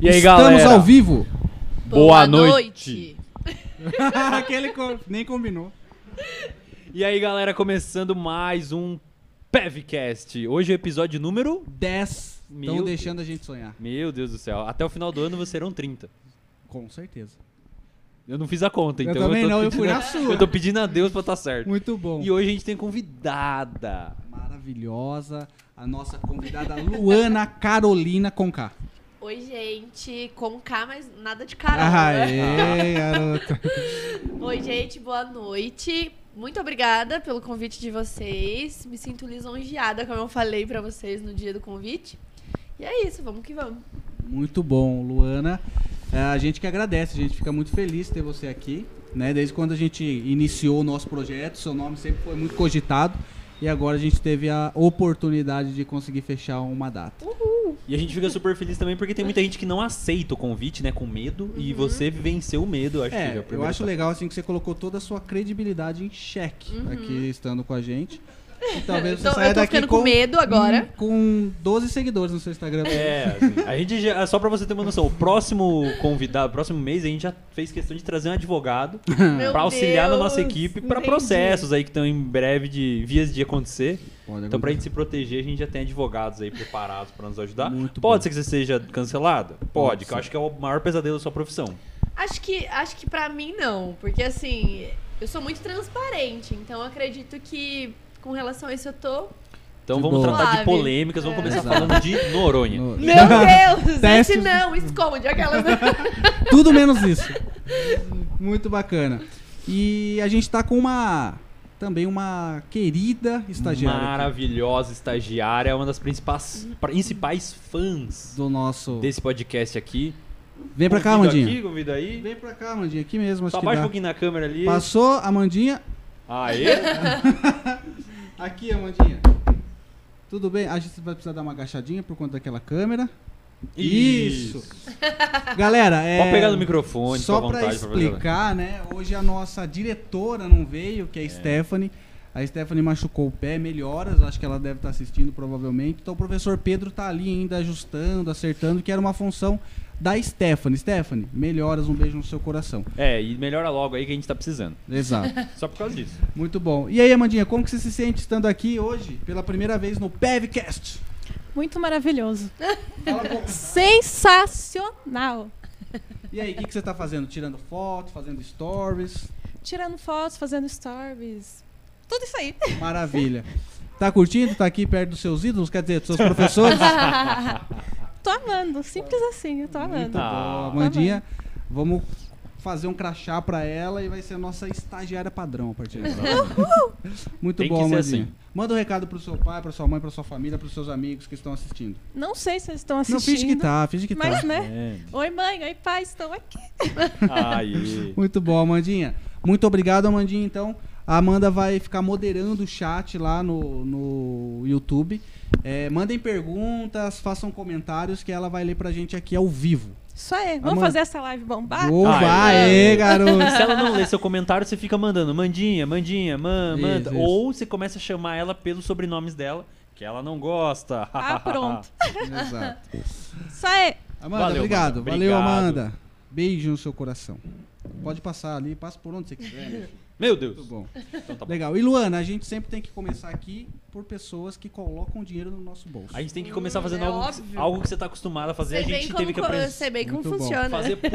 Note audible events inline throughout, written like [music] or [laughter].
E aí, Estamos galera? ao vivo. Boa noite. [laughs] Aquele co- nem combinou. E aí, galera, começando mais um PevCast. Hoje é o episódio número... 10 Meu estão Deus. deixando a gente sonhar. Meu Deus do céu. Até o final do ano serão 30. Com certeza. Eu não fiz a conta, Eu então também tô não, eu pedindo- fui na sua. Eu tô pedindo a Deus pra estar certo. Muito bom. E hoje a gente tem convidada. Maravilhosa. A nossa convidada Luana Carolina Conká. Oi, gente, com K, mas nada de Carol. né? Aê, garota. [laughs] Oi, gente, boa noite. Muito obrigada pelo convite de vocês. Me sinto lisonjeada, como eu falei pra vocês no dia do convite. E é isso, vamos que vamos. Muito bom, Luana. É, a gente que agradece, a gente fica muito feliz de ter você aqui. Né? Desde quando a gente iniciou o nosso projeto, seu nome sempre foi muito cogitado. E agora a gente teve a oportunidade de conseguir fechar uma data. E a gente fica super feliz também porque tem muita gente que não aceita o convite, né? Com medo. E você venceu o medo, acho que é É, o eu acho legal assim que você colocou toda a sua credibilidade em xeque Uhum. aqui estando com a gente. E talvez você Então, saia eu tô daqui ficando com, com medo agora. Com 12 seguidores no seu Instagram. É, assim, a gente já, só pra você ter uma noção, o próximo convidado, próximo mês, a gente já fez questão de trazer um advogado [laughs] Meu pra auxiliar na Deus, nossa equipe pra entendi. processos aí que estão em breve de vias de acontecer. Pode Então, pra gente se proteger, a gente já tem advogados aí preparados pra nos ajudar. Muito Pode bom. ser que você seja cancelado? Pode, que eu acho que é o maior pesadelo da sua profissão. Acho que, acho que pra mim não, porque assim, eu sou muito transparente, então eu acredito que com relação a isso eu tô. Então De vamos boa. tratar de polêmicas, vamos É. começar Exato. falando de Noronha. No- [laughs] Meu Deus, Testes. esse não, esconde aquelas. [laughs] Tudo menos isso. Muito bacana. E a gente tá com uma. Também uma querida estagiária aqui Maravilhosa estagiária, uma das principais, principais fãs do nosso. desse podcast aqui. Vem pra cá, Convido Amandinha. Aqui, convida aí. Vem pra cá, Amandinha. Aqui mesmo. Só abaixa um pouquinho na câmera ali. Passou, Amandinha. Aê! [laughs] Aqui, Amandinha. Tudo bem? A gente vai precisar dar uma agachadinha por conta daquela câmera. Isso. [laughs] Galera, é. Pode pegar no microfone, Só fica à pra vontade pra fazer. explicar, né? Hoje a nossa diretora não veio, que é a Stephanie. A Stephanie machucou o pé, melhoras, acho que ela deve estar assistindo provavelmente. Então o professor Pedro tá ali ainda ajustando, acertando, que era uma função da Stephanie. Stephanie, melhoras, um beijo no seu coração. É, e melhora logo aí que a gente tá precisando. Exato. [laughs] Só por causa disso. Muito bom. E aí, Amandinha, como que você se sente estando aqui hoje, pela primeira vez no PevCast? Muito maravilhoso. Sensacional. E aí, o que, que você tá fazendo? Tirando foto, fazendo stories? Tirando fotos, fazendo stories. Tudo isso aí. Maravilha. Tá curtindo? Tá aqui perto dos seus ídolos? Quer dizer, dos seus professores? [laughs] tô amando. Simples assim, eu tô Muito amando. bom. Ah. Amandinha, vamos fazer um crachá pra ela e vai ser a nossa estagiária padrão a partir de agora. Muito Tem bom, Amandinha. assim. Manda um recado pro seu pai, pra sua mãe, pra sua família, pros seus amigos que estão assistindo. Não sei se eles estão Não, assistindo. finge que tá, finge que Mas, tá. né? É. Oi, mãe. Oi, pai. Estou aqui. Aí. Muito bom, Amandinha. Muito obrigado, Amandinha. Então, a Amanda vai ficar moderando o chat lá no, no YouTube. É, mandem perguntas, façam comentários que ela vai ler pra gente aqui ao vivo. Isso aí. Vamos Amanda. fazer essa live bombar? Ah, aê, Se garoto. ela não ler seu comentário, você fica mandando mandinha, mandinha, man, Isso, manda. isso. Ou você começa a chamar ela pelos sobrenomes dela, que ela não gosta. [laughs] Ah, pronto. [laughs] Exato. Isso aí. Amanda, Valeu, obrigado. Amanda. Valeu, Obrigado. Amanda. Beijo no seu coração. Pode passar ali, passa por onde você quiser. Meu Deus. Muito bom. Então tá bom. Legal. E Luana, a gente sempre tem que começar aqui por pessoas que colocam dinheiro no nosso bolso. A gente tem que começar Hum, fazendo é algo, óbvio. algo que você tá acostumado a fazer. sei, a gente teve que aprender. sei bem como Muito bom. funciona. Fazer publi.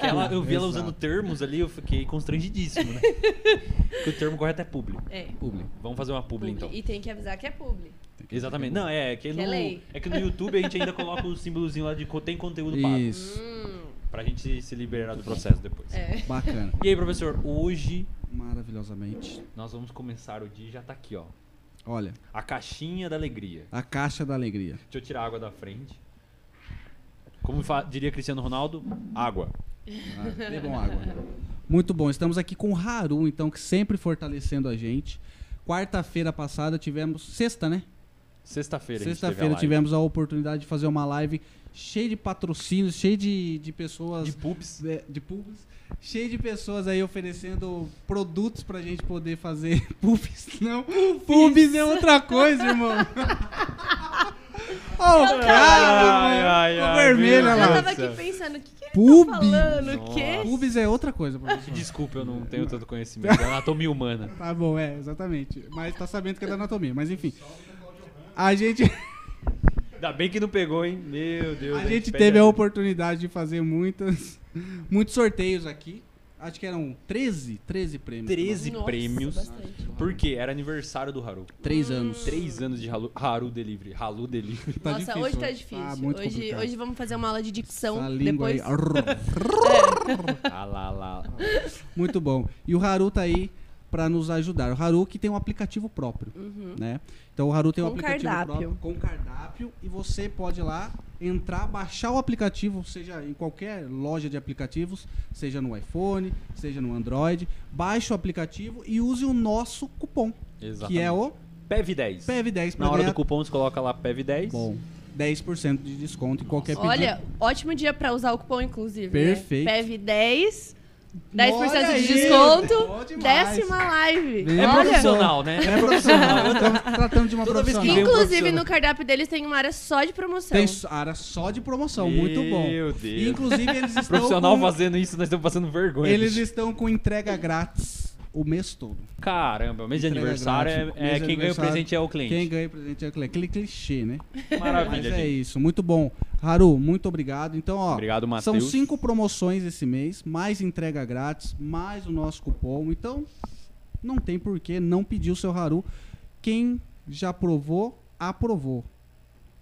que ela, eu vi ela usando termos ali, eu fiquei constrangidíssimo, né? [laughs] Porque o termo correto é publi. É. Publi. Vamos fazer uma publi, então. E tem que avisar que é publi. Exatamente. Não, é que, Que no, é é que no YouTube a gente ainda coloca o símbolozinho lá de tem conteúdo pago. Isso. Hum, Pra gente se liberar do processo depois. é. Bacana. E aí, professor, hoje Maravilhosamente. nós vamos começar o dia já tá aqui, ó. Olha, A caixinha da alegria. a caixa da alegria. Deixa eu tirar a água da frente. Como diria Cristiano Ronaldo, água. Ah, bebam água. Muito bom. Estamos aqui com o Haru, então, que sempre fortalecendo a gente. Quarta-feira passada tivemos. Sexta, né? Sexta-feira. Sexta-feira tivemos a oportunidade de fazer uma live cheia de patrocínios, cheia de, de pessoas. de pubs. é, de pubs, cheio de pessoas aí oferecendo produtos pra gente poder fazer [laughs] pubs. Não, pubs é outra coisa, irmão. [laughs] Ó, o cara! Ai, vermelho, olha Eu lá. tava aqui pensando, o que, que ele Pubis. tá falando? O? Pubis é outra coisa, professor. Desculpa, eu não tenho tanto conhecimento. É anatomia humana. Tá bom, é, exatamente. Mas tá sabendo que é da anatomia. Mas enfim. A gente, Ainda bem que não pegou, hein? Meu Deus. a gente pede teve a ajuda. oportunidade de fazer muitas, muitos sorteios aqui. Acho que eram 13, 13 prêmios. 13 Nossa, prêmios. bastante. Por quê? Era aniversário do Haru. Três anos. Três anos de Haru, Haru Delivery. Halu Delivery. Tá Nossa, difícil hoje tá difícil. Tá muito hoje, complicado. hoje vamos fazer uma aula de dicção. Essa língua depois. aí. [laughs] ah lá, lá. Muito bom. E o Haru tá aí pra nos ajudar. O Haru que tem um aplicativo próprio, Uhum. né? Então o Haru tem um Com aplicativo cardápio. próprio com cardápio e você pode ir lá entrar, baixar o aplicativo, seja em qualquer loja de aplicativos, seja no iPhone, seja no Android, baixe o aplicativo e use o nosso cupom, Exatamente. que é o PEV10. PEV10 Na hora ganhar do cupom você coloca lá PEV10. bom, 10% de desconto em qualquer pedido. Olha, ótimo dia pra usar o cupom, inclusive. Perfeito. Né? PEV 10, 10% Olha de aí, desconto, décima live. É Olha. profissional, né? É profissional, [laughs] estamos tratando de uma Toda vez que profissional. vem um Inclusive, no cardápio deles tem uma área só de promoção. Tem área só de promoção, muito bom. Meu Deus. E, inclusive eles [laughs] estão Profissional com, fazendo isso, nós estamos passando vergonha. eles bicho. estão com entrega grátis o mês todo. Caramba, mês de Entrega aniversário é, é Mês de quem ganha o presente é o cliente. Quem ganha presente é o cliente. Aquele clichê, né? Mas Maravilha, é gente. isso, muito bom. Haru, muito obrigado. Então, ó, Obrigado, são cinco promoções esse mês, mais entrega grátis, mais o nosso cupom. Então, não tem por que não pedir o seu Haru. Quem já provou, aprovou.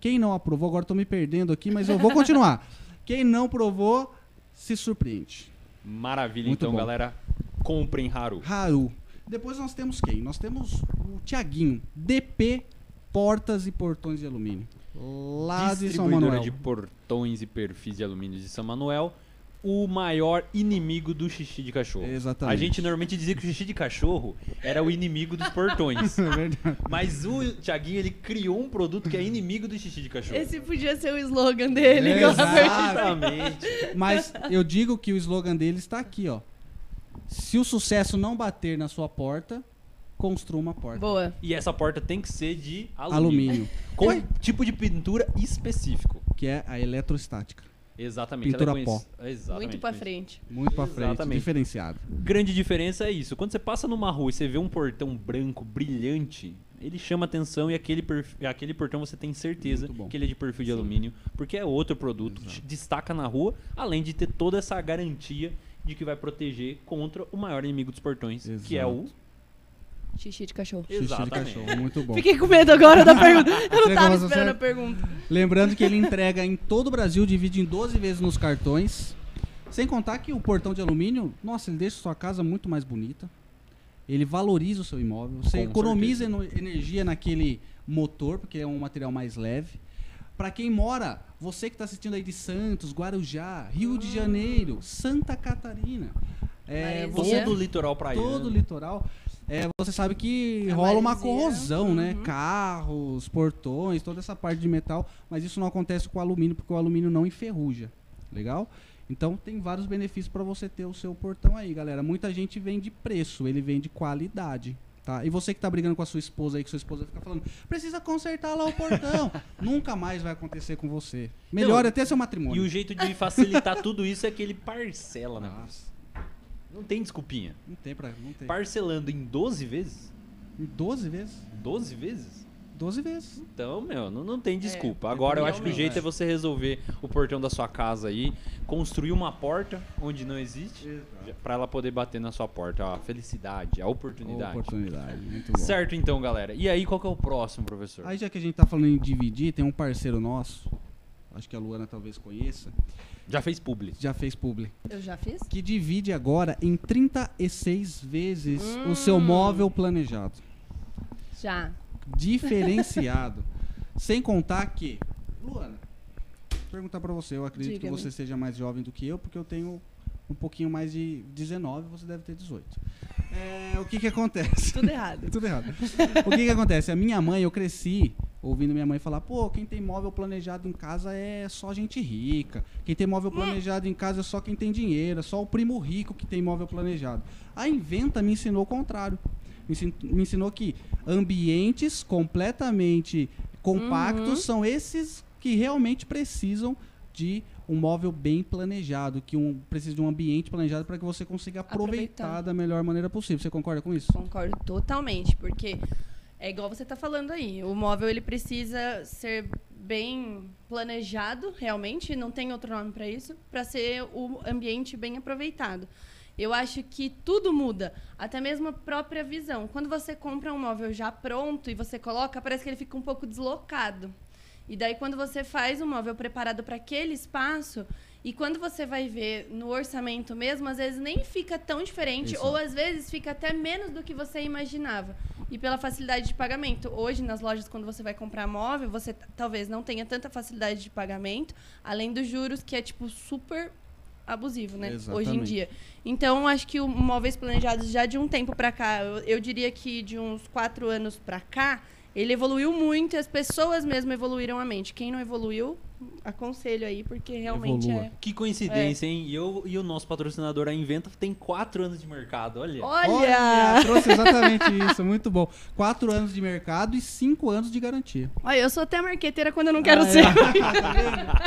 Quem não aprovou, agora tô me perdendo aqui, mas eu vou continuar. [laughs] Quem não provou, se surpreende. Maravilha, Muito então, bom. galera. Comprem Haru. Haru. Depois nós temos quem? Nós temos o Tiaguinho, DP Portas e Portões de Alumínio. Lá de São Distribuidora Manuel. de portões e perfis de alumínio de São Manuel. O maior inimigo do xixi de cachorro. Exatamente. A gente normalmente dizia que o xixi de cachorro era o inimigo dos portões. [laughs] É verdade. Mas o Thiaguinho, ele criou um produto que é inimigo do xixi de cachorro. Esse podia ser o slogan dele. É. Exatamente. Mas eu digo que o slogan dele está aqui, ó. Se o sucesso não bater na sua porta, construa uma porta. Boa. E essa porta tem que ser de alumínio. Alumínio, [laughs] Com um tipo de pintura específico. que é a eletrostática. Exatamente. Pintura ela é pó. Exatamente. Muito pra frente. Muito pra frente, Exatamente. diferenciado. Grande diferença é isso. Quando você passa numa rua e você vê um portão branco, brilhante, ele chama atenção e aquele, perf- aquele portão você tem certeza que ele é de perfil de alumínio, porque é outro produto, que destaca na rua, além de ter toda essa garantia de que vai proteger contra o maior inimigo dos portões, que é o... Exato. Xixi de cachorro. Xixi de Exatamente. cachorro, muito bom. Fiquei com medo agora da pergunta. [laughs] Eu não Chega tava mais esperando a pergunta. Lembrando que ele entrega em todo o Brasil, divide em 12 vezes nos cartões. Sem contar que o portão de alumínio, nossa, ele deixa sua casa muito mais bonita. Ele valoriza o seu imóvel. Você Com economiza eno- energia naquele motor, porque é um material mais leve. Para quem mora, você que está assistindo aí de Santos, Guarujá, Rio de Janeiro, Santa Catarina, é, você Todo o litoral praiano. todo o litoral. É, você sabe que A rola uma corrosão, né? Uhum. Carros, portões, toda essa parte de metal, mas isso não acontece com o alumínio porque o alumínio não enferruja. Legal? Então tem vários benefícios para você ter o seu portão aí, galera. Muita gente vende preço, ele vende qualidade. Tá? E você que tá brigando com a sua esposa aí, que sua esposa fica falando, precisa consertar lá o portão. [laughs] Nunca mais vai acontecer com você. Melhor Não, até seu E matrimônio. o jeito de facilitar tudo isso é que ele parcela, né? Não tem desculpinha. não tem pra. Não tem. Parcelando em 12 vezes? Em 12 vezes? 12 vezes? 12 vezes. Então, meu, não, não tem desculpa. É, Agora eu acho que o jeito é você resolver o portão da sua casa aí, construir uma porta onde não existe, pra ela poder bater na sua porta. Ó, a felicidade, a oportunidade. Oportunidade, muito bom. Certo então, galera. E aí, qual que é o próximo, professor? Aí já que a gente tá falando em dividir, tem um parceiro nosso, acho que a Luana talvez conheça, Já fez publi. já fez publi, Eu já fiz? que divide agora em 36 vezes o Hum. seu móvel planejado. Já. Diferenciado. Sem contar que, Luana, vou perguntar pra você, eu acredito que você seja mais jovem do que eu, porque eu tenho um pouquinho mais de 19, você deve ter 18. É, o que que acontece? Tudo errado. [laughs] Tudo errado. O que que acontece? A minha mãe, eu cresci ouvindo minha mãe falar, pô, quem tem móvel planejado em casa é só gente rica. Quem tem móvel planejado em casa é só quem tem dinheiro, é só o primo rico que tem móvel planejado. A Inventa me ensinou o contrário. Me ensin- me ensinou que ambientes completamente compactos Uhum. são esses que realmente precisam de um móvel bem planejado, que um, precisa de um ambiente planejado para que você consiga aproveitar Aproveitar. da melhor maneira possível. Você concorda com isso? Concordo totalmente, porque é igual você tá falando aí. O móvel ele precisa ser bem planejado, realmente, não tem outro nome para isso, para ser o ambiente bem aproveitado. Eu acho que tudo muda, até mesmo a própria visão. Quando você compra um móvel já pronto e você coloca, parece que ele fica um pouco deslocado. E daí quando você faz um móvel preparado para aquele espaço, e quando você vai ver no orçamento mesmo, às vezes nem fica tão diferente, Exato. ou às vezes fica até menos do que você imaginava. E pela facilidade de pagamento. Hoje, nas lojas, quando você vai comprar móvel, você talvez não tenha tanta facilidade de pagamento, além dos juros, que é, tipo, super abusivo, né? Hoje em Exatamente. dia. Então, acho que o móveis planejados já de um tempo pra cá, eu, eu diria que de uns quatro anos pra cá, ele evoluiu muito e as pessoas mesmo evoluíram a mente. Quem não evoluiu, aconselho aí, porque realmente Evolua. é. Que coincidência, hein? E, eu, e o nosso patrocinador, a Inventa, tem quatro anos de mercado, olha. Olha! trouxe exatamente [laughs] isso, muito bom. Quatro anos de mercado e cinco anos de garantia. Olha, eu sou até marqueteira quando eu não quero Ah, ser. é. [laughs]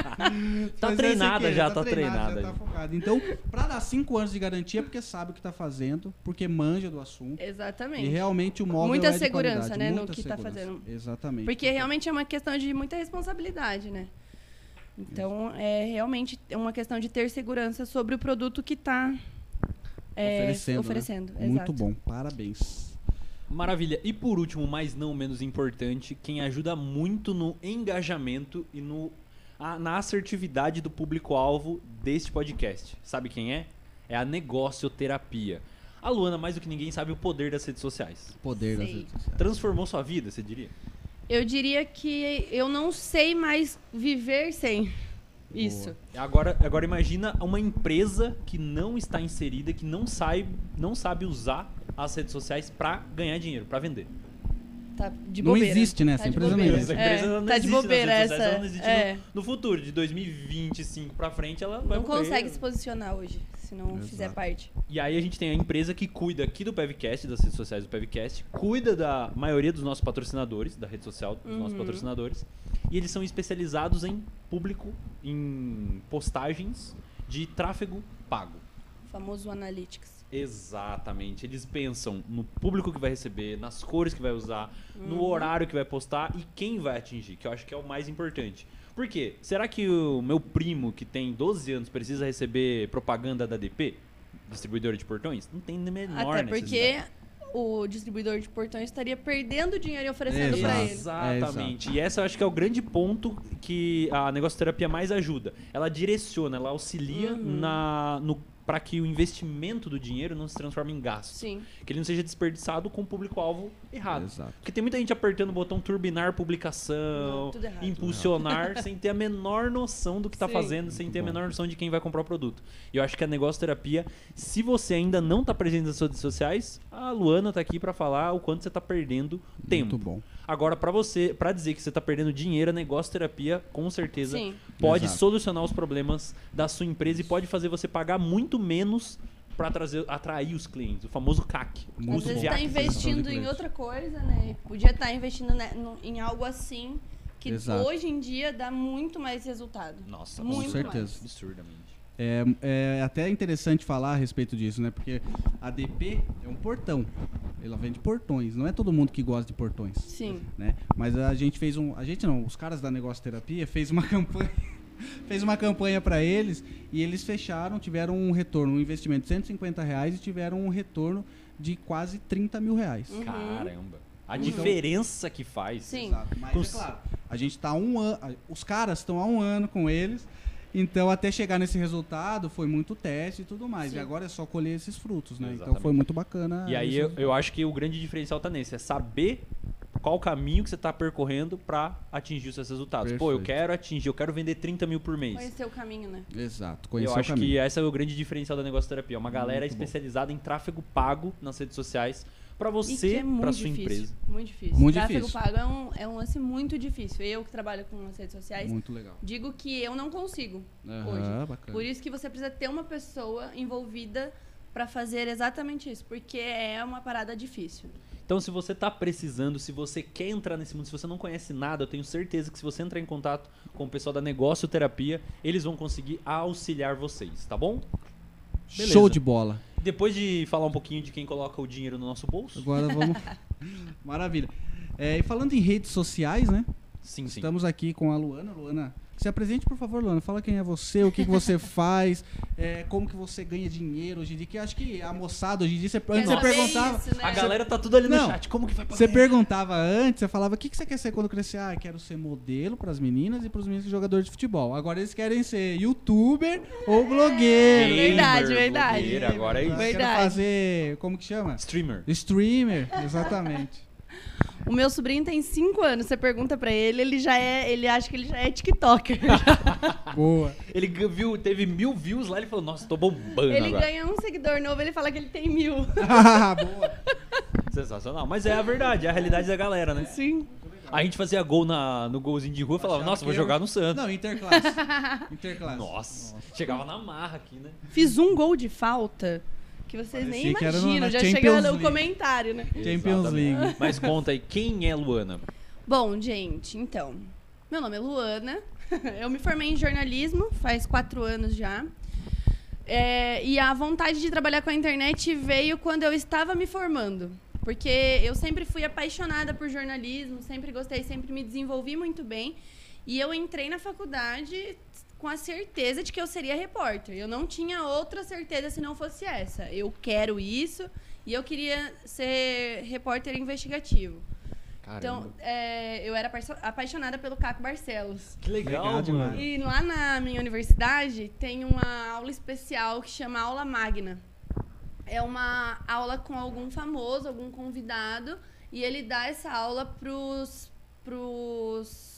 Tá Mas é treinada sem querer, já, tá Já treinada. tá focada. Então, pra dar cinco anos de garantia, é porque sabe o que tá fazendo, porque manja do assunto. Exatamente. E realmente o móvel Muita é segurança, né, no muita que tá segurança. fazendo. Exatamente. Porque realmente é uma questão de muita responsabilidade, né? Então, é realmente uma questão de ter segurança sobre o produto que está oferecendo, oferecendo. né? Muito bom, parabéns. Maravilha. E por último, mas não menos importante, quem ajuda muito no engajamento e no, a- na assertividade do público-alvo deste podcast. Sabe quem é? É a negocioterapia. A Luana, mais do que ninguém, sabe o poder das redes sociais. Poder das redes sociais. Transformou sua vida, você diria? Eu diria que eu não sei mais viver sem isso. Agora, agora imagina uma empresa que não está inserida, que não sabe, não sabe usar as redes sociais para ganhar dinheiro, para vender. Tá de Não bobeira. existe, né? Essa Tá de empresa não existe. Essa empresa É, não tá de bobeira essa. ela não existe é. no, no futuro, de 2025 para frente, ela vai Não morrer. consegue se posicionar hoje, se não Exato. fizer parte. E aí a gente tem a empresa que cuida aqui do Pevcast, das redes sociais do Pevcast, cuida da maioria dos nossos patrocinadores, da rede social dos nossos Uhum. patrocinadores, e eles são especializados em público, em postagens de tráfego pago. O famoso Analytics. Exatamente. Eles pensam no público que vai receber, nas cores que vai usar, no Uhum. horário que vai postar e quem vai atingir, que eu acho que é o mais importante. Por quê? Será que o meu primo, que tem 12 anos, precisa receber propaganda da DP? Distribuidora de portões? Não tem nem menor Até porque o distribuidor de portões estaria perdendo dinheiro e oferecendo para ele. Exatamente. e esse eu acho que é o grande ponto que a negocioterapia mais ajuda. Ela direciona, ela auxilia Uhum. na no para que o investimento do dinheiro não se transforme em gasto. Sim. Que ele não seja desperdiçado com o público-alvo errado. Exato. Porque tem muita gente apertando o botão turbinar publicação, Não, impulsionar, [laughs] sem ter a menor noção do que está fazendo, sem Muito ter a bom. menor noção de quem vai comprar o produto. E eu acho que a negócio terapia, se você ainda não está presente nas suas redes sociais, a Luana tá aqui para falar o quanto você está perdendo tempo. Muito bom. Agora, para você, para dizer que você está perdendo dinheiro, a negócio terapia, com certeza, Sim. pode Exato. solucionar os problemas da sua empresa e pode fazer você pagar muito menos para atrair os clientes, o famoso CAC. o Muito Às vezes está investindo em outra coisa, né? Podia estar investindo né, no- em algo assim que Exato. hoje em dia dá muito mais resultado. Nossa, Muito Com certeza. mais. absurdamente. É, é até interessante falar a respeito disso, né? Porque a DP é um portão. Ela vende portões. Não é todo mundo que gosta de portões. Sim. né? Mas a gente fez um, a gente não, os caras da Negócio Terapia fez uma [laughs] campanha, [laughs] fez uma campanha para eles e eles fecharam, tiveram um retorno, um investimento de 150 reais e tiveram um retorno de quase 30 mil reais. Uhum. Caramba. A Então- diferença que faz. Sim. Exato. Mas Com é claro, a gente tá há um ano, os caras estão há um ano com eles. Então, até chegar nesse resultado, foi muito teste e tudo mais. Sim. E agora é só colher esses frutos, né? Então, Exatamente. foi muito bacana. E aí eu, eu acho que o grande diferencial tá nesse, é saber qual o caminho que você tá percorrendo para atingir os seus resultados. Pô, eu Perfeito. quero atingir, eu quero vender 30 mil por mês. Conhecer o caminho, né? Exato, Eu conhecer o acho caminho. que esse é o grande diferencial da negócio terapia. Uma galera Muito bom. especializada em tráfego pago nas redes sociais para você, é muito para sua difícil. empresa. Muito difícil. Muito Tráfego difícil. pago é um, é um lance muito difícil. Eu que trabalho com as redes sociais, Muito legal. digo que eu não consigo. Aham, bacana. Por isso que você precisa ter uma pessoa envolvida para fazer exatamente isso, porque é uma parada difícil. Então, se você tá precisando, se você quer entrar nesse mundo, se você não conhece nada, eu tenho certeza que se você entrar em contato com o pessoal da Negócio Terapia, eles vão conseguir auxiliar vocês, tá bom? Beleza. Show de bola. Depois de falar um pouquinho de quem coloca o dinheiro no nosso bolso. Agora vamos. [laughs] Maravilha. É, e falando em redes sociais, né? Sim, sim. Estamos aqui com a Luana. Luana, se apresente, por favor, Luana. Fala quem é você, o que, que você [laughs] faz, é, como que você ganha dinheiro hoje em dia. Que eu acho que a moçada hoje em dia, você, antes você perguntava. isso, né? A galera tá tudo ali no Não. chat. Como que vai pagar? Você perguntava antes, você falava o que, que você quer ser quando crescer? Ah, eu quero ser modelo pras meninas e pros meninos jogadores de futebol. Agora eles querem ser youtuber ou blogueiro. Gamer, Verdade, verdade. blogueira, Agora é isso. Eu Quero Verdade. fazer. Como que chama? Streamer. Streamer, exatamente. O meu sobrinho tem 5 anos. Você pergunta pra ele, ele já é. Ele acha que ele já é TikToker. [laughs] Boa. Ele viu, teve mil views lá, ele falou, nossa, tô bombando ele agora. ganha um seguidor novo, ele fala que ele tem mil. [laughs] Boa. [laughs] Sensacional. Mas é a verdade, é a realidade da galera, né? Sim. A gente fazia gol na, no golzinho de rua e falava, nossa, vou que jogar no Santos. Não, interclasse. Interclasse. Nossa, chegava na marra aqui, né? Fiz um gol de falta que vocês nem Parecia no- imaginam. na Já Champions chega no comentário, né? Champions Exatamente. League. Mas conta aí, quem é Luana? Bom, gente, então. Meu nome é Luana. [laughs] Eu me formei em jornalismo faz quatro anos já. É, e a vontade de trabalhar com a internet veio quando eu estava me formando. Porque eu sempre fui apaixonada por jornalismo, sempre gostei, sempre me desenvolvi muito bem. E eu entrei na faculdade com a certeza de que eu seria repórter. Eu não tinha outra certeza se não fosse essa. Eu quero isso e eu queria ser repórter investigativo. Então, é, eu era apaixo- apaixonada pelo Caco Barcelos. que legal, Legal demais. E lá na minha universidade tem uma aula especial que chama Aula Magna. É uma aula com algum famoso, algum convidado, e ele dá essa aula pros, pros,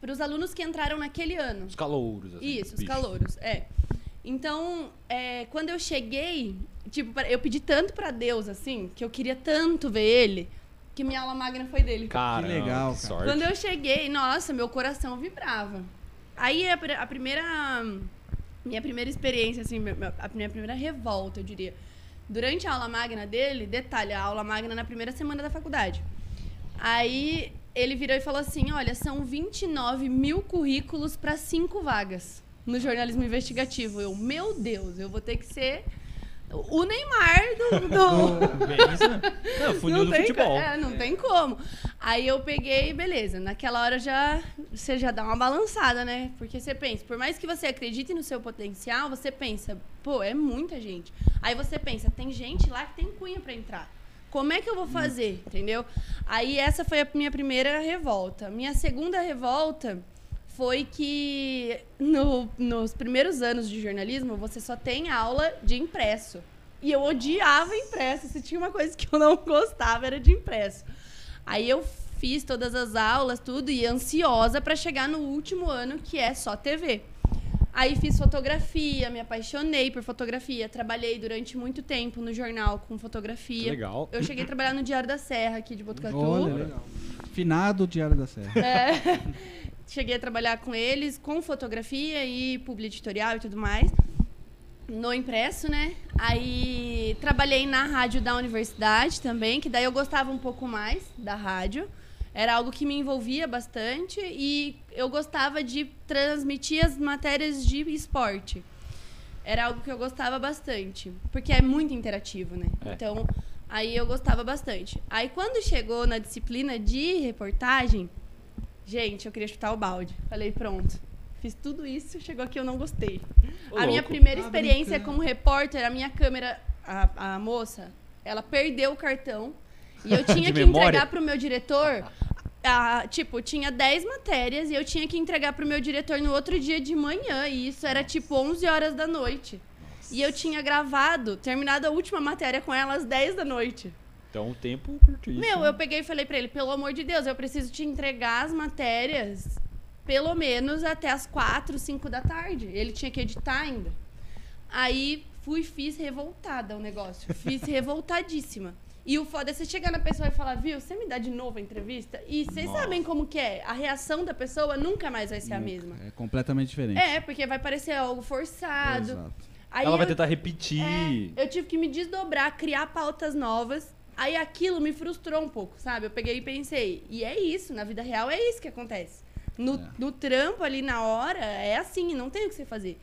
pros alunos que entraram naquele ano. Os calouros, assim. Isso, os bicho. calouros, é. Então, é, quando eu cheguei, tipo, eu pedi tanto pra Deus, assim, que eu queria tanto ver ele, que minha aula magna foi dele. Caramba, Que legal, que cara. sorte. Quando eu cheguei, nossa, meu coração vibrava. Aí a, a primeira. Minha primeira experiência, assim, a minha primeira revolta, eu diria. Durante a aula magna dele, detalhe, a aula magna na primeira semana da faculdade. Aí ele virou e falou assim: olha, são 29 mil currículos para cinco vagas no jornalismo investigativo. Eu, meu Deus, eu vou ter que ser o Neymar do- do, [laughs] né? [laughs] Não, funil do futebol. É, não tem como. Aí eu peguei, beleza. Naquela hora já você já dá uma balançada, né? Porque você pensa, por mais que você acredite no seu potencial, você pensa, pô, é muita gente. Aí você pensa, tem gente lá que tem cunha pra entrar. Como é que eu vou fazer, entendeu? Aí essa foi a minha primeira revolta. Minha segunda revolta foi que no- nos primeiros anos de jornalismo você só tem aula de impresso. E eu odiava impresso. Se tinha uma coisa que eu não gostava era de impresso. Aí eu fiz todas as aulas, tudo, e ansiosa para chegar no último ano, que é só TV. Aí fiz fotografia, me apaixonei por fotografia. Trabalhei durante muito tempo no jornal com fotografia. Legal. Eu cheguei a trabalhar no Diário da Serra aqui de Botucatu. Olha, legal. Finado Diário da Serra. É. [laughs] Cheguei a trabalhar com eles, com fotografia e publi editorial e tudo mais. No impresso, né? Aí trabalhei na rádio da universidade também, que daí eu gostava um pouco mais da rádio. Era algo que me envolvia bastante e eu gostava de transmitir as matérias de esporte. Era algo que eu gostava bastante, porque é muito interativo, né? É. Então, aí eu gostava bastante. Aí quando chegou na disciplina de reportagem, gente, eu queria chutar o balde. Falei, pronto. Fiz tudo isso, chegou aqui eu não gostei. Ô, a minha louco. primeira Tá experiência brincando. como repórter, a minha câmera, a, a moça, ela perdeu o cartão e eu [laughs] tinha que memória? entregar pro meu diretor. a- tipo, tinha 10 matérias e eu tinha que entregar pro meu diretor no outro dia de manhã. E isso era tipo 11 horas da noite. E eu tinha gravado, terminado a última matéria com ela às 10 da noite. Então o tempo curtíssimo. Meu, eu peguei e falei pra ele, pelo amor de Deus, eu preciso te entregar as matérias pelo menos até as 4, 5 da tarde. Ele tinha que editar ainda. Aí fui, fiz revoltada o negócio. Fiz [laughs] revoltadíssima. E o foda é você chegar na pessoa e falar, viu, você me dá de novo a entrevista? E vocês sabem como que é? A reação da pessoa nunca mais vai ser a mesma. É completamente diferente. É, porque vai parecer algo forçado. Exato. Aí Ela vai eu- tentar repetir. é, eu tive que me desdobrar, criar pautas novas. Aí aquilo me frustrou um pouco, sabe? Eu peguei e pensei, e é isso, na vida real é isso que acontece. No, É. no trampo ali na hora, é assim, não tem o que você fazer.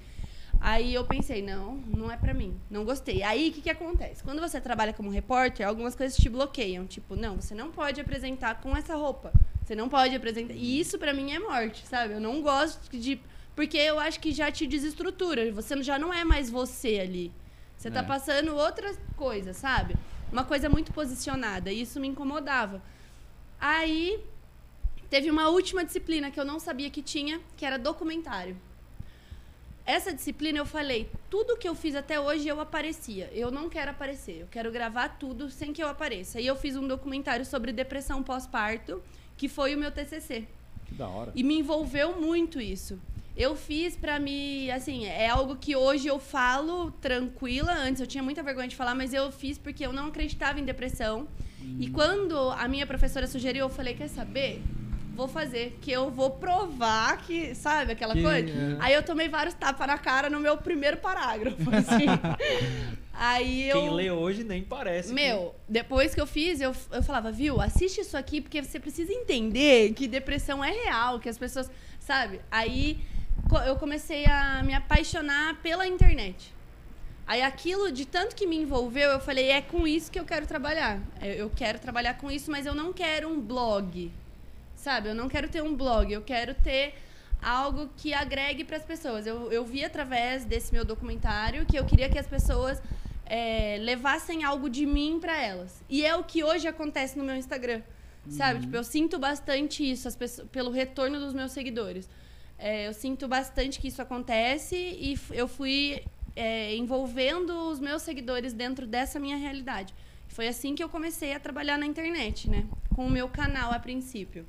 Aí eu pensei, não, não é pra mim, não gostei. Aí o que, que acontece? Quando você trabalha como repórter, algumas coisas te bloqueiam. Tipo, não, você não pode apresentar com essa roupa. Você não pode apresentar. E isso pra mim é morte, sabe? Eu não gosto de. Porque eu acho que já te desestrutura. Você já não é mais você ali. Você tá É. passando outra coisa, sabe? Uma coisa muito posicionada. E isso me incomodava. Aí teve uma última disciplina que eu não sabia que tinha, que era documentário. Essa disciplina eu falei, tudo que eu fiz até hoje eu aparecia. Eu não quero aparecer, eu quero gravar tudo sem que eu apareça. E eu fiz um documentário sobre depressão pós-parto, que foi o meu TCC. Que da hora. E me envolveu muito isso. Eu fiz pra me, assim, é algo que hoje eu falo tranquila. Antes eu tinha muita vergonha de falar, mas eu fiz porque eu não acreditava em depressão. E quando a minha professora sugeriu, eu falei, quer saber? Vou fazer, que eu vou provar que, sabe, aquela Que, coisa. é. Aí eu tomei vários tapas na cara no meu primeiro parágrafo, assim. [laughs] Aí eu Quem lê hoje nem parece. que- meu, depois que eu fiz, eu, eu falava, viu, assiste isso aqui, porque você precisa entender que depressão é real, que as pessoas. Sabe? Aí eu comecei a me apaixonar pela internet. Aí aquilo, de tanto que me envolveu, eu falei, é com isso que eu quero trabalhar. Eu eu quero trabalhar com isso, mas eu não quero um blog. Sabe? Eu não quero ter um blog, eu quero ter algo que agregue para as pessoas. Eu, eu vi através desse meu documentário que eu queria que as pessoas é, levassem algo de mim para elas. E é o que hoje acontece no meu Instagram. Sabe? Tipo, eu sinto bastante isso as pessoas, pelo retorno dos meus seguidores. É, eu sinto bastante que isso acontece e eu fui é, envolvendo os meus seguidores dentro dessa minha realidade. Foi assim que eu comecei a trabalhar na internet, né? Com o meu canal a princípio.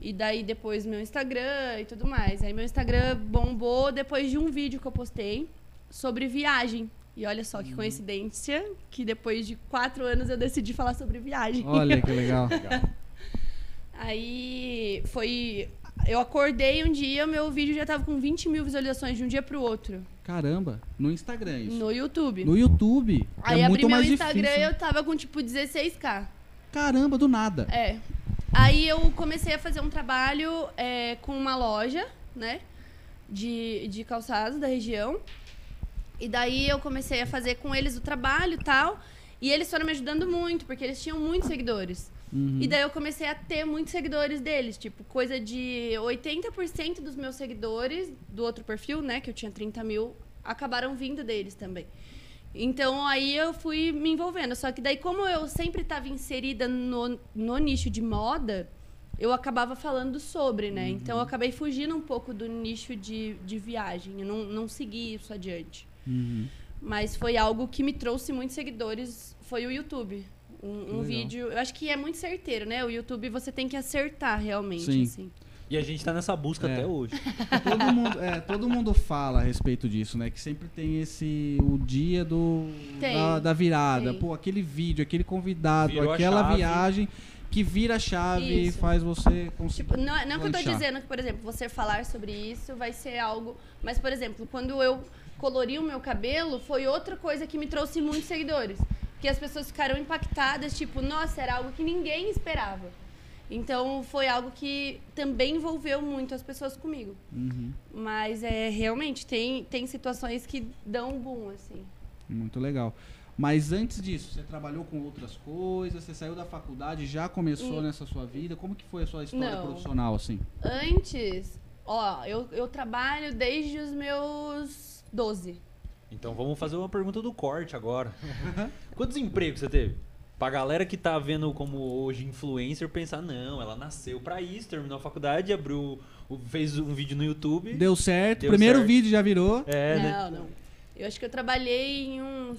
E daí depois meu Instagram e tudo mais. Aí meu Instagram bombou depois de um vídeo que eu postei sobre viagem. E olha só que coincidência que depois de quatro anos eu decidi falar sobre viagem. Olha que legal. [laughs] Aí foi. Eu acordei um dia, meu vídeo já tava com 20 mil visualizações de um dia pro outro. Caramba, no Instagram isso. No YouTube. No YouTube. que Aí é abri muito meu mais Instagram difícil. eu tava com tipo 16k. Caramba, do nada. É. Aí eu comecei a fazer um trabalho é, com uma loja, né? De, de calçados da região. E daí eu comecei a fazer com eles o trabalho e tal. E eles foram me ajudando muito, porque eles tinham muitos seguidores. Uhum. E daí eu comecei a ter muitos seguidores deles. Tipo, coisa de 80% dos meus seguidores do outro perfil, né? Que eu tinha 30 mil, acabaram vindo deles também. Então aí eu fui me envolvendo. Só que daí, como eu sempre estava inserida no, no nicho de moda, eu acabava falando sobre, né? Então eu acabei fugindo um pouco do nicho de, de viagem. Eu não, não segui isso adiante. Uhum. Mas foi algo que me trouxe muitos seguidores, foi o YouTube. Um, um vídeo, eu acho que é muito certeiro, né? O YouTube você tem que acertar realmente, Sim. assim. E a gente tá nessa busca É. até hoje. [laughs] todo, mundo, é, todo mundo fala a respeito disso, né? Que sempre tem esse. o dia do. Tem. Da, da virada. Tem. Pô, aquele vídeo, aquele convidado, Virou aquela viagem que vira a chave e faz você conseguir. Tipo, não, não que eu tô dizendo que, por exemplo, você falar sobre isso vai ser algo. Mas, por exemplo, quando eu colori o meu cabelo, foi outra coisa que me trouxe muitos seguidores. Porque as pessoas ficaram impactadas, tipo, nossa, era algo que ninguém esperava. Então foi algo que também envolveu muito as pessoas comigo. Uhum. Mas é realmente tem, tem situações que dão um boom, assim. Muito legal. Mas antes disso, você trabalhou com outras coisas, você saiu da faculdade, já começou Hum. nessa sua vida. Como que foi a sua história Não. profissional, assim? Antes, ó, eu, eu trabalho desde os meus 12. Então vamos fazer uma pergunta do corte agora. [laughs] Quantos empregos você teve? Pra galera que tá vendo como hoje influencer pensar, não, ela nasceu pra isso, terminou a faculdade, abriu, o- fez um vídeo no YouTube. Deu certo, Deu primeiro certo. vídeo já virou. É, né? não, não. Eu acho que eu trabalhei em uns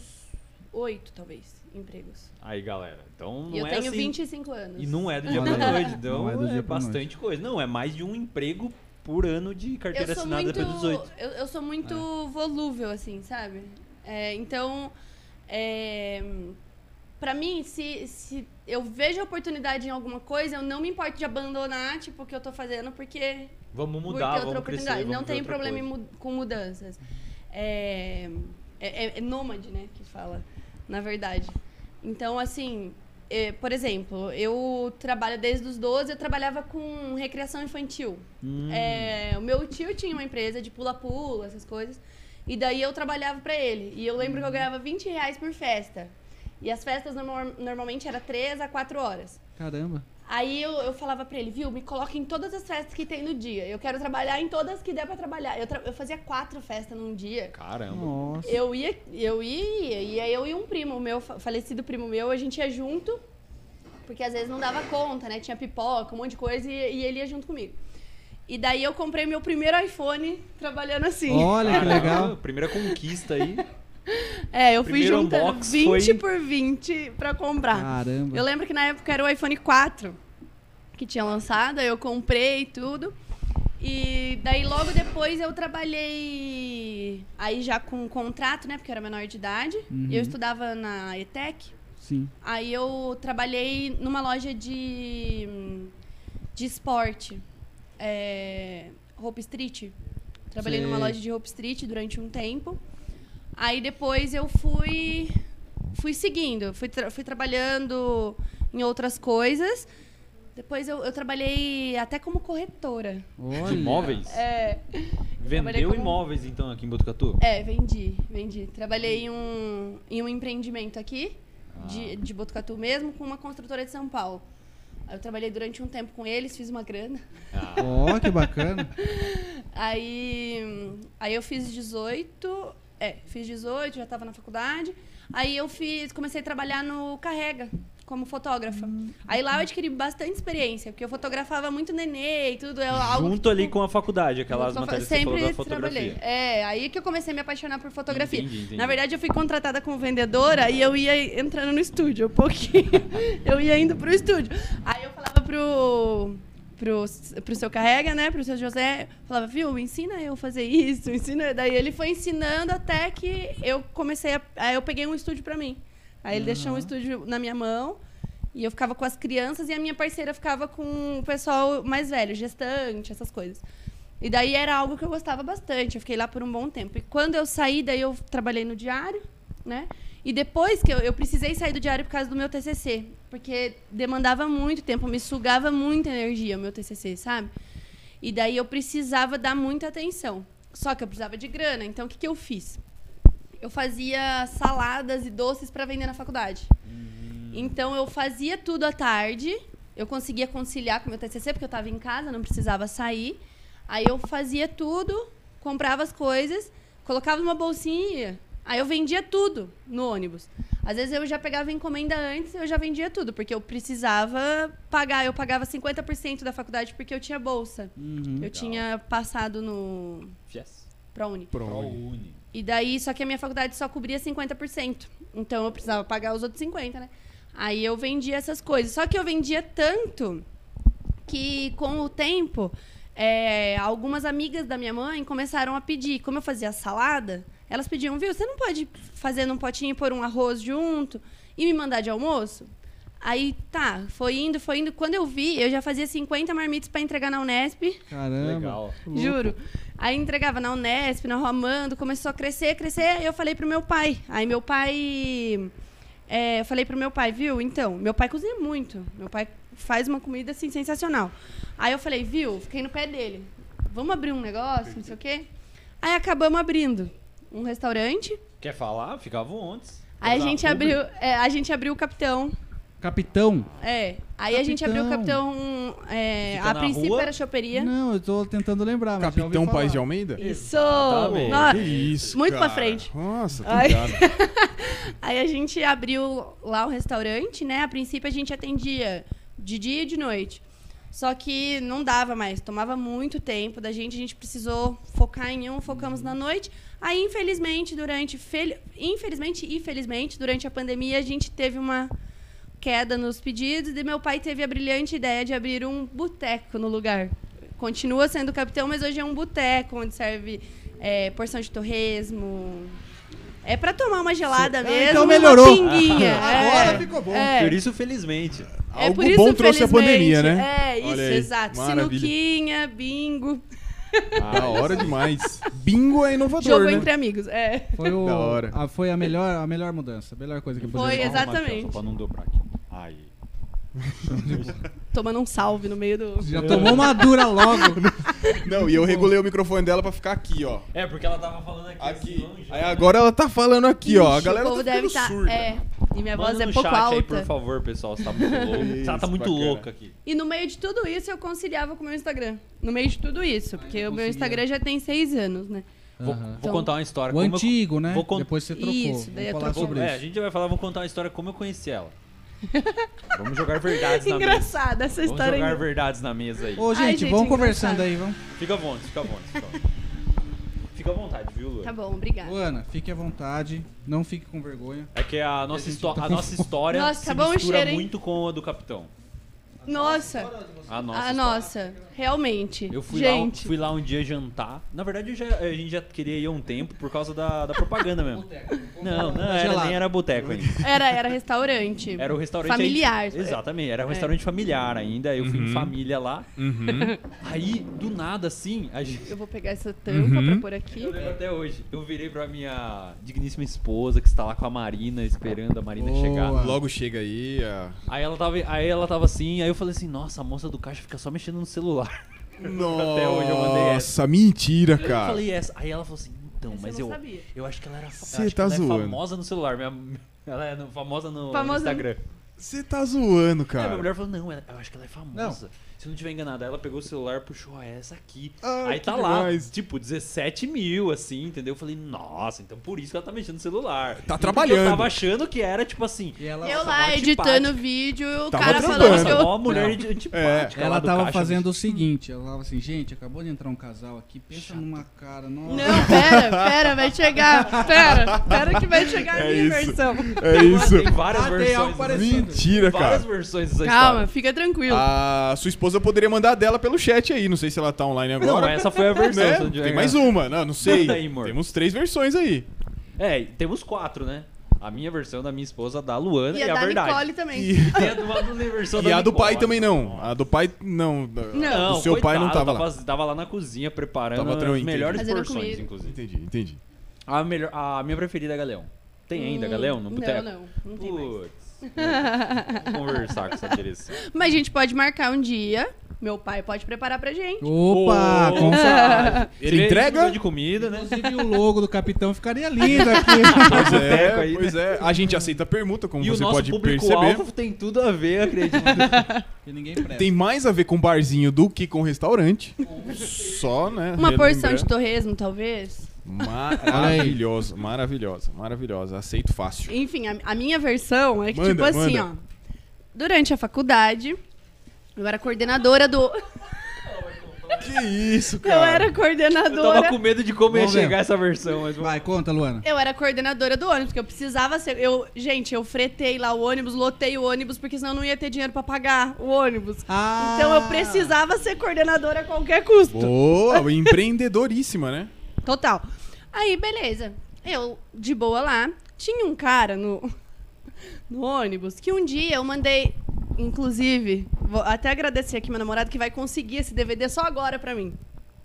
oito, talvez, empregos. Aí, galera. Então não e eu é tenho assim. 25 anos. E não é do dia Olha pra aí. [laughs] noite. Então Não é do é, dia pra bastante coisa. Não, é mais de um emprego por ano de carteira eu assinada muito, depois dos 18. Eu, eu sou muito É. volúvel, assim, sabe? É, então, é, pra mim, se, se eu vejo oportunidade em alguma coisa, eu não me importo de abandonar, tipo, o que eu tô fazendo, porque Vamos porque mudar, outra vamos crescer, oportunidade. vamos não tem problema coisa. com mudanças. É, é, é- é nômade, né, que fala, na verdade. Então, assim, eh, por exemplo, eu trabalho desde os 12, eu trabalhava com recreação infantil. Hum. É, o meu tio tinha uma empresa de pula-pula, essas coisas. E daí eu trabalhava pra ele. E eu lembro que eu ganhava 20 reais por festa. E as festas normal- normalmente era 3 a 4 horas. Caramba. Aí eu, eu falava pra ele, viu, me coloca em todas as festas que tem no dia. Eu quero trabalhar em todas que der pra trabalhar. Eu, tra- eu fazia quatro festas num dia. Caramba. Nossa. Eu ia, eu ia, ia eu e um primo, meu fa- falecido primo meu, a gente ia junto, porque às vezes não dava conta, né? Tinha pipoca, um monte de coisa, e, e ele ia junto comigo. E daí eu comprei meu primeiro iPhone trabalhando assim. Olha que legal. [laughs] Primeira conquista aí. [laughs] É, eu fui Primeiro juntando unbox 20 foi- por 20 pra comprar. Caramba. Eu lembro que na época era o iPhone 4 que tinha lançado, aí eu comprei tudo. E daí logo depois eu trabalhei aí já com um contrato, né? Porque eu era menor de idade. Uhum. Eu estudava na ETEC. Sim. Aí eu trabalhei numa loja de, de esporte. É, Hope Street. Trabalhei Sei. numa loja de Hope Street durante um tempo. Aí depois eu fui fui seguindo, fui, tra- fui trabalhando em outras coisas. Depois eu, eu trabalhei até como corretora. Olha. De imóveis? É, Vendeu como- imóveis então aqui em Botucatu? é, vendi, vendi. Trabalhei em um, em um empreendimento aqui, de, de Botucatu mesmo, com uma construtora de São Paulo. Aí Eu trabalhei durante um tempo com eles, fiz uma grana. Ah, Ó, que bacana. [laughs] Aí, aí eu fiz 18, é, fiz 18, já estava na faculdade. Aí eu fiz, comecei a trabalhar no Carrega como fotógrafa. Aí lá eu adquiri bastante experiência, porque eu fotografava muito nenê e tudo. É algo Junto que, ali com a faculdade, aquelas eu matérias que você falou da fotografia. trabalhei. É, aí que eu comecei a me apaixonar por fotografia. Entendi, entendi. Na verdade, eu fui contratada como vendedora e eu ia entrando no estúdio um pouquinho. [laughs] eu ia indo pro estúdio. Aí eu falava pro, pro, pro seu carrega, né? Pro seu José, falava, viu, ensina eu a fazer isso, [laughs] ensina. Daí ele foi ensinando até que eu comecei a. Aí eu peguei um estúdio pra mim. Aí ele deixou um estúdio na minha mão. E eu ficava com as crianças e a minha parceira ficava com o pessoal mais velho, gestante, essas coisas. E daí era algo que eu gostava bastante. Eu fiquei lá por um bom tempo. E quando eu saí, daí eu trabalhei no diário, né? E depois que eu, eu precisei sair do diário por causa do meu TCC, porque demandava muito tempo, me sugava muita energia o meu TCC, sabe? E daí eu precisava dar muita atenção. Só que eu precisava de grana. Então o que, que eu fiz? Eu fazia saladas e doces para vender na faculdade. Então eu fazia tudo à tarde, eu conseguia conciliar com o meu TCC porque eu estava em casa, não precisava sair. Aí eu fazia tudo, comprava as coisas, colocava numa bolsinha e ia. Aí eu vendia tudo no ônibus. Às vezes eu já pegava encomenda antes, eu já vendia tudo, porque eu precisava pagar. Eu pagava 50% da faculdade porque eu tinha bolsa. Uhum. Eu tinha passado no Yes. ProUni. ProUni. E daí, só que a minha faculdade só cobria 50%. Então eu precisava pagar os outros 50%, né? Aí eu vendia essas coisas. Só que eu vendia tanto que com o tempo, é, algumas amigas da minha mãe começaram a pedir. Como eu fazia salada, elas pediam, viu, você não pode fazer num potinho e pôr um arroz junto e me mandar de almoço? Aí tá, foi indo, foi indo. Quando eu vi, eu já fazia 50 marmitas para entregar na Unesp. Caramba. Legal. Juro. Aí entregava na Unesp, na Romando, começou a crescer, crescer. Aí eu falei pro meu pai. Aí meu pai. é, eu falei pro meu pai, viu? Então, meu pai cozinha muito. Meu pai faz uma comida assim sensacional. Aí eu falei, viu? Fiquei no pé dele. Vamos abrir um negócio, não sei o quê. Aí acabamos abrindo um restaurante. Quer falar? Fica à vontade. Aí a gente abriu, é, a gente abriu o Capitão. Capitão? É. Aí a gente abriu o Capitão. é, Fica a na princípio rua? era choperia. Não, eu tô tentando lembrar, mas já ouvi Capitão falar. Paz de Almeida? Isso! Exatamente. Nossa, Que isso, muito pra cara. frente. Nossa, Ai. obrigado. [laughs] Aí a gente abriu lá o restaurante, né? A princípio a gente atendia de dia e de noite. Só que não dava mais, tomava muito tempo da gente, a gente precisou focar em um, focamos na noite. Aí, infelizmente, durante. fel- Infelizmente e felizmente, durante a pandemia, a gente teve uma queda nos pedidos e meu pai teve a brilhante ideia de abrir um boteco no lugar. Continua sendo capitão, mas hoje é um boteco onde serve é, porção de torresmo. É pra tomar uma gelada Ah, mesmo. então uma melhorou. pinguinha. [laughs] Agora é. ficou bom. É. Por isso, felizmente. É Algo por isso, bom trouxe a pandemia, né? É, isso, Olha exato. maravilha. Sinuquinha, bingo, Da hora demais. Bingo é inovador, jogo né? entre amigos. É. Foi, o, Da hora. a, foi a melhor, a melhor mudança, a melhor coisa que Foi, poderia exato. Exatamente. Só pra não dobrar aqui. Aí. [laughs] Tomando um salve no meio do. Já tomou uma dura logo. [laughs] Não, e eu regulei o microfone dela pra ficar aqui, ó. É, porque ela tava falando aqui, Aqui. assim, longe. Aí agora ela tá falando aqui, ó. A Ixi, galera o povo tá deve estar. surda. É. E minha voz Manda é no pouco chat aí, alta. por favor, pessoal. Você tá muito [laughs] louco. Você tá Isso, muito bacana. louca aqui. E no meio de tudo isso, eu conciliava com o meu Instagram. No meio de tudo isso. Porque o meu conseguia. Instagram já tem seis anos, né? Vou, Aham. vou Então, contar uma história. O como eu- antigo, né? vou con- Depois você trocou. Isso, daí eu falar sobre é, isso. a gente vai falar, vou contar uma história como eu conheci ela. [laughs] Vamos jogar verdades na mesa. Engraçada essa Vamos história. jogar aí. verdades na mesa aí. Ô, gente, Ai, gente, vamos conversando aí, vamos. Fica à vontade, fica à vontade. Fica à vontade, fica à vontade viu, Lu? Tá bom, obrigada. Luana, fique à vontade. Não fique com vergonha. É que a [laughs] nossa, tá a nossa história Nossa, se tá bom mistura cheiro, muito com a do capitão. Nossa, A nossa. a história. nossa, realmente. Eu fui lá, um- Gente, fui lá um dia jantar. Na verdade, já- a gente já queria ir há um tempo por causa da, da propaganda mesmo. Não, não, era, Gelado. nem era boteco ainda. era, era restaurante. Era o restaurante Familiar. aí- exatamente, era um restaurante familiar ainda. Eu fui em família lá. Uhum. [laughs] Aí, do nada, assim, a gente. Eu vou pegar essa tampa Uhum. pra pôr aqui. Eu lembro até hoje. Eu virei pra minha digníssima esposa, que está lá com a Marina, esperando a Marina Boa. chegar. Logo chega aí. a- Aí ela, tava, aí ela tava assim, aí eu falei assim, nossa, a moça do caixa fica só mexendo no celular. [laughs] Até hoje eu mandei essa. Nossa, mentira, Eu cara. falei essa. Aí ela falou assim, então, Essa mas eu eu, não sabia. eu acho que ela era fa- Cê eu acho tá que ela zoando. é famosa no celular. Minha, ela é no- famosa no, no Famosa no- Instagram. Você tá zoando, Aí minha cara. mulher falou, não, ela- eu acho que ela é famosa. Se eu não tiver enganado, ela pegou o celular e puxou "Ah, essa aqui. Ai, aí tá lá, demais. tipo, 17 mil, assim, entendeu? Eu falei, nossa, então por isso que ela tá mexendo no celular. Tá E trabalhando. Eu tava achando que era, tipo assim, E ela, Eu lá editando antipática. vídeo e o Tava cara trampando. falando que eu. mó mulher Não. ant- antipática. lá ela tava caixa, fazendo o seguinte, ela tava assim, gente, acabou de entrar um casal aqui, pensa numa cara, nossa. Não, pera, pera, vai chegar. Pera, pera que vai chegar a É minha isso. versão. É isso. Tem várias Ah, tem versões. algo né? Mentira, Várias cara. versões dessa Calma, história. fica tranquilo. A sua esposa poderia mandar dela pelo chat aí. Não sei se ela tá online agora. Não, essa foi a versão. né? Tem mais uma. Não, não sei. Aí. Temos três versões aí. É, temos quatro, né? A minha versão da minha esposa, da Luana, e e, a a da verdade. Nicole também. E, Tem [laughs] a do, a do versão e da a do pai também não. A do pai não. Da- Não. do seu pai não coitado, tava lá. tava, tava lá na cozinha preparando Tava as melhores Fazendo porções, inclusive. Entendi, entendi. A, melhor, a minha preferida é Galeão. Tem ainda Hum, Galeão no boteco? Não, não, não tem mais. Conversar com essa direção. Mas a gente pode marcar um dia. Meu pai pode preparar pra gente. Opa, Ô, com Ele entrega? de comida, né? Inclusive o logo do capitão ficaria lindo [laughs] aqui. Pois é, aí, pois é. A gente aceita permuta, como E o você nosso pode perceber. público-alvo tem tudo a ver, acredito. [laughs] que ninguém presta. Tem mais a ver com barzinho do que com restaurante. Só, né? Uma porção de torresmo, talvez. Maravilhosa, maravilhosa, maravilhosa. Aceito fácil. Enfim, a, a minha versão é que, Manda, tipo assim, manda. ó. Durante a faculdade, eu era coordenadora do. Que isso, [laughs] Eu cara. era Eu tava coordenadora. com medo de como ia ver. chegar essa versão, mas Vai, conta, Luana. Eu era coordenadora do ônibus, porque eu precisava ser. Eu, gente, eu fretei lá o ônibus, lotei o ônibus, porque senão eu não ia ter dinheiro pra pagar o ônibus. Ah. Então eu precisava ser coordenadora a qualquer custo. Boa, empreendedoríssima, né? Total. Aí, beleza. Eu, de boa lá, tinha um cara no, no ônibus que um dia eu mandei. Inclusive, vou até agradecer aqui meu namorado que vai conseguir esse DVD só agora pra mim.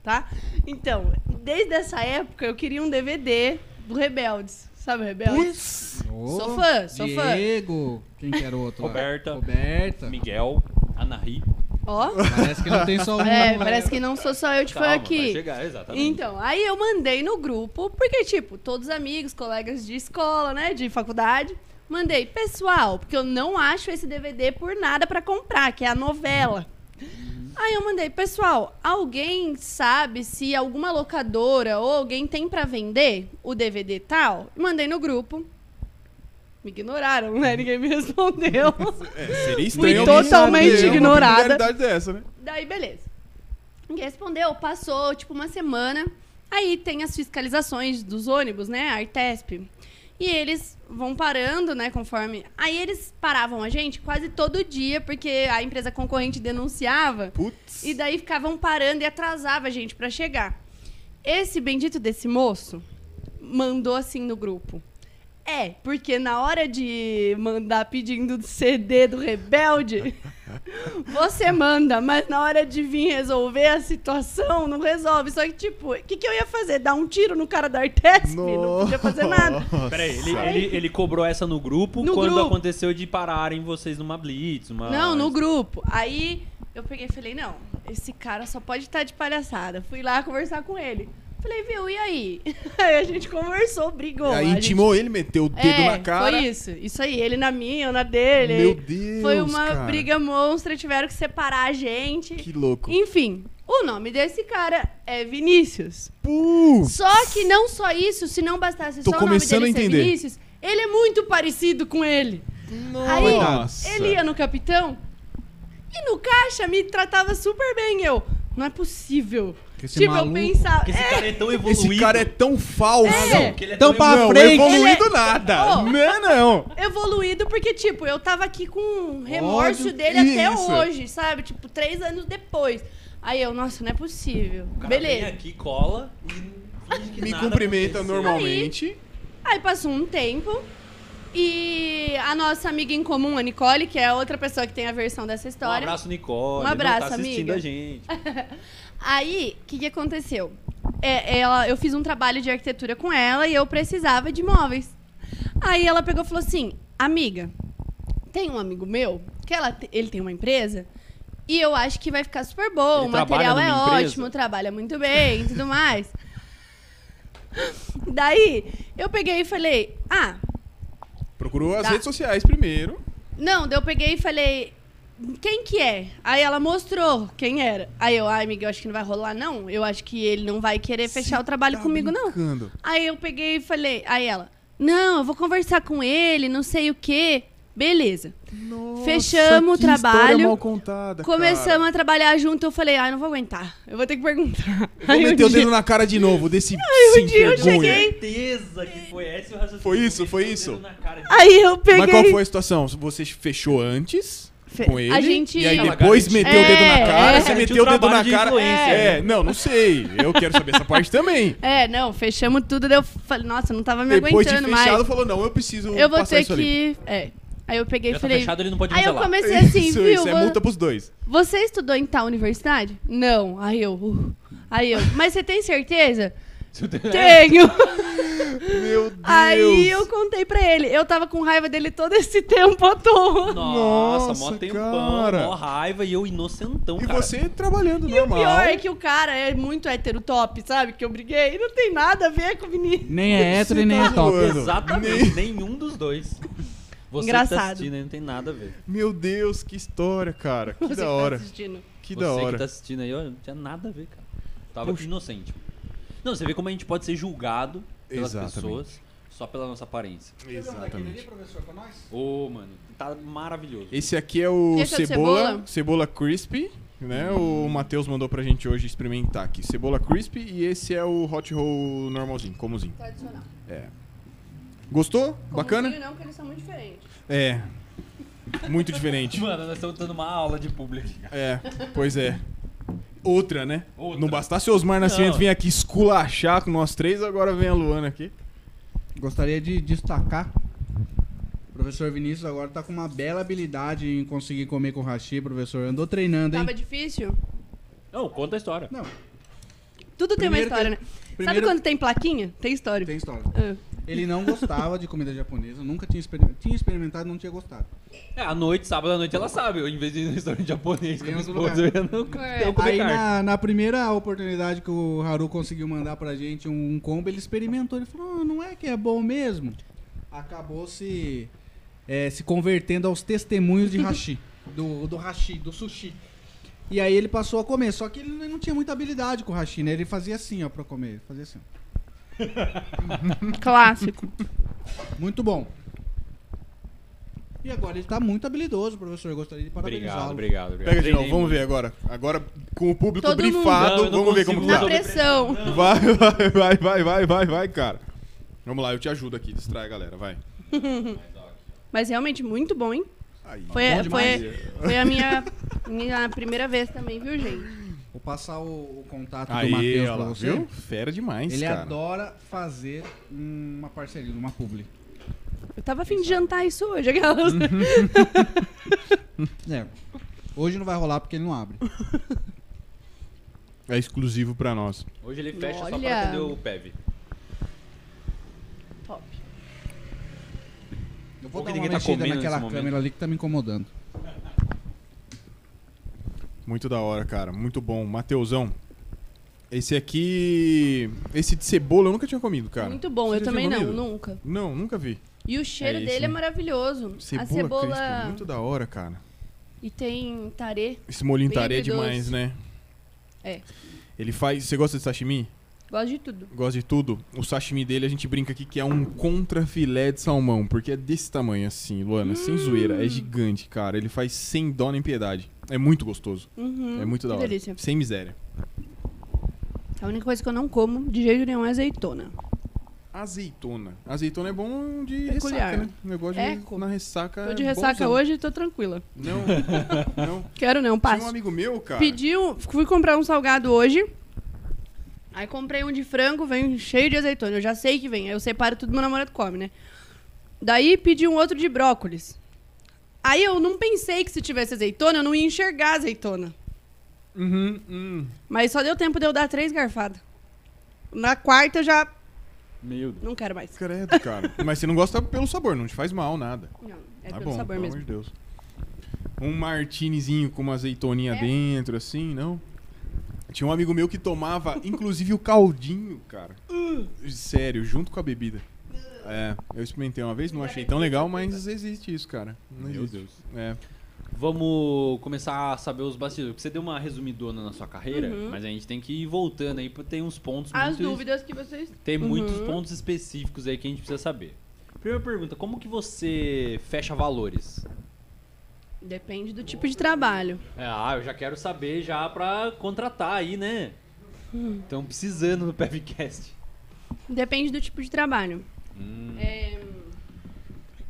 Tá? Então, desde essa época eu queria um DVD do Rebeldes. Sabe o Rebeldes? Ô, Sou fã, sou fã. Diego. Quem que era o outro? Roberta. Roberta. Miguel, Anahi. Ó. [laughs] Parece que não tem só um. É, parece que não sou só eu de fã Calma, aqui. vai chegar, exatamente. Então, aí eu mandei no grupo, porque, tipo, todos amigos, colegas de escola, né, de faculdade, mandei, pessoal, porque eu não acho esse DVD por nada pra comprar, que é a novela. Aí eu mandei, pessoal, alguém sabe se alguma locadora ou alguém tem pra vender o DVD tal? Mandei no grupo. Me ignoraram, né? Ninguém me respondeu. [laughs] É, seria Fui estranho alguém totalmente uma ignorada. peculiaridade dessa, né? Daí, beleza. Ninguém respondeu, passou, tipo, uma semana. Aí tem as fiscalizações dos ônibus, né? A Artesp. E eles vão parando, né, conforme... Aí eles paravam a gente quase todo dia, porque a empresa concorrente denunciava. Putz. E daí ficavam parando e atrasava a gente pra chegar. Esse bendito desse moço mandou assim no grupo. É, porque na hora de mandar pedindo CD do Rebelde, [laughs] você manda, mas na hora de vir resolver a situação, não resolve. Só que, tipo, o que, que eu ia fazer? Dar um tiro no cara da Artesp? Não podia fazer nada. Peraí, ele, ele, ele cobrou essa no grupo No quando grupo. aconteceu de pararem vocês numa blitz, uma... Não, no grupo. Aí eu peguei e falei, não, esse cara só pode estar de palhaçada. Fui lá conversar com ele. Falei, viu, e aí? [laughs] Aí a gente conversou, brigou. Aí A gente- intimou ele, meteu o dedo é, na cara. Foi isso. Isso aí, ele na minha, eu na dele. Meu Deus, Foi uma cara. briga monstra, tiveram que separar a gente. Que louco. Enfim, o nome desse cara é Vinícius. Puh, Só que não só isso, se não bastasse Tô só o nome dele ser. Vinícius, ele é muito parecido com ele. Aí, Nossa. ele ia no capitão e no caixa me tratava super bem. Eu, não é possível. Esse tipo, maluco- eu pensava. Porque esse é, cara é tão evoluído. Esse cara é tão falso. É. que ele é Tão tão pra não, frente. evoluído Ele é- nada. Oh. Não, não. evoluído porque, tipo, eu tava aqui com um remorso Ódio. dele até Isso. hoje, sabe? Tipo, três anos depois. Aí eu, nossa, não é possível. O cara vem Beleza. aqui, cola e Me nada cumprimenta aconteceu. normalmente. Aí passou um tempo e a nossa amiga em comum, a Nicole, que é a outra pessoa que tem a versão dessa Um história. abraço, Nicole. Um abraço, não tá assistindo amiga. a gente. [laughs] Aí, o que, que aconteceu? É, ela, eu fiz um trabalho de arquitetura com ela e eu precisava de móveis. Aí ela pegou e falou assim: Amiga, tem um amigo meu que ela, ele tem uma empresa e eu acho que vai ficar super bom. Ele o material é empresa? ótimo, trabalha muito bem e tudo mais. Daí, eu peguei e falei: Ah, Procurou as Tá. redes sociais primeiro. não, daí eu peguei e falei, quem que é? Aí ela mostrou quem era. Aí eu, ai, amiga, eu acho que não vai rolar, não. Eu acho que ele não vai querer fechar Cê o trabalho tá comigo, não. brincando. Aí eu peguei e falei, aí ela, não, eu vou conversar com ele, não sei o quê. Beleza. Nossa, Fechamos o trabalho, mal contada, Começamos cara. a trabalhar junto, eu falei, ai, não vou aguentar. Eu vou ter que perguntar. Vou [laughs] Aí um meter o dia- dedo na cara de novo, desse [laughs] um sem dia eu cheguei- certeza que foi esse o raciocínio. Foi isso, foi isso. Aí eu peguei... Mas qual foi a situação? Você fechou antes com ele? a gente- E aí Ela depois garantiu. meteu o dedo na É, cara, é. você meteu o dedo trabalho na de cara. influência, É, não, não sei. Eu quero saber essa parte também. [laughs] É, não, fechamos tudo, daí eu falei, nossa, não tava me Depois de aguentando fechado, mais. falou, não, eu preciso Eu vou passar ter isso ali. que... É. Aí eu peguei Já e tá falei... fechado, ele não pode Aí eu cancelar. comecei assim, Isso, viu? isso é vo- multa pros dois. Você estudou em tal universidade? Não. Aí eu. uh. Aí eu. Mas você tem certeza? [laughs] Tenho. [laughs] Meu Deus. Aí eu contei pra ele. Eu tava com raiva dele todo esse tempo à toa. Nossa, mó Nossa, tempão, cara. mó raiva e eu inocentão, E cara. você trabalhando E o normal. pior é que o cara é muito hétero top, sabe? Que eu briguei. Não tem nada a ver com o menino. Nem é hétero e nem tá é top. zoando? Exatamente, nenhum dos dois. Você que tá Engraçado. assistindo aí não tem nada a ver. Meu Deus, que história, cara. Que Você da tá hora. assistindo. Que você da que hora. tá assistindo aí, olha, não tinha nada a ver, cara. Tava Puxa. inocente. Não, você vê como a gente pode ser julgado pelas Exatamente. pessoas só pela nossa aparência. Exatamente. professor, pra nós? Ô, mano, tá maravilhoso. Esse aqui é o Esse é cebola, cebola? cebola crispy, né? O Matheus mandou pra gente hoje experimentar aqui. Cebola crispy e esse é o hot roll normalzinho, comozinho. Tradicional. Gostou? Bacana? Não, porque eles são muito diferentes. É. Muito diferente. Mano, nós estamos dando uma aula de público. É, pois é. Outra, né? Outra. Não bastasse o Osmar Nascimento Não. vir aqui esculachar com nós três, agora vem a Luana aqui. Gostaria de destacar. O professor Vinícius agora tá com uma bela habilidade em conseguir comer com hashi, professor. Andou treinando, hein? Tava difícil? Não, conta a história. Não, Tudo tem uma história, tem- né? Sabe primeiro- quando tem plaquinha? Tem história. tem história. Ah. Ele não gostava de comida japonesa, nunca tinha experimentado. Tinha experimentado e não tinha gostado. É, à noite, sábado à noite, ela sabe. Eu, em vez de ir no restaurante japonês com a minha esposa, eu ia no É. Aí na, na primeira oportunidade que o Haru conseguiu mandar pra gente um, combo, ele experimentou. Ele falou, "Ah, não é que é bom mesmo? Acabou se, é, se convertendo aos testemunhos de hashi. do, do hashi, do sushi. E aí ele passou a comer. Só que ele não tinha muita habilidade com o hashi, né? Ele fazia assim, ó, pra comer. Ele Fazia assim. [laughs] Clássico. Muito bom. E agora ele tá muito habilidoso, professor. Eu gostaria de Obrigado, parabenizá-lo. obrigado, obrigado. Pega de novo, vamos ver agora. Agora, com o público Todo brifado, Não, vamos ver como Na tá. pressão. Vai, [laughs] vai, vai, vai, vai, vai, vai, cara. Vamos lá, eu te ajudo aqui, distrai a galera, vai. [laughs] Mas realmente muito bom, hein? Aí. Foi, Bom foi, foi a minha, minha primeira vez também, viu, gente? Vou passar o, o contato do Matheus pra você. viu? Fera demais, Ele cara. adora fazer uma parceria, uma publi. Eu tava afim de jantar isso hoje, aquelas. [laughs] É. Hoje não vai rolar porque ele não abre. É exclusivo pra nós. Hoje ele fecha só Olha. pra atender o PEV. Top. Eu vou Ou dar que uma ninguém tá mexida comendo naquela nesse momento. câmera ali que tá me incomodando. Muito da hora, cara. Muito bom. Mateusão. Esse aqui. Esse de cebola eu nunca tinha comido, cara. Muito bom, Você eu também não, nunca. Não, nunca vi. E o cheiro É dele é maravilhoso. Cebola, a cebola. muito da hora, cara. E tem tarê. Esse molhinho Bem tarê é demais, né? É. Ele faz. Você gosta de sashimi? Gosto de tudo. Gosta de tudo? O sashimi dele a gente brinca aqui que é um contra filé de salmão, porque é desse tamanho assim, Luana, sem zoeira. Hum. É gigante, cara. Ele faz sem dó nem piedade. É muito gostoso. Uhum, é muito da hora. delícia. Sem miséria. A única coisa que eu não como de jeito nenhum é azeitona. Azeitona. Azeitona é bom de Peculiar. ressaca, né? O negócio É, de co- na ressaca. Tô de é ressaca bonzão. hoje e tô tranquila. Não, [laughs] não. Quero não, Tinha um amigo meu, cara. Pedi um, fui comprar um salgado hoje. Aí comprei um de frango, vem cheio de azeitona. Eu já sei que vem. Aí eu separo tudo, meu namorado come, né? Daí pedi um outro de brócolis. Aí eu não pensei que se tivesse azeitona, eu não ia enxergar a azeitona. Uhum, hum. Mas só deu tempo de eu dar três garfadas. Na quarta eu já Meu Deus. não quero mais. Credo, cara. [laughs] Mas você não gosta pelo sabor, não te faz mal, nada. Não, é tá pelo bom, sabor pelo mesmo. amor de Deus. Um martinezinho com uma azeitoninha É. dentro, assim, não? Tinha um amigo meu que tomava, inclusive, o caldinho, cara. Sério, junto com a bebida. É, eu experimentei uma vez, não achei tão legal, mas existe isso, cara. Não Meu existe. Deus. É. Vamos começar a saber os bastidores. Porque você deu uma resumidona na sua carreira, Uhum. mas a gente tem que ir voltando aí, porque tem uns pontos As muito... dúvidas que vocês. Tem Uhum. muitos pontos específicos aí que a gente precisa saber. Primeira pergunta, como que você fecha valores? Depende do tipo de trabalho. É, ah, eu já quero saber já pra contratar aí, né? Hum. Estão precisando no PevCast. Depende do tipo de trabalho. Hum, É,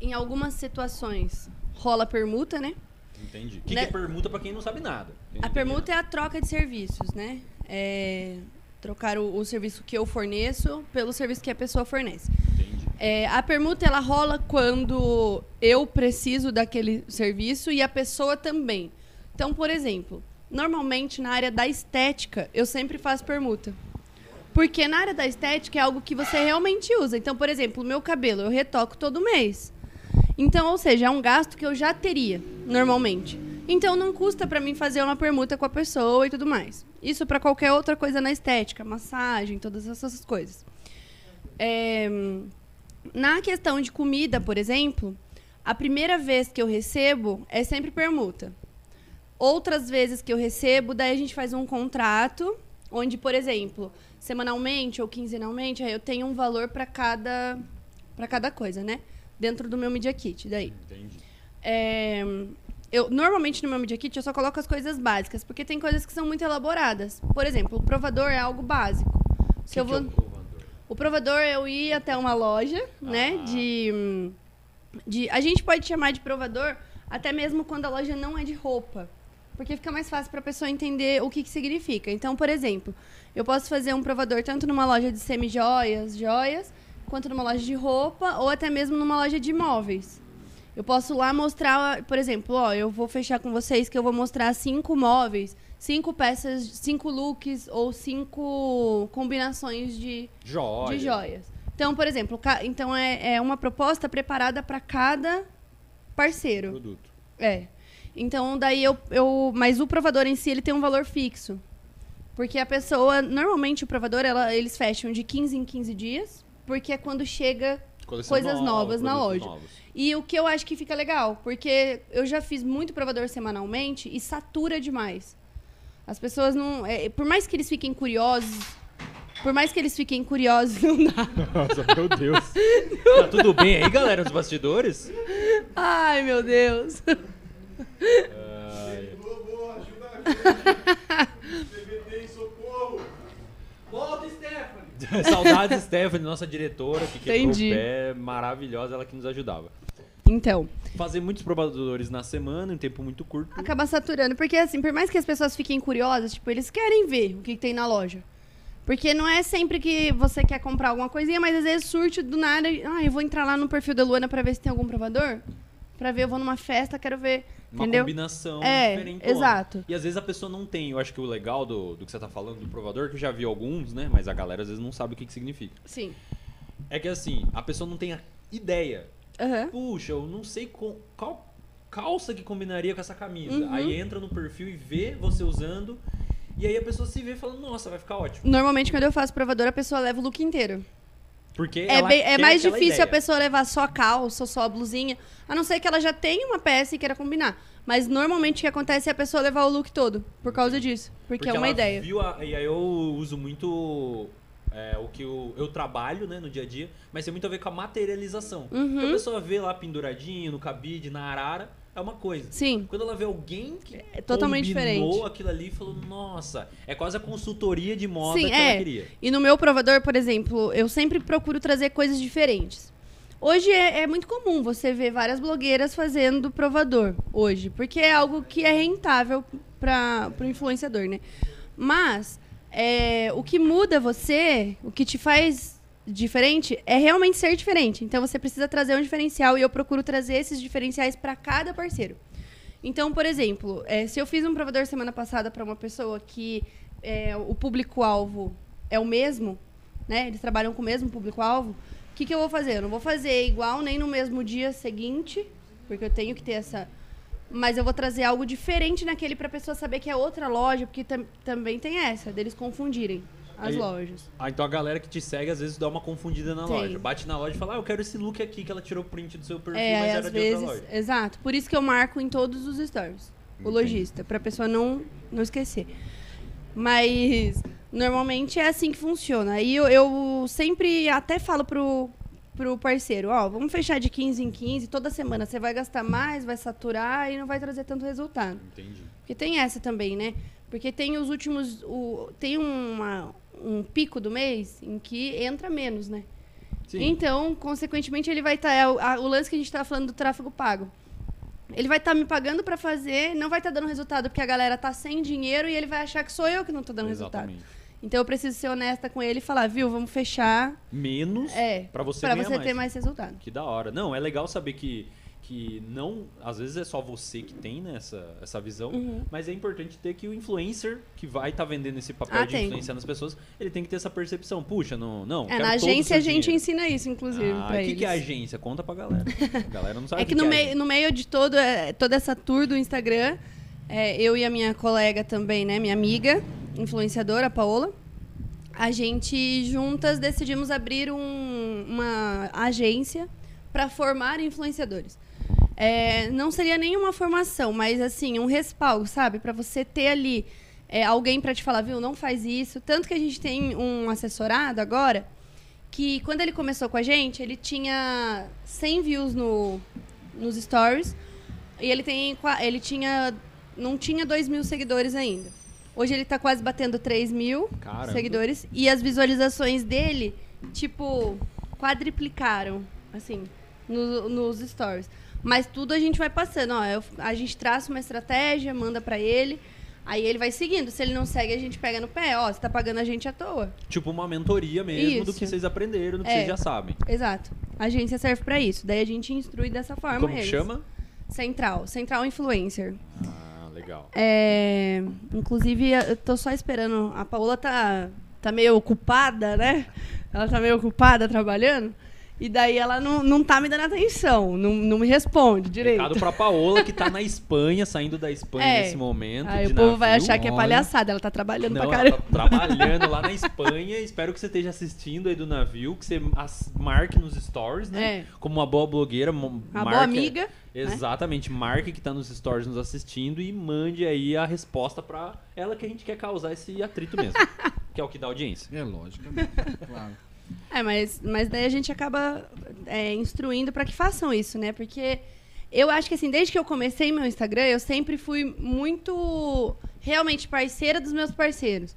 em algumas situações rola permuta, né? entendi. O que, Né? que é permuta pra quem não sabe nada? A permuta é a troca de serviços, né? É trocar o, o serviço que eu forneço pelo serviço que a pessoa fornece. É, a permuta ela rola quando eu preciso daquele serviço e a pessoa também. Então, por exemplo, normalmente na área da estética eu sempre faço permuta. Porque na área da estética é algo que você realmente usa. Então, por exemplo, o meu cabelo eu retoco todo mês. Então, ou seja, é um gasto que eu já teria normalmente. Então não custa pra mim fazer uma permuta com a pessoa e tudo mais. Isso pra qualquer outra coisa na estética, massagem, todas essas coisas. É, na questão de comida, por exemplo, a primeira vez que eu recebo é sempre permuta. Outras vezes que eu recebo, daí a gente faz um contrato, onde, por exemplo, semanalmente ou quinzenalmente, aí eu tenho um valor para cada para cada coisa, né? Dentro do meu Media Kit, daí. Entendi. É, eu, normalmente no meu Media Kit eu só coloco as coisas básicas, porque tem coisas que são muito elaboradas. Por exemplo, o provador é algo básico. Se Que eu que vou... é o provador? Eu ir até uma loja, né? Ah. De, de. A gente pode chamar de provador até mesmo quando a loja não é de roupa. Porque fica mais fácil para a pessoa entender o que, que significa. Então, por exemplo, eu posso fazer um provador tanto numa loja de semi-joias, joias, quanto numa loja de roupa, ou até mesmo numa loja de imóveis. Eu posso lá mostrar, por exemplo, ó, eu vou fechar com vocês que eu vou mostrar cinco móveis, cinco peças, cinco looks ou cinco combinações de, Joia. de joias. Então, por exemplo, então é, é uma proposta preparada para cada parceiro. Produto. É. Então, daí eu, eu. Mas o provador em si, ele tem um valor fixo. Porque a pessoa. Normalmente o provador, ela, eles fecham de 15 em 15 dias. Porque é quando chega. Coleção Coisas nova, novas na loja. novos. E o que eu acho que fica legal. Porque eu já fiz muito provador semanalmente e satura demais. As pessoas não. é, por mais que eles fiquem curiosos. Por mais que eles fiquem curiosos, [laughs] não dá. Nossa, meu Deus. tá tudo bem aí, galera, nos bastidores? Ai, meu Deus. Ai, Volta, [laughs] Stephanie! Saudades, Stephanie, nossa diretora, que quebrou Entendi. o pé, maravilhosa, ela que nos ajudava. Então, Fazer muitos provadores na semana, em tempo muito curto. acaba saturando. Porque, assim, por mais que as pessoas fiquem curiosas, tipo, eles querem ver o que, que tem na loja. Porque não é sempre que você quer comprar alguma coisinha, mas às vezes surte do nada. e, Ah, eu vou entrar lá no perfil da Luana pra ver se tem algum provador. Pra ver, eu vou numa festa, quero ver. Uma entendeu? combinação É, diferente. exato. E às vezes a pessoa não tem. Eu acho que o legal do, do que você tá falando do provador, que eu já vi alguns, né? Mas a galera às vezes não sabe o que, que significa. Sim. É que assim, a pessoa não tem a ideia. Aham. Puxa, eu não sei com- qual calça que combinaria com essa camisa. Uhum. Aí entra no perfil e vê você usando. E aí a pessoa se vê falando, nossa, vai ficar ótimo. Normalmente, quando eu faço provador, a pessoa leva o look inteiro. Porque É, bem- é mais difícil ideia. a pessoa levar só a calça ou só a blusinha. A não ser que ela já tenha uma peça e queira combinar. Mas normalmente o que acontece é a pessoa levar o look todo. Por causa disso. Porque, é uma ideia. A- e aí eu uso muito é, o que eu, eu trabalho né, no dia a dia, mas tem muito a ver com a materialização. Uhum. Porque a pessoa vê lá penduradinho, no cabide, na arara, é uma coisa. Sim. Quando ela vê alguém que É totalmente combinou diferente. aquilo ali e falou, nossa, é quase a consultoria de moda Sim, que é. ela queria. E no meu provador, por exemplo, eu sempre procuro trazer coisas diferentes. Hoje é, é muito comum você ver várias blogueiras fazendo provador hoje, porque é algo que é rentável para o influenciador, né? Mas é, o que muda você, o que te faz diferente, é realmente ser diferente. Então você precisa trazer um diferencial e eu procuro trazer esses diferenciais para cada parceiro. Então, por exemplo, é, se eu fiz um provador semana passada para uma pessoa que é, o público-alvo é o mesmo, né? Eles trabalham com o mesmo público-alvo. O que, que eu vou fazer? Eu não vou fazer igual nem no mesmo dia seguinte, porque eu tenho que ter essa. Mas eu vou trazer algo diferente naquele para a pessoa saber que é outra loja, porque tam- também tem essa, deles confundirem as Aí- lojas. Ah, então a galera que te segue às vezes dá uma confundida na Tem. loja. Bate na loja e fala, ah, eu quero esse look aqui que ela tirou print do seu perfil, É, mas era de vezes. outra loja. Exato. Por isso que eu marco em todos os stories. O lojista, pra pessoa não, não esquecer. Mas normalmente é assim que funciona. Aí eu, eu sempre até falo pro, pro parceiro, ó, vamos fechar de 15 em 15, toda semana você vai gastar mais, vai saturar e não vai trazer tanto resultado. Entendi. Porque tem essa também, né? Porque tem os últimos. O, tem uma, um pico do mês em que entra menos, né? Sim. Então, consequentemente, ele vai estar. é o, lance que a gente estava falando do tráfego pago. Ele vai estar me pagando para fazer, não vai estar dando resultado porque a galera tá sem dinheiro e ele vai achar que sou eu que não tô dando resultado. Então eu preciso ser honesta com ele e falar, viu, vamos fechar. Menos É. pra você Pra você mais. ter mais resultado. Que da hora. Não, é legal saber que, que não. Às vezes é só você que tem né, essa, essa visão, Uhum. mas é importante ter que o influencer que vai estar vendendo esse papel Ah, de tem. influenciar nas pessoas, ele tem que ter essa percepção. Puxa, não. não É, na agência a gente dinheiro. ensina isso, inclusive, Ah, o que, que é agência? Conta pra galera. A galera não [laughs] sabe É que que, no, que é meio, no meio de todo, é, toda essa tour do Instagram, é, eu e a minha colega também, né, minha amiga, influenciadora, a Paola, a gente juntas decidimos abrir um- uma agência para formar influenciadores. É, não seria nenhuma formação, mas assim, um respaldo, sabe? Para você ter ali é, alguém para te falar, viu, não faz isso. Tanto que a gente tem um assessorado agora, que quando ele começou com a gente, ele tinha 100 views no, nos stories e ele tem ele tinha não tinha 2 mil seguidores ainda. Hoje ele tá quase batendo 3 mil Caramba. seguidores e as visualizações dele, tipo, quadriplicaram, assim, no- nos stories. Mas tudo a gente vai passando, ó, eu- a gente traça uma estratégia, manda pra ele, aí ele vai seguindo. Se ele não segue, a gente pega no pé, ó, você tá pagando a gente à toa. Tipo uma mentoria mesmo do Isso. que vocês aprenderam, do que É. vocês já sabem. Exato. A agência serve pra isso. Daí a gente instrui dessa forma Como eles. chama? Central, Central Influencer. Ah, legal. É, inclusive, eu tô só esperando. A Paola tá, tá meio ocupada, né? Ela tá meio ocupada trabalhando. E daí ela não, não tá me dando atenção, não, não me responde direito. Recado pra Paola, que tá na Espanha, saindo da Espanha É. nesse momento. Aí de o povo vai navio. achar que é palhaçada, ela tá trabalhando Não, pra ela caramba. tá trabalhando lá na [laughs] Espanha. Espero que você esteja assistindo aí do navio, que você as- marque nos stories, né? É. Como uma boa blogueira, Uma marque- boa amiga. né? Exatamente, marque que tá nos stories nos assistindo e mande aí a resposta pra ela que a gente quer causar esse atrito mesmo. [laughs] que é o que dá audiência. É logicamente, claro. É, mas, mas daí a gente acaba é, instruindo para que façam isso, né? Porque eu acho que assim, desde que eu comecei meu Instagram, eu sempre fui muito realmente parceira dos meus parceiros.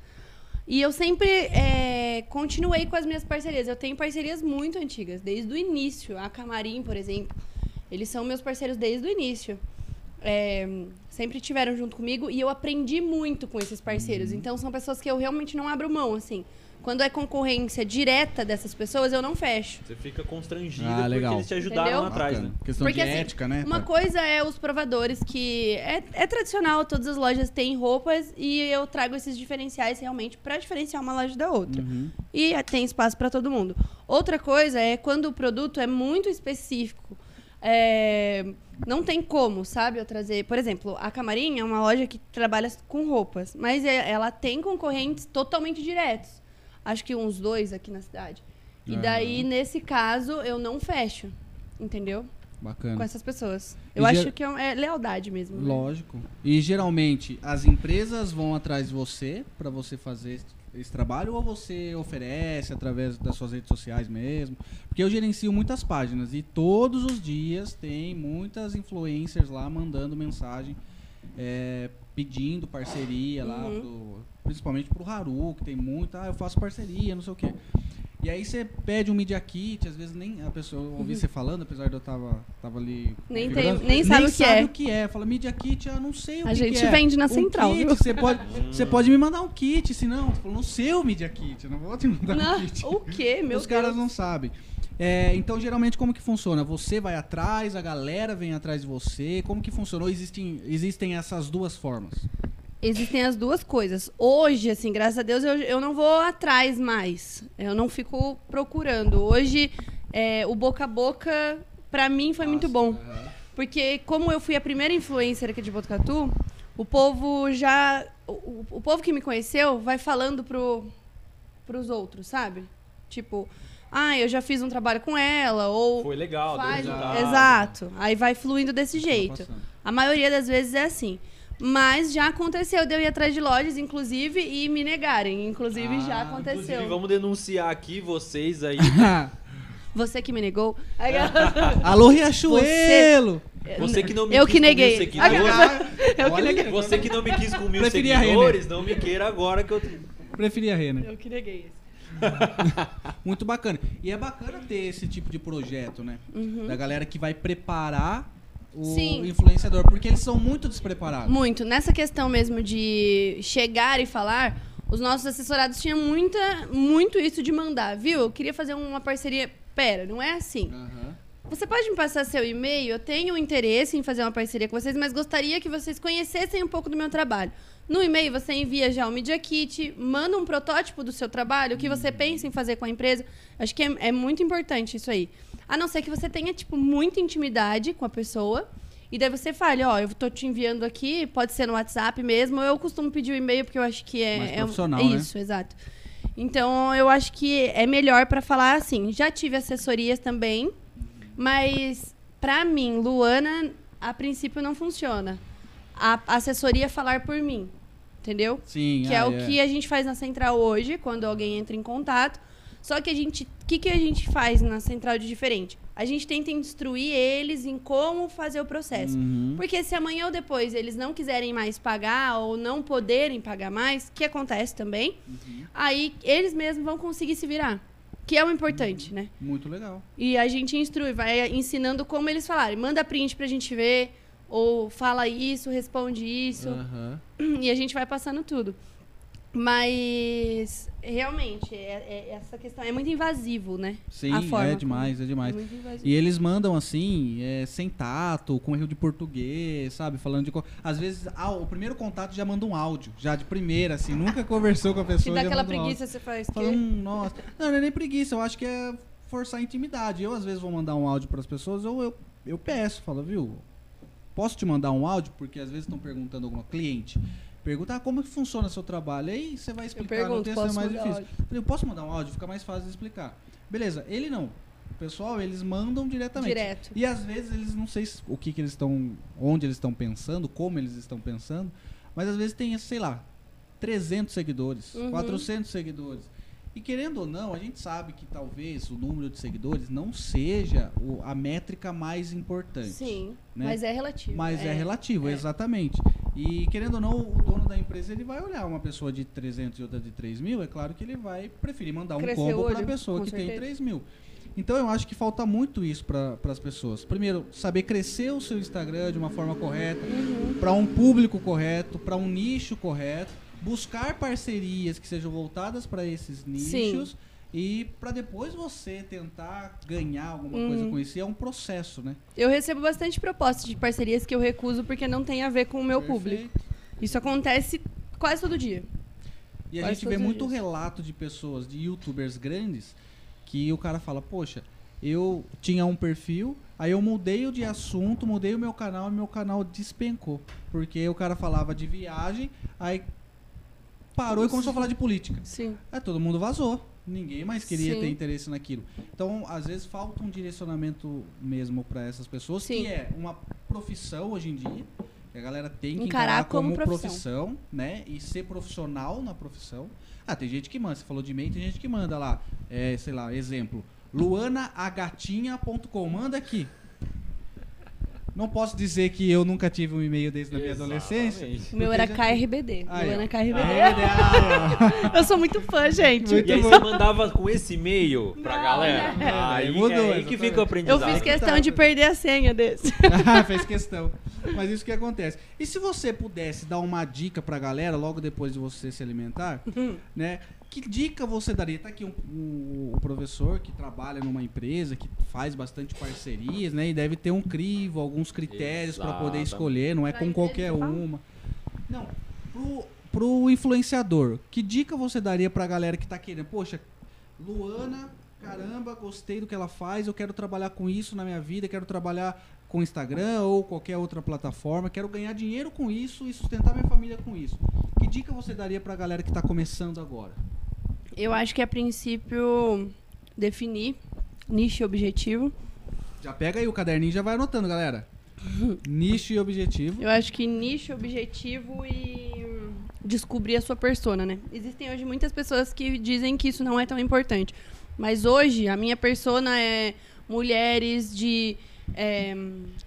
E eu sempre é, continuei com as minhas parcerias. Eu tenho parcerias muito antigas, desde o início. A Camarim, por exemplo. Eles são meus parceiros desde o início. é, sempre tiveram junto comigo e eu aprendi muito com esses Uhum. parceiros. Então são pessoas que eu realmente não abro mão, assim. Quando é concorrência direta dessas pessoas, eu não fecho. Você fica constrangido Ah, porque legal. eles te ajudaram Entendeu? lá atrás, Bacana. né? Questão Porque, de assim, ética, né? Uma coisa é os provadores, que é, é tradicional, todas as lojas têm roupas e eu trago esses diferenciais realmente para diferenciar uma loja da outra. Uhum. E é, tem espaço para todo mundo. Outra coisa é quando o produto é muito específico. é, não tem como, sabe, eu trazer. Por exemplo, a Camarim é uma loja que trabalha com roupas, mas é- ela tem concorrentes totalmente diretos. Acho que uns dois aqui na cidade. E Aham. daí, nesse caso, eu não fecho. Entendeu? Com Bacana. essas pessoas. E Eu ger- acho que é, é lealdade mesmo. né? Lógico. E geralmente as empresas vão atrás de você pra você fazer esse, esse trabalho ou você oferece através das suas redes sociais mesmo? Porque eu gerencio muitas páginas e todos os dias tem muitas influencers lá mandando mensagem é, pedindo parceria lá, Uhum. Principalmente pro Haru, que tem muita, ah, eu faço parceria, não sei o quê. E aí você pede um Media Kit, às vezes nem a pessoa ouvi você falando, apesar de eu tava, tava ali. Uhum. Nem tem- nem sabe o que é. o que é. Fala, Media Kit, eu não sei o A que gente que é. vende na central, kit? Você pode, [laughs] você pode me mandar um kit, senão, tô falando, no seu Media Kit, eu não vou te mandar Não, um kit. o quê, [laughs] meu Os caras Deus? não sabem. É, então, geralmente, como que funciona? Você vai atrás, a galera vem atrás de você. Como que funciona? Ou existem, existem essas duas formas? Existem as duas coisas. Hoje, assim, graças a Deus, eu, eu não vou atrás mais. Eu não fico procurando. Hoje, é, o boca a boca, pra mim, foi muito bom. Porque como eu fui a primeira influencer aqui de Botucatu, o povo já... O, o- povo que me conheceu vai falando pro, pros outros, sabe? Tipo, ah, eu já fiz um trabalho com ela, ou... Foi legal, deu faz- resultado. Exato. Aí vai fluindo desse jeito. A maioria das vezes é assim. Mas já aconteceu de eu ir atrás de lojas, inclusive, e me negarem. Inclusive, Ah, já Inclusive, aconteceu. vamos denunciar aqui vocês aí. [laughs] Você que me negou. Aí, [laughs] Alô, Riachuelo! Você que não me Eu quis que com mil neguei. seguidores. Eu que Olha, neguei. Você que não me quis com mil Preferia a seguidores, não me queira agora que eu. Preferi a Rena. Eu que neguei isso. [laughs] Muito bacana. E é bacana ter esse tipo de projeto, né? Uhum. Da galera que vai preparar o Sim. influenciador, porque eles são muito despreparados. Muito. Nessa questão mesmo de chegar e falar, os nossos assessorados tinham muita, muito isso de mandar, viu? Eu queria fazer uma parceria. Pera, não é assim. Aham. Você pode me passar seu e-mail? Eu tenho interesse em fazer uma parceria com vocês, mas gostaria que vocês conhecessem um pouco do meu trabalho. No e-mail você envia já o Media Kit, manda um protótipo do seu trabalho, o que você pensa em fazer com a empresa. Acho que é, é muito importante isso aí. A não ser que você tenha, tipo, muita intimidade com a pessoa. E daí você fale, ó, eu tô te enviando aqui, pode ser no WhatsApp mesmo. Eu costumo pedir o e-mail porque eu acho que é, Mais é um- profissional, é né? isso, exato. Então, eu acho que é melhor para falar assim. Já tive assessorias também, mas pra mim, Luana, a princípio não funciona. A assessoria é falar por mim, entendeu? Sim, que é ah, o que a gente faz na central hoje, quando alguém entra em contato. Só que a gente, o que, que a gente faz na central de diferente? A gente tenta instruir eles em como fazer o processo. Uhum. Porque se amanhã ou depois eles não quiserem mais pagar ou não poderem pagar mais, que acontece também, Uhum. aí eles mesmos vão conseguir se virar. Que é o importante, né? Muito legal. E a gente instrui, vai ensinando como eles falarem. Manda print pra gente ver, ou fala isso, responde isso. [clears throat] E a gente vai passando tudo. Mas, realmente, é- é- essa questão é muito invasivo, né? Sim, A forma é demais, é demais. Invasivo. E eles mandam assim, é, sem tato, com erro de português, sabe? Falando de. co- Às vezes, ah, o primeiro contato já manda um áudio, já de primeira, assim, nunca conversou com a [laughs] pessoa. dá já aquela manda um preguiça, você faz Fala, hum, nossa. Não, não é nem preguiça, eu acho que é forçar a intimidade. Eu, às vezes, vou mandar um áudio pras pessoas, ou eu, eu peço, falo, viu? Posso te mandar um áudio? Porque às vezes estão perguntando alguma cliente. Pergunta, ah, como que funciona seu trabalho? Aí você vai Eu explicar no pergunto, texto, é posso mais difícil. áudio? Falei, eu posso mandar um áudio? Fica mais fácil de explicar. Beleza, ele não. O pessoal, eles mandam diretamente. Direto. E às vezes eles não sei se- o que, que eles estão. onde eles estão pensando, como eles estão pensando, mas às vezes tem, sei lá, 300 seguidores, Uhum. 400 seguidores. E querendo ou não, a gente sabe que talvez o número de seguidores não seja o- a métrica mais importante. Sim, né? mas é relativo. Mas é, relativo, é. exatamente. E querendo ou não, o dono da empresa ele vai olhar uma pessoa de 300 e outra de 3 mil, é claro que ele vai preferir mandar um Crescer combo para a pessoa que tem certeza. 3 mil. Então eu acho que falta muito isso para as pessoas. Primeiro, saber crescer o seu Instagram de uma forma correta, para um público correto, para um nicho correto, buscar parcerias que sejam voltadas para esses nichos e para depois você tentar ganhar alguma coisa Uhum. com isso. É um processo, né? Eu recebo bastante propostas de parcerias que eu recuso porque não tem a ver com o meu público. Perfeito. Isso acontece quase todo dia. E a Quase gente vê muito dias. relato de pessoas, de youtubers grandes, que o cara fala, poxa, eu tinha um perfil, aí eu mudei o de assunto, mudei o meu canal e meu canal despencou. Porque o cara falava de viagem, aí parou e começou a falar de política. Sim. Aí todo mundo vazou. Ninguém mais queria Sim. ter interesse naquilo. Então, às vezes, falta um direcionamento mesmo para essas pessoas, Sim. que é uma profissão hoje em dia. Que a galera tem que Encarar encarar, como como, profissão. profissão. né? E ser profissional na profissão. Ah, tem gente que manda. Você falou de e-mail, tem gente que manda lá. É, sei lá, exemplo. luanaagatinha.com. Manda aqui. Não posso dizer que eu nunca tive um e-mail desse na minha adolescência. O meu era KRBD. Aí, Luana ó. KRBD. Ah, [laughs] Eu sou muito fã, gente. Muito E aí bom. você mandava com esse e-mail pra Não, galera? não. Aí, Mudou, é aí que fica o Eu aprendizado. fiz questão de perder a senha desse. [laughs] Ah, fez questão. Mas isso que acontece. E se você pudesse dar uma dica pra galera logo depois de você se alimentar, né? Que dica você daria? Tá aqui um, um- o professor que trabalha numa empresa, que faz bastante parcerias, né? E deve ter um crivo, alguns critérios pra poder escolher, não é com qualquer uma. Não, pro, pro influenciador, que dica você daria pra galera que tá querendo? Poxa, Luana, caramba, gostei do que ela faz, eu quero trabalhar com isso na minha vida, quero trabalhar com Instagram ou qualquer outra plataforma, quero ganhar dinheiro com isso e sustentar minha família com isso. Que dica você daria pra galera que tá começando agora? Eu acho que a princípio definir nicho e objetivo. Já pega aí o caderninho e já vai anotando, galera. [laughs] Nicho e objetivo. Eu acho que nicho, objetivo e descobrir a sua persona, né? Existem hoje muitas pessoas que dizem que isso não é tão importante. Mas hoje a minha persona é mulheres de é,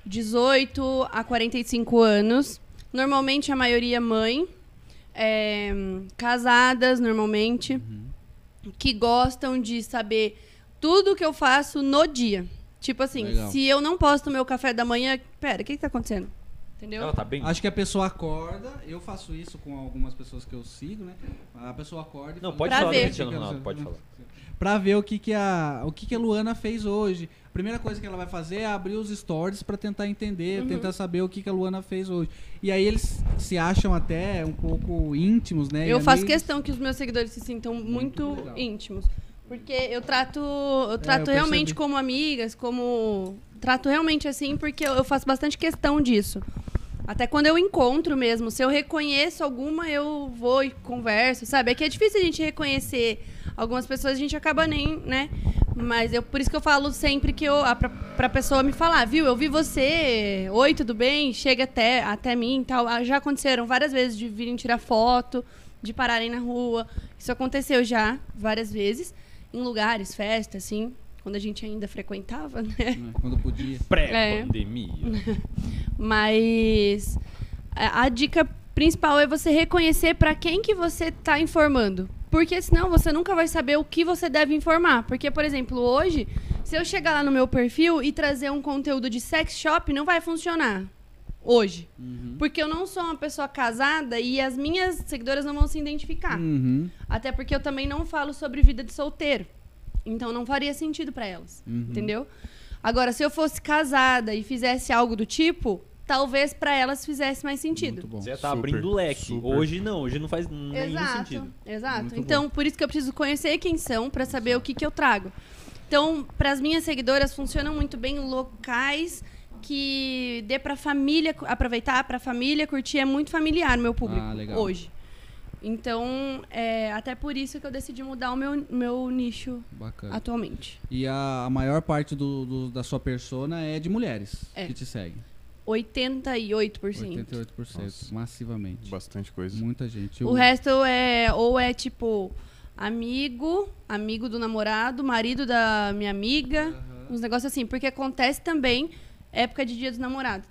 18 a 45 anos. Normalmente a maioria mãe. é, casadas, normalmente. Que gostam de saber tudo que eu faço no dia. Tipo assim, Legal. se eu não posto meu café da manhã. Pera, o que, que tá acontecendo? Entendeu? Ela tá bem? Acho que a pessoa acorda, eu faço isso com algumas pessoas que eu sigo, né? A pessoa acorda e Não, fala, pode Pra falar do ver. Cristiano Ronaldo, pode falar. Pra ver o que que a o que que a Luana fez hoje. A primeira coisa que ela vai fazer é abrir os stories pra tentar entender, Uhum. tentar saber o que que a Luana fez hoje. E aí eles se acham até um pouco íntimos, né? Eu faço amigos. questão que os meus seguidores se sintam muito, legal. íntimos. Porque eu trato, eu trato eu realmente como amigas, como. Trato realmente assim, porque eu faço bastante questão disso. Até quando eu encontro mesmo. Se eu reconheço alguma, eu vou e converso, sabe? É que é difícil a gente reconhecer algumas pessoas, a gente acaba nem, né? Mas eu, por isso que eu falo sempre que eu, a, pra, pra pessoa me falar, viu, eu vi você, oi, tudo bem? Chega até, até mim tal. Ah, Já aconteceram várias vezes de virem tirar foto, de pararem na rua. Isso aconteceu já várias vezes, em lugares, festas, assim, quando a gente ainda frequentava, né? Né, Quando podia. Pré-pandemia. Mas a, a dica principal é você reconhecer para quem que você está informando. Porque senão você nunca vai saber o que você deve informar. Porque, por exemplo, hoje, se eu chegar lá no meu perfil e trazer um conteúdo de sex shop, não vai funcionar. Hoje. Uhum. Porque eu não sou uma pessoa casada e as minhas seguidoras não vão se identificar. Uhum. Até porque eu também não falo sobre vida de solteiro. Então não faria sentido para elas. Uhum. Entendeu? Agora, se eu fosse casada e fizesse algo do tipo, talvez para elas fizesse mais sentido. Muito bom. Você já tá Super, abrindo o leque. super. Hoje não, hoje não faz nenhum Exato, sentido. exato. Muito então, por isso que eu preciso conhecer quem são para saber o que, que eu trago. Então, para as minhas seguidoras funcionam muito bem locais que dê para família aproveitar, para família curtir, é muito familiar meu público Ah, legal. hoje. Então, é até por isso que eu decidi mudar o meu, meu nicho Bacana. atualmente. E a, a maior parte do, do- da sua persona é de mulheres É. que te seguem. 88%. 88%, Nossa. massivamente. Bastante coisa. Muita gente. O Eu- resto é ou é tipo amigo, amigo do namorado, marido da minha amiga, uns negócios assim, porque acontece também época de Dia dos Namorados.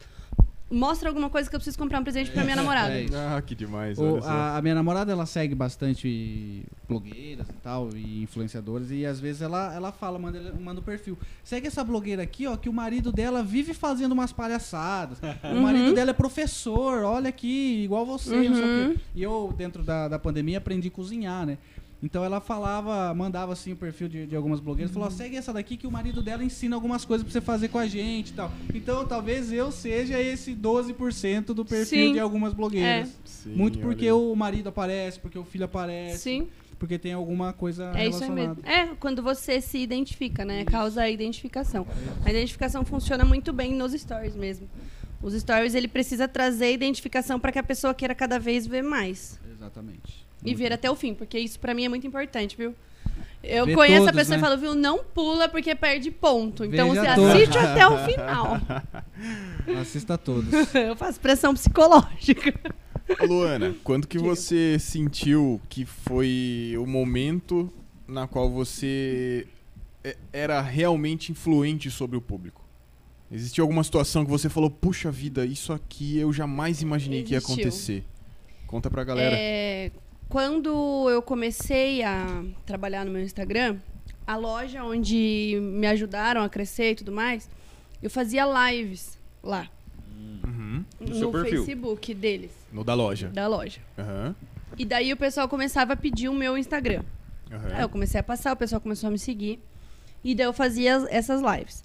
Mostra alguma coisa que eu preciso comprar um presente pra minha namorada. É. Ah, que demais. O- olha só. a, a minha namorada, ela segue bastante blogueiras e tal, e influenciadoras, e às vezes ela, ela fala, manda, manda o perfil. Segue essa blogueira aqui, ó, que o marido dela vive fazendo umas palhaçadas. O marido dela é professor, olha aqui, igual você, não sei o quê. E eu, dentro da, da pandemia, aprendi a cozinhar, né? Então ela falava, mandava assim o perfil de, de algumas blogueiras, falou, ó, segue essa daqui que o marido dela ensina algumas coisas pra você fazer com a gente e tal. Então talvez eu seja esse 12% do perfil Sim. de algumas blogueiras. Sim, Muito olha porque aí. o marido aparece, porque o filho aparece, Sim. porque tem alguma coisa É isso relacionada. mesmo. É, quando você se identifica, né? Causa a identificação. A identificação funciona muito bem nos stories mesmo. Os stories, ele precisa trazer identificação para que a pessoa queira cada vez ver mais. Exatamente. E ver até o fim, porque isso pra mim é muito importante, viu? Eu Ver conheço a todos, pessoa né? e falo, viu, não pula porque perde ponto. Então Veja você todos. assiste [laughs] até o final. [laughs] Assista todos. [laughs] Eu faço pressão psicológica. Luana, quando que você sentiu que foi o momento na qual você é- era realmente influente sobre o público? Existiu alguma situação que você falou, puxa vida, isso aqui eu jamais imaginei que ia Existiu. acontecer? Conta pra galera. É, quando eu comecei a trabalhar no meu Instagram, a loja onde me ajudaram a crescer e tudo mais, eu fazia lives lá. Uhum. No no. Facebook deles, No da loja. da loja. Aham. E daí o pessoal começava a pedir o meu Instagram. aham. Aí eu comecei a passar, o pessoal começou a me seguir. E daí eu fazia as- essas lives.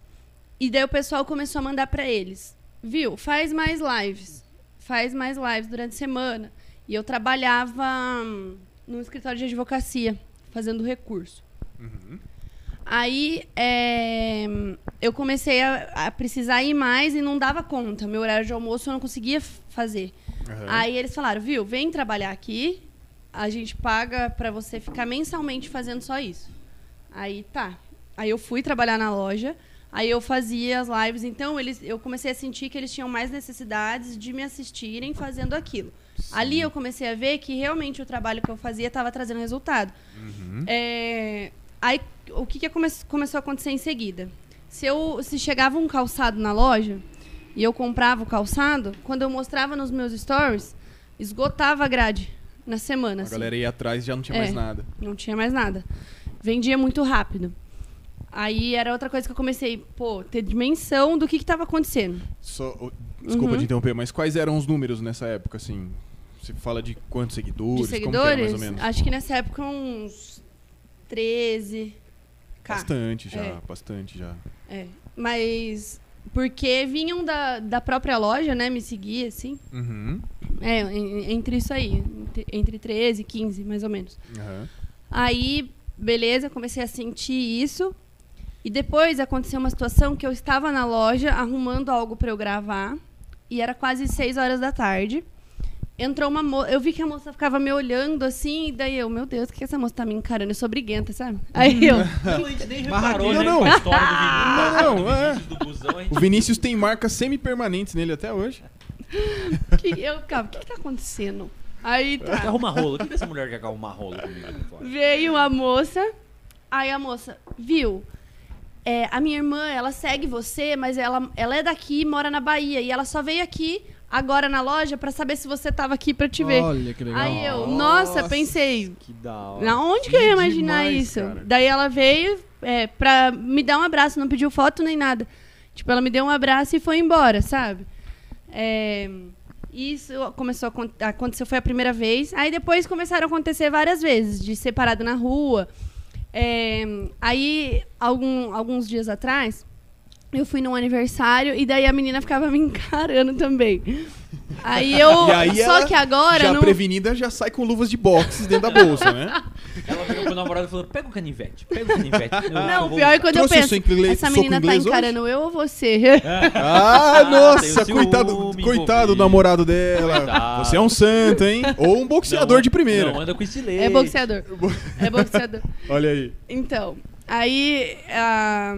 E daí o pessoal começou a mandar pra eles. Viu? Faz mais lives. Faz mais lives durante a semana. E eu trabalhava hum, no escritório de advocacia, fazendo recurso. Uhum. Aí é, eu comecei a, a precisar ir mais e não dava conta. Meu horário de almoço eu não conseguia fazer. aham. Aí eles falaram, viu, vem trabalhar aqui, a gente paga pra você ficar mensalmente fazendo só isso. Aí tá. Aí eu fui trabalhar na loja, aí eu fazia as lives, então eles, eu comecei a sentir que eles tinham mais necessidades de me assistirem fazendo aquilo. Ali eu comecei a ver que realmente o trabalho que eu fazia estava trazendo resultado. Uhum. É, aí o que, que come- começou a acontecer em seguida? Se, eu, se chegava um calçado na loja e eu comprava o calçado, quando eu mostrava nos meus stories, esgotava a grade na semana. A assim. galera ia atrás e já não tinha É. mais nada. Não tinha mais nada. Vendia muito rápido. Aí era outra coisa que eu comecei, pô, ter dimensão do que estava acontecendo. Só, desculpa Uhum. te interromper, mas quais eram os números nessa época, assim? Você fala de quantos seguidores? De que era, seguidores, mais ou menos? acho que nessa época uns 13. K. Bastante já, É. bastante já. É, mas porque vinham da, da própria loja, né, me seguir, assim. Uhum. É, en- entre isso aí, entre, entre 13 e 15, mais ou menos. aham. Aí, beleza, comecei a sentir isso. E depois aconteceu uma situação que eu estava na loja arrumando algo para eu gravar. E era quase 6 horas da tarde. Entrou uma moça. Eu vi que a moça ficava me olhando assim. E daí eu, meu Deus, o que que essa moça tá me encarando? Eu sou briguenta, sabe? Aí eu. Não, [laughs] a gente nem reparou, Barraquinha. né? Não, Com não. a história do Vinícius, Não, é. Vinícius, do busão, a gente O Vinícius tem marcas semi-permanentes nele até hoje. [laughs] que, eu ficava, o que, que tá acontecendo? Aí tá. arrumar rolo. O que essa mulher quer arrumar rolo comigo? Veio a moça. Aí a moça, viu? É, a minha irmã, ela segue você, mas ela, ela é daqui, mora na Bahia. E ela só veio aqui agora na loja pra saber se você tava aqui pra te ver. Olha que legal. Aí eu, nossa, Nossa. pensei, Que da hora. na onde que eu ia imaginar demais, isso? cara. Daí ela veio é, pra me dar um abraço, não pediu foto nem nada. Tipo, ela me deu um abraço e foi embora, sabe? É, isso começou a acon- aconteceu, foi a primeira vez. Aí depois começaram a acontecer várias vezes, de ser parado na rua. É, aí, algum- alguns dias atrás, eu fui num aniversário e daí a menina ficava me encarando também. Aí eu. E aí só ela que agora. já não, prevenida já sai com luvas de boxe dentro da bolsa, né? Ela virou pro namorado e falou: pega o canivete, pega o canivete. [laughs] Eu- Não, o pior é quando eu penso, inglês- essa menina tá inglês hoje? encarando eu ou você? Ah, tem nossa, coitado, coitado do namorado dela. Coitado. Você é um santo, hein? Ou um boxeador Não, de primeira. Não, anda com estilete. É boxeador. [laughs] É boxeador. Olha aí. Então, aí a,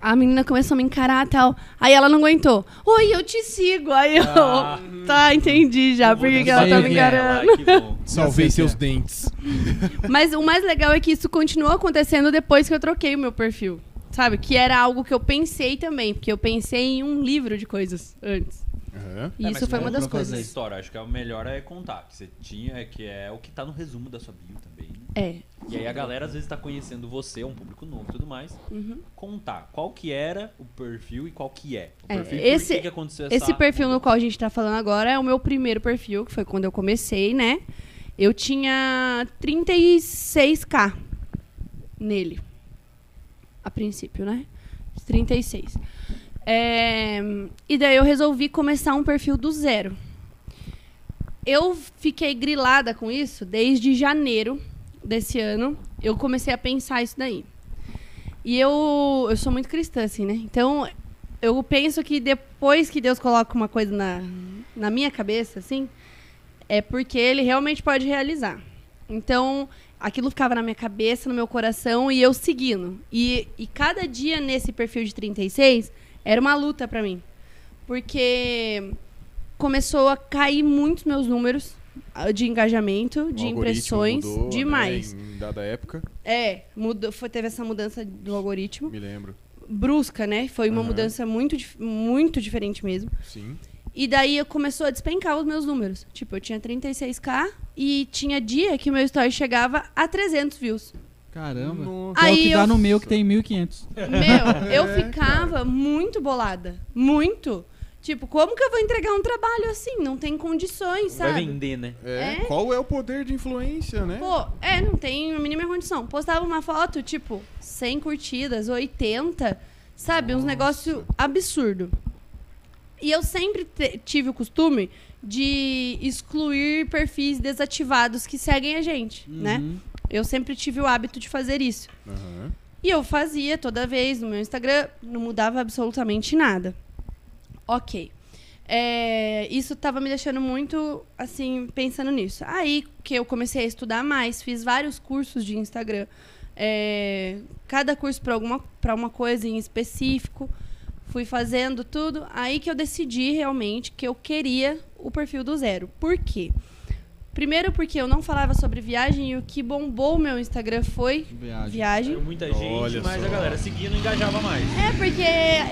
a menina começou a me encarar e tal. Aí ela não aguentou. Oi, eu te sigo. Aí eu. Ah. Tá, entendi já. Por que ela tá me é. encarando? Ah, que bom. Salvei seus que dentes. [laughs] Mas o mais legal é que isso continuou acontecendo depois que eu troquei o meu perfil. Sabe? Que era algo que eu pensei também. Porque eu pensei em um livro de coisas antes. Aham. E É, isso foi uma das coisas. história, acho que é o melhor é contar, que você tinha, é que é o que tá no resumo da sua bio também. É. E aí a galera às vezes tá conhecendo você, é um público novo e tudo mais. Uhum. Contar qual que era o perfil e qual que é. O É, perfil por esse- que que aconteceu essa Esse perfil no mudança. qual a gente tá falando agora é o meu primeiro perfil, que foi quando eu comecei, né? Eu tinha 36k nele. A princípio, né? 36. É, E daí eu resolvi começar um perfil do zero. Eu fiquei grilada com isso desde janeiro desse ano. Eu comecei a pensar isso daí. E eu, eu sou muito cristã, assim, né? Então, eu penso que depois que Deus coloca uma coisa na, na minha cabeça, assim, é porque ele realmente pode realizar. Então, aquilo ficava na minha cabeça, no meu coração, e eu seguindo. E, e cada dia nesse perfil de 36 era uma luta pra mim. Porque começou a cair muitos meus números de engajamento, O de impressões, mudou, né, demais. em dada época, É, mudou, foi, teve essa mudança do algoritmo. me lembro. Brusca, né? Foi uma Aham. mudança muito, muito diferente mesmo. Sim. E daí eu começou a despencar os meus números. Tipo, eu tinha 36k e tinha dia que o meu story chegava a 300 views. Caramba. Nossa. Que é o Aí que dá eu- no meu que tem 1.500. Meu, [laughs] eu É, ficava muito bolada. Muito. Tipo, como que eu vou entregar um trabalho assim? Não tem condições, Vai sabe? vender, né? É, É? Qual é o poder de influência, né? Pô, é, não tem a mínima condição. Postava uma foto, tipo, 100 curtidas, 80, sabe? Uns Nossa. negócio absurdo. E eu sempre tive o costume de excluir perfis desativados que seguem a gente, né? Uhum. Eu sempre tive o hábito de fazer isso. Aham. E eu fazia toda vez no meu Instagram, não mudava absolutamente nada. Ok. É, isso tava me deixando muito, assim, pensando nisso. Aí que eu comecei a estudar mais, fiz vários cursos de Instagram. É, cada curso para alguma para uma coisa em específico. Fui fazendo tudo. Aí que eu decidi realmente que eu queria o perfil do zero. Por quê? Primeiro porque eu não falava sobre viagem e o que bombou o meu Instagram foi Viagem. viagem. Muita gente, Olha mas só. a galera seguindo engajava mais. É, porque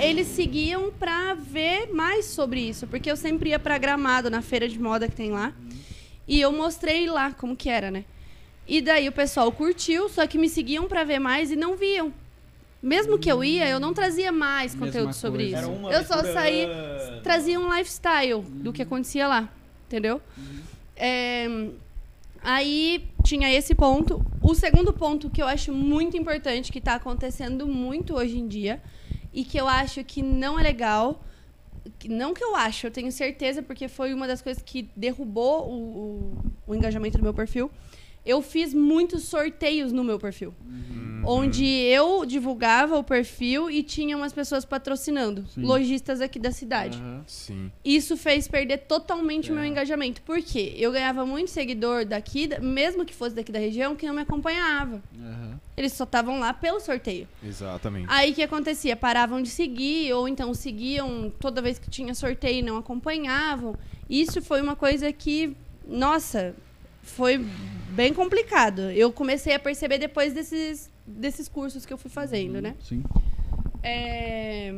eles seguiam pra ver mais sobre isso. Porque eu sempre ia pra Gramado, na feira de moda que tem lá. E eu mostrei lá como que era, né? E daí o pessoal curtiu, só que me seguiam pra ver mais e não viam. Mesmo que eu ia, eu não trazia mais Mesma conteúdo sobre coisa. isso. Eu só saía, trazia um lifestyle do que acontecia lá, entendeu? É, aí tinha esse ponto. O segundo ponto que eu acho muito importante, que tá acontecendo muito hoje em dia, e que eu acho que não é legal. Não que eu acho, eu tenho certeza, porque foi uma das coisas que derrubou o, o- o engajamento do meu perfil. Eu fiz muitos sorteios no meu perfil. Uhum. Onde eu divulgava o perfil e tinha umas pessoas patrocinando. Sim. Lojistas aqui da cidade. Sim. Isso fez perder totalmente o meu É. engajamento. Por quê? Eu ganhava muito seguidor daqui, da- mesmo que fosse daqui da região, que não me acompanhava. Aham. Eles só estavam lá pelo sorteio. Exatamente. Aí o que acontecia? Paravam de seguir, ou então seguiam toda vez que tinha sorteio e não acompanhavam. Isso foi uma coisa que, nossa, foi bem complicado. Eu comecei a perceber depois desses, desses cursos que eu fui fazendo, né? Sim. É,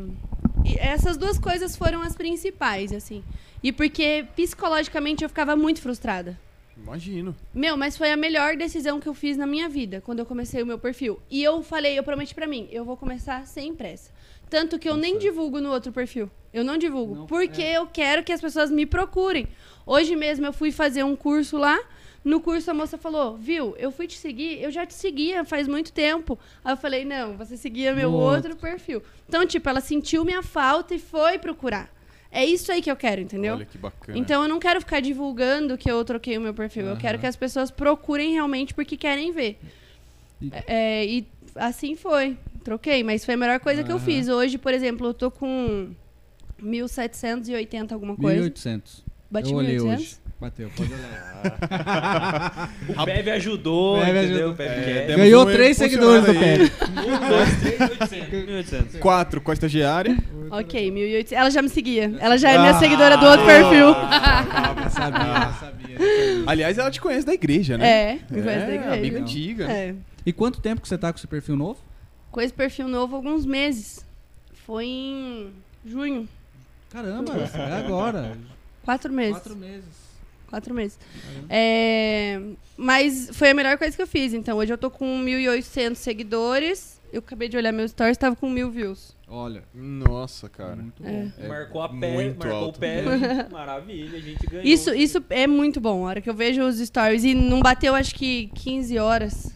e essas duas coisas foram as principais, assim. E porque psicologicamente eu ficava muito frustrada. Imagino. Meu, mas foi a melhor decisão que eu fiz na minha vida, quando eu comecei o meu perfil. E eu falei, eu prometi pra mim, eu vou começar sem pressa. Tanto que eu nem divulgo no outro perfil. Eu não divulgo. Não, porque é. eu quero que as pessoas me procurem. Hoje mesmo eu fui fazer um curso lá. No curso a moça falou, viu, eu fui te seguir, eu já te seguia faz muito tempo. Aí eu falei, não, você seguia meu No outro perfil. Então, tipo, ela sentiu minha falta e foi procurar. É isso aí que eu quero, entendeu? Olha que bacana. Então eu não quero ficar divulgando que eu troquei o meu perfil. Eu Aham. quero que as pessoas procurem realmente porque querem ver. E- É, e assim foi. Troquei, mas foi a melhor coisa que eu fiz. Hoje, por exemplo, eu tô com 1780 alguma coisa. 1.800. Bati eu olhei 1.800? hoje. Bateu, pode olhar. [laughs] O Pev ajudou, Pev entendeu? ajudou. É, Ganhou três seguidores do. Pérez. Um, dois, três, 800. 1800. Quatro com a estagiária. Ok, 1800. Ela já me seguia. Ela já é minha Ah, seguidora do outro perfil. Sabia, eu sabia, sabia. Aliás, ela te conhece da igreja, né? É, me conhece da É, igreja. amiga antiga. É. E quanto tempo que você tá com esse perfil novo? Com esse perfil novo, alguns meses. Foi em junho. Caramba, é agora. Quatro meses. Quatro meses. Quatro meses. É, mas foi a melhor coisa que eu fiz. Então, hoje eu tô com 1.800 seguidores. Eu acabei de olhar meu stories, tava com mil views. Olha, Nossa, cara. muito É. bom. É marcou a muito marcou alto. o pé. [laughs] Maravilha, a gente ganhou. Isso, isso é muito bom. A hora que eu vejo os stories. E não bateu, acho que 15 horas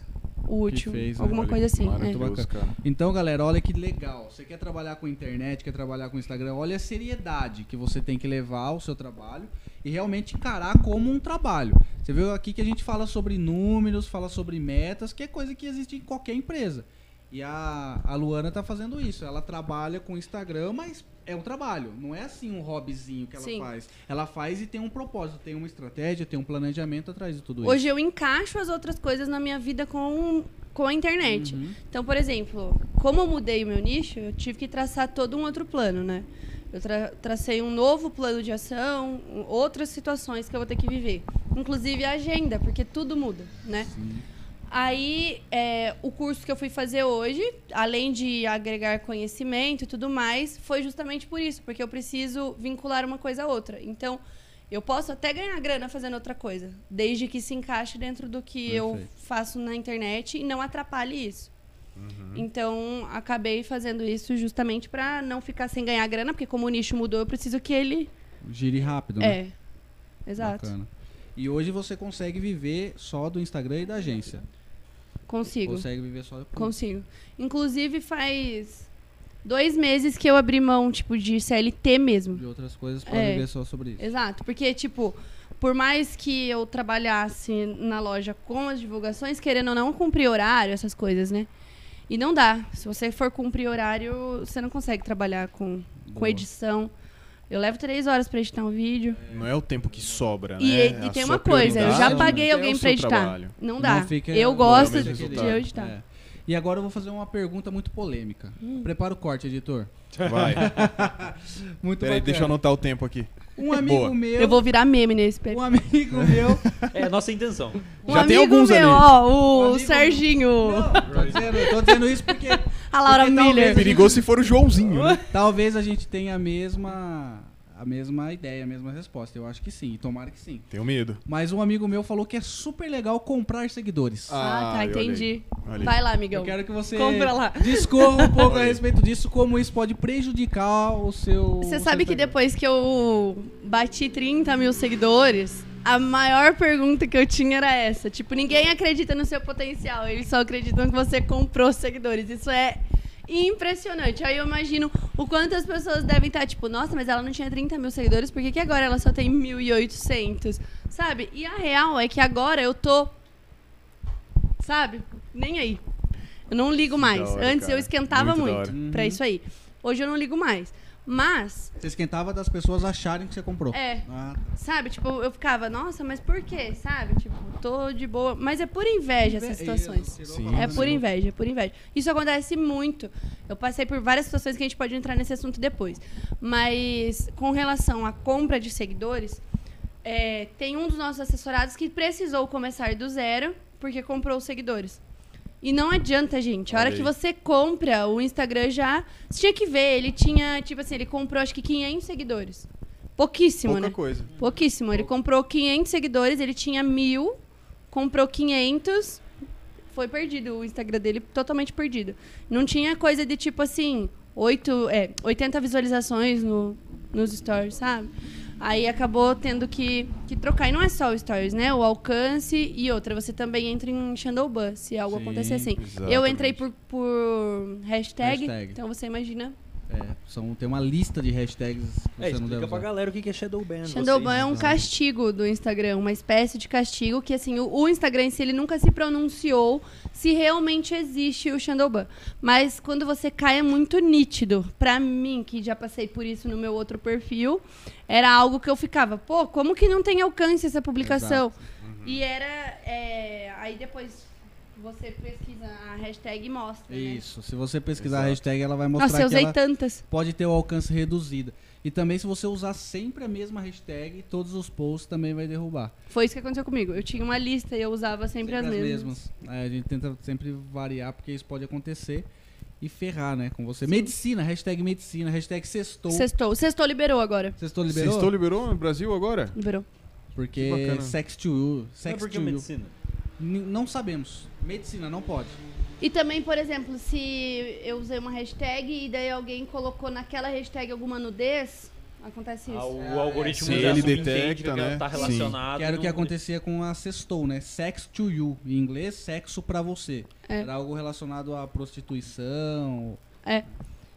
o último. fez, né? alguma Olha, coisa assim. é. Então, galera, olha que legal. Você quer trabalhar com internet, quer trabalhar com Instagram, olha a seriedade que você tem que levar ao seu trabalho e realmente encarar como um trabalho. Você viu aqui que a gente fala sobre números, fala sobre metas, que é coisa que existe em qualquer empresa. E a, a Luana tá fazendo isso. Ela trabalha com Instagram, mas é um trabalho. Não é assim um hobbyzinho que ela Sim. faz. Ela faz e tem um propósito, tem uma estratégia, tem um planejamento atrás de tudo Hoje eu encaixo as outras coisas na minha vida com, com a internet. isso. Uhum. Então, por exemplo, como eu mudei o meu nicho, eu tive que traçar todo um outro plano, né? Eu tra- tracei um novo plano de ação, outras situações que eu vou ter que viver. Inclusive a agenda, porque tudo muda, né? Sim. Aí, é, o curso que eu fui fazer hoje, além de agregar conhecimento e tudo mais, foi justamente por isso, porque eu preciso vincular uma coisa a outra. Então, eu posso até ganhar grana fazendo outra coisa, desde que se encaixe dentro do que eu Perfeito. faço na internet e não atrapalhe isso. Uhum. Então, acabei fazendo isso justamente para não ficar sem ganhar grana, porque como o nicho mudou, eu preciso que ele. Gire rápido, né? É. Exato. Bacana. E hoje você consegue viver só do Instagram e da agência. Consigo. Consegue viver só Consigo. Inclusive, faz dois meses que eu abri mão, tipo, de CLT mesmo. de outras coisas para É. viver só sobre isso. Exato. Porque, tipo, por mais que eu trabalhasse na loja com as divulgações, querendo ou não cumprir horário, essas coisas, né? E não dá. Se você for cumprir horário, você não consegue trabalhar com, com edição. Eu levo três horas pra editar um vídeo. Não é o tempo que sobra, E, né? e A tem uma coisa, eu já paguei é alguém pra editar. trabalho. Não dá. Não fica- eu gosto é de, resultado. editar. É. E agora eu vou fazer uma pergunta muito polêmica. Hum. Prepara o corte, editor. Vai. [laughs] Muito Peraí, bacana. deixa eu anotar o tempo aqui. Um amigo Boa. meu. Eu vou virar meme nesse pé. Um amigo [laughs] meu. É a nossa intenção. Um Já tem amigo alguns meu, ali. ó, o Um amigo- Serginho, Não, tô dizendo, eu tô dizendo isso porque [laughs] a Laura Porque talvez- Miller. Perigoso se for o Joãozinho, né? talvez a gente tenha a mesma a mesma ideia, a mesma resposta. Eu acho que sim, tomara que sim. Tenho medo. Mas um amigo meu falou que é super legal comprar seguidores. Ah, tá, aí. entendi. Olha aí. Vai lá, amigão. Eu quero que você [laughs] discorra um pouco a respeito disso, como isso pode prejudicar o seu. Você sabe seu que depois que eu bati 30 mil seguidores, a maior pergunta que eu tinha era essa. Tipo, ninguém acredita no seu potencial, eles só acreditam que você comprou seguidores. Isso é impressionante. Aí eu imagino o quanto as pessoas devem estar, tipo, nossa, mas ela não tinha 30 mil seguidores, por que, que agora ela só tem 1.800? Sabe? E a real é que agora eu tô. Sabe? Nem aí. Eu não ligo mais. hora, Antes eu cara. esquentava Muito muito, hora. Uhum. pra isso aí. Hoje eu não ligo mais. Mas, Você esquentava das pessoas acharem que você comprou. é, Ah, sabe? Tipo, eu ficava, nossa, mas por quê? Sabe? Tipo, tô de boa. Mas é por inveja essas situações. Sim. É por inveja, é por inveja. Isso acontece muito. Eu passei por várias situações que a gente pode entrar nesse assunto depois. Mas com relação à compra de seguidores, é, tem um dos nossos assessorados que precisou começar do zero porque comprou os seguidores. E não adianta, gente. A hora que você compra o Instagram já, você tinha que ver. Ele tinha, tipo assim, ele comprou acho que 500 seguidores. Pouquíssimo, Pouca né? coisa. Pouquíssimo. Ele comprou 500 seguidores, ele tinha mil, comprou 500, foi perdido o Instagram dele, totalmente perdido. Não tinha coisa de tipo assim, 8, é, 80 visualizações no, nos stories, sabe? Aí acabou tendo que, que trocar. E não é só o stories, né? O alcance e outra. Você também entra em Shadowban, se algo Sim, acontecer assim. Eu exatamente. entrei por, por hashtag, Hashtag. então você imagina. É, são, tem uma lista de hashtags que É, você não deve explica pra usar. galera o que que é Shadowban. Shadowban vocês. é um castigo do Instagram, uma espécie de castigo que, assim, o, o Instagram em si, ele nunca se pronunciou se realmente existe o Shadowban. Mas quando você cai é muito nítido. Pra mim, que já passei por isso no meu outro perfil, era algo que eu ficava, pô, como que não tem alcance essa publicação? E era. é, aí depois você pesquisa a hashtag mostra. né? Isso, se você pesquisar a Exato. hashtag, ela vai mostrar Nossa, eu que usei ela tantas. pode ter o alcance reduzido. E também, se você usar sempre a mesma hashtag, todos os posts também vai derrubar. Foi isso que aconteceu comigo. Eu tinha uma lista e eu usava sempre, as mesmas. É, a gente tenta sempre variar, porque isso pode acontecer. e ferrar, né, com você. Medicina, hashtag medicina, hashtag sextou. Sextou. Sextou liberou agora. Sextou liberou? Sextou liberou no Brasil agora? Liberou. Porque sex to you, Não é sex porque to you. medicina. Não sabemos. Medicina não pode. E também, por exemplo, se eu usei uma hashtag e daí alguém colocou naquela hashtag alguma nudez, acontece isso. Ah, o algoritmo já ele detecta, né? tá Sim. relacionado. Que era o que acontecia com a sextou, né? Sex to you. Em inglês, sexo pra você. É. Era algo relacionado à prostituição.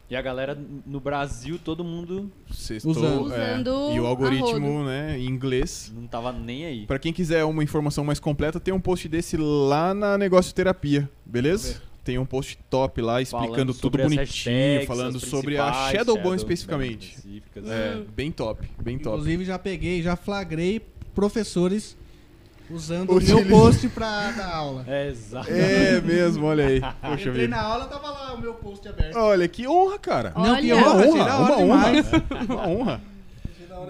E a galera no Brasil, todo mundo Sextou, Usando. é. Usando E o algoritmo, né, em inglês. não tava nem aí. Pra quem quiser uma informação mais completa, tem um post desse lá na Negócio Terapia, beleza? Tem um post top lá explicando Falando tudo sobre as bonitinho, hashtags, falando as sobre a principais, Shadowban Shadow- especificamente. específicas. É, bem top, bem top. Inclusive, já peguei, já flagrei professores usando o meu post pra dar aula. É, exato. É mesmo, olha aí. [laughs] Poxa Entrei vida. na aula, tava lá o meu post aberto. Olha, que honra, cara. Não, que Olha. honra, da honra, hora uma honra. demais. [laughs] Uma honra.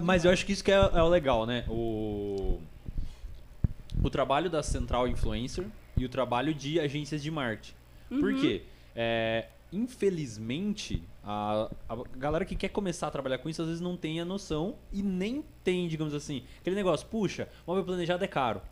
Mas eu acho que isso que é, é o legal, né? O, o trabalho da Central Influencer e o trabalho de agências de marketing. Por quê? É, infelizmente, a, a galera que quer começar a trabalhar com isso às vezes não tem a noção e nem tem, digamos assim, aquele negócio, puxa, móvel planejado é caro.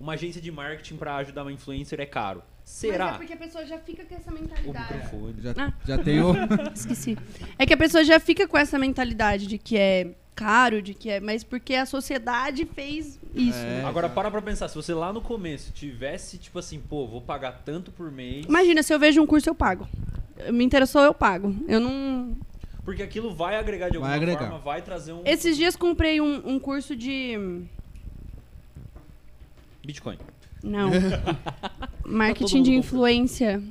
Uma agência de marketing para ajudar uma influencer é caro. Mas Será? é porque a pessoa já fica com essa O mentalidade. microfone. Já, Ah. já tenho. [laughs] Esqueci. É que a pessoa já fica com essa mentalidade de que é caro, de que é. Mas porque a sociedade fez isso. É. Agora para pra pensar, se você lá no começo tivesse tipo assim, pô, vou pagar tanto por mês. Imagina, se eu vejo um curso, eu pago. Me interessou, eu pago. Eu não. Porque aquilo vai agregar de Vai alguma agregar. forma, vai trazer um Esses dias comprei um, um curso de. Bitcoin. Não. [laughs] Tá Marketing mundo de influência.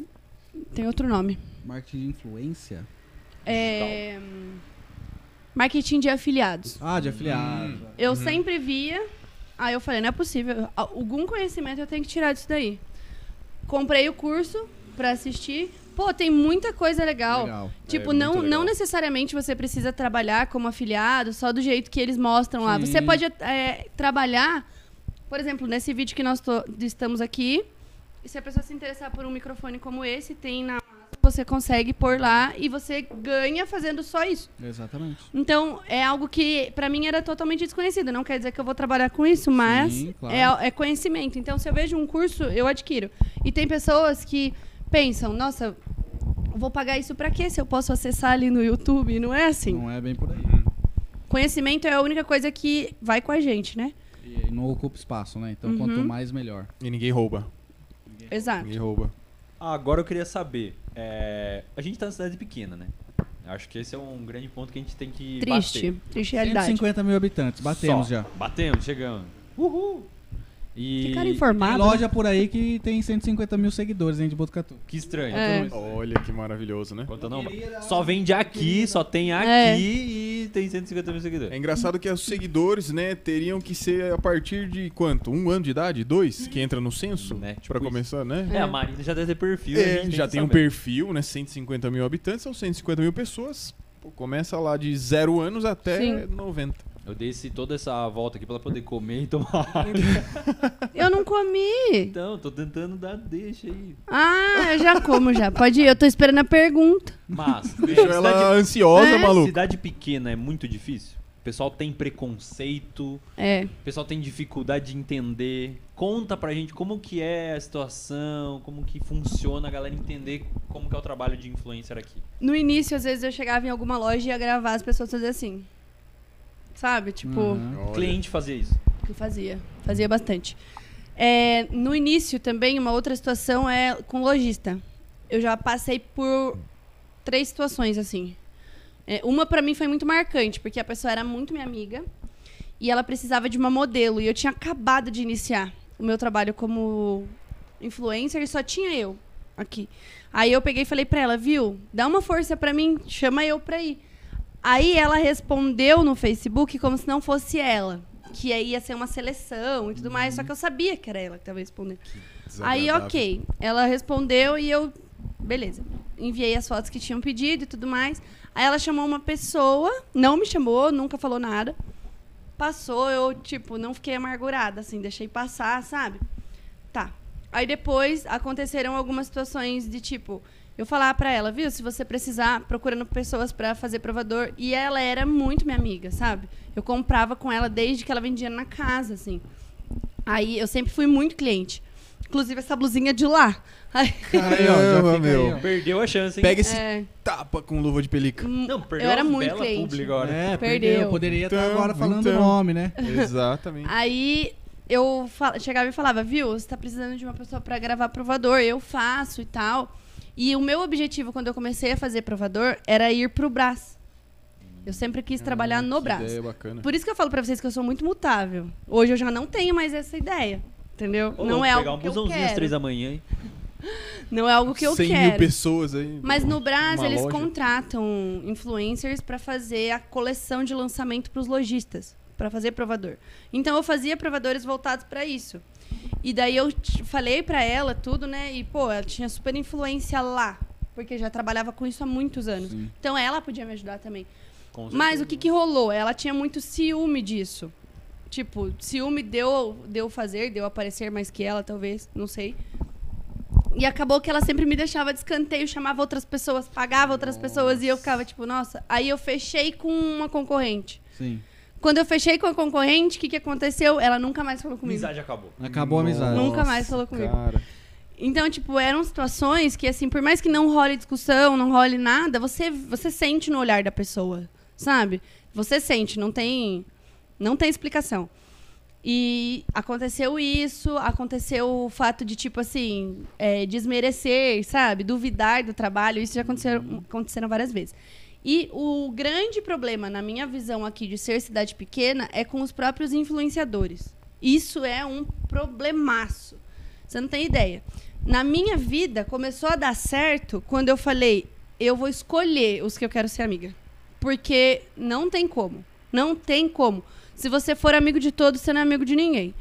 Tem outro nome. Marketing de influência? É. Marketing de afiliados. Ah, de afiliado. Eu sempre via. Aí eu falei, não é possível. Algum conhecimento eu tenho que tirar disso daí. Comprei o curso pra assistir. Pô, tem muita coisa legal. Legal. Tipo, É, não, muito não legal. necessariamente você precisa trabalhar como afiliado só do jeito que eles mostram lá. Sim. Você pode é, trabalhar, por exemplo, nesse vídeo que nós estamos aqui. E se a pessoa se interessar por um microfone como esse, tem na você consegue pôr lá e você ganha fazendo só isso. Exatamente. Então, é algo que pra mim era totalmente desconhecido. Não quer dizer que eu vou trabalhar com isso, mas Sim, claro. é, é conhecimento. Então, se eu vejo um curso, eu adquiro. E tem pessoas que pensam, nossa, vou pagar isso pra quê se eu posso acessar ali no YouTube? Não é assim. Não é bem por aí. Conhecimento é a única coisa que vai com a gente, né? E não ocupa espaço, né? Então, Uhum. quanto mais, melhor. E ninguém rouba. Exato. Ninguém rouba. Agora eu queria saber, é, a gente tá na cidade pequena, né? Acho que esse é um grande ponto que a gente tem que Triste. bater. Triste realidade. 150 mil habitantes, batemos Só. já. Batemos, chegamos. Uhul. E cara Tem informado. loja por aí que tem 150 mil seguidores dentro de Botucatu. que estranho. É. Olha que maravilhoso, né? Conta não, só vende aqui, só tem aqui É. e tem 150 mil seguidores. É engraçado que os seguidores, né, teriam que ser a partir de quanto? Um ano de idade? Dois? Que entra no censo? Né, tipo pra isso. começar, né? É, a Marina já deve ter perfil. a É, gente já tem um saber. perfil, né? 150 mil habitantes, são 150 mil pessoas. Pô, começa lá de zero anos até Sim. 90. Eu dei esse, toda essa volta aqui pra ela poder comer e tomar [laughs] água. Eu não comi. Então, tô tentando dar deixa aí. Ah, eu já como já. Pode ir, eu tô esperando a pergunta. Mas, Deixou é, ela cidade, ansiosa, É. maluco. cidade pequena é muito difícil. O pessoal tem preconceito, É. o pessoal tem dificuldade de entender. Conta pra gente como que é a situação, como que funciona a galera entender como que é o trabalho de influencer aqui. No início, às vezes, eu chegava em alguma loja e ia gravar as pessoas fazer assim. Sabe? Tipo, Uhum. Cliente fazia isso. que fazia. Fazia bastante. É, no início também, uma outra situação é com lojista. Eu já passei por três situações assim. É, uma pra mim foi muito marcante, porque a pessoa era muito minha amiga e ela precisava de uma modelo. E eu tinha acabado de iniciar o meu trabalho como influencer e só tinha eu aqui. Aí eu peguei e falei pra ela, viu? Dá uma força pra mim, chama eu pra ir. Aí ela respondeu no Facebook como se não fosse ela. Que aí ia ser uma seleção e tudo mais, só que eu sabia que era ela que tava respondendo. Aí, ok. Ela respondeu e eu. Beleza. Enviei as fotos que tinham pedido e tudo mais. Aí ela chamou uma pessoa, não me chamou, nunca falou nada. Passou, eu, tipo, não fiquei amargurada, assim, deixei passar, sabe? Tá. Aí depois aconteceram algumas situações de tipo, eu falar pra ela, viu, se você precisar, procurando pessoas pra fazer provador. E ela era muito minha amiga, sabe? Eu comprava com ela desde que ela vendia na casa, assim. Aí eu sempre fui muito cliente. Inclusive essa blusinha de lá. Aí, [laughs] Caramba, meu. aí. Perdeu a chance, hein? Pega esse é, tapa com luva de pelica. hum, Não, perdeu eu era muito bela cliente. publi agora. É, Perdeu. perdeu. Poderia estar Então, agora falando o então. nome, né? [laughs] [laughs] Exatamente. Aí eu chegava e falava, viu, você tá precisando de uma pessoa pra gravar provador, eu faço e tal. E o meu objetivo quando eu comecei a fazer provador era ir pro Brás. Eu sempre quis trabalhar no Brás. Por isso que eu falo pra vocês que eu sou muito mutável. Hoje eu já não tenho mais essa ideia. Entendeu? Ô, não louco, é pegar algo um que eu busãozinho às três quero. da manhã, hein? [laughs] Não é algo que eu 100 quero. mil pessoas aí. Mas no Brás, eles loja. contratam influencers pra fazer a coleção de lançamento pros lojistas, pra fazer provador. Então eu fazia provadores voltados pra isso. E daí eu falei pra ela tudo, né? E pô, ela tinha super influência lá, porque já trabalhava com isso há muitos anos. Sim. Então ela podia me ajudar também. Mas o que que rolou? Ela tinha muito ciúme disso. Tipo, ciúme deu deu fazer, deu aparecer mais que ela, talvez, não sei. E acabou que ela sempre me deixava de escanteio, chamava outras pessoas, pagava outras pessoas e eu ficava tipo, nossa. Aí eu fechei com uma concorrente. Sim. Quando eu fechei com a concorrente, o que, que aconteceu? Ela nunca mais falou A comigo. amizade acabou. Acabou a amizade. Nunca mais falou comigo. Cara. Então, tipo, eram situações que, assim, por mais que não role discussão, não role nada, você, você sente no olhar da pessoa, sabe? Você sente, não tem, não tem explicação. E aconteceu isso, aconteceu o fato de, tipo assim, é, desmerecer, sabe? Duvidar do trabalho, isso já aconteceram, aconteceram várias vezes. E o grande problema, na minha visão aqui de ser cidade pequena, é com os próprios influenciadores. Isso é um problemaço. Você não tem ideia. Na minha vida, começou a dar certo quando eu falei, eu vou escolher os que eu quero ser amiga. Porque não tem como. Não tem como. Se você for amigo de todos, você não é amigo de ninguém.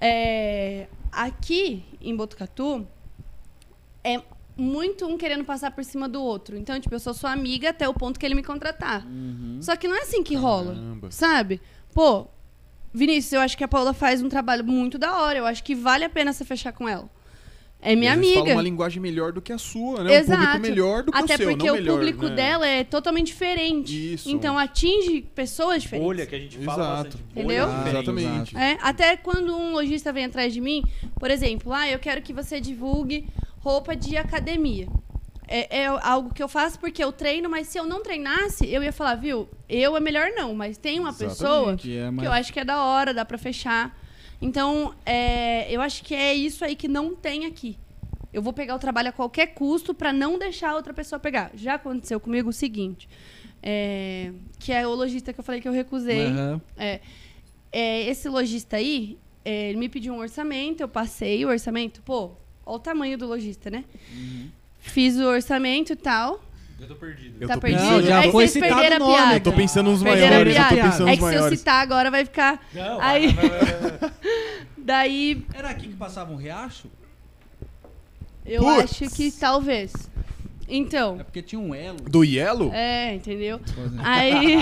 É, aqui, em Botucatu, é muito um querendo passar por cima do outro. Então, tipo, eu sou sua amiga até o ponto que ele me contratar. Só que não é assim que rola. Caramba. Sabe? Pô, Vinícius, eu acho que a Paula faz um trabalho muito da hora. Eu acho que vale a pena você fechar com ela. É minha às vezes Fala amiga. uma linguagem melhor do que a sua, né? Um Exato. público melhor do que Até o seu, porque não o melhor, público né? dela é totalmente diferente. Isso. Então atinge pessoas diferentes. Bolha que a gente fala Exato. bastante. Entendeu? Ah, exatamente. É, até quando um lojista vem atrás de mim, por exemplo, ah, eu quero que você divulgue roupa de academia. É, é algo que eu faço porque eu treino, mas se eu não treinasse, eu ia falar, viu, eu é melhor não, mas tem uma Exatamente. pessoa Que é que mais... eu acho que é da hora, dá pra fechar. Então, é, eu acho que é isso aí que não tem aqui. Eu vou pegar o trabalho a qualquer custo pra não deixar a outra pessoa pegar. Já aconteceu comigo o seguinte, é, que é o lojista que eu falei que eu recusei. É, é, esse lojista aí, ele me pediu um orçamento, eu passei o orçamento. Pô, olha o tamanho do lojista, né? Fiz o orçamento e tal. Eu tô perdido. Eu tá tô perdido? Não, já é foi vocês citado perderam o a nome, piada. Eu tô pensando nos maiores, eu tô pensando É nos que se eu maiores. citar agora vai ficar. Não, Aí- vai, vai, vai, vai. [laughs] Daí, Era aqui que passava um riacho? eu Putz. acho que talvez. Então, É porque tinha um elo. Do Yellow? é, entendeu? Aí,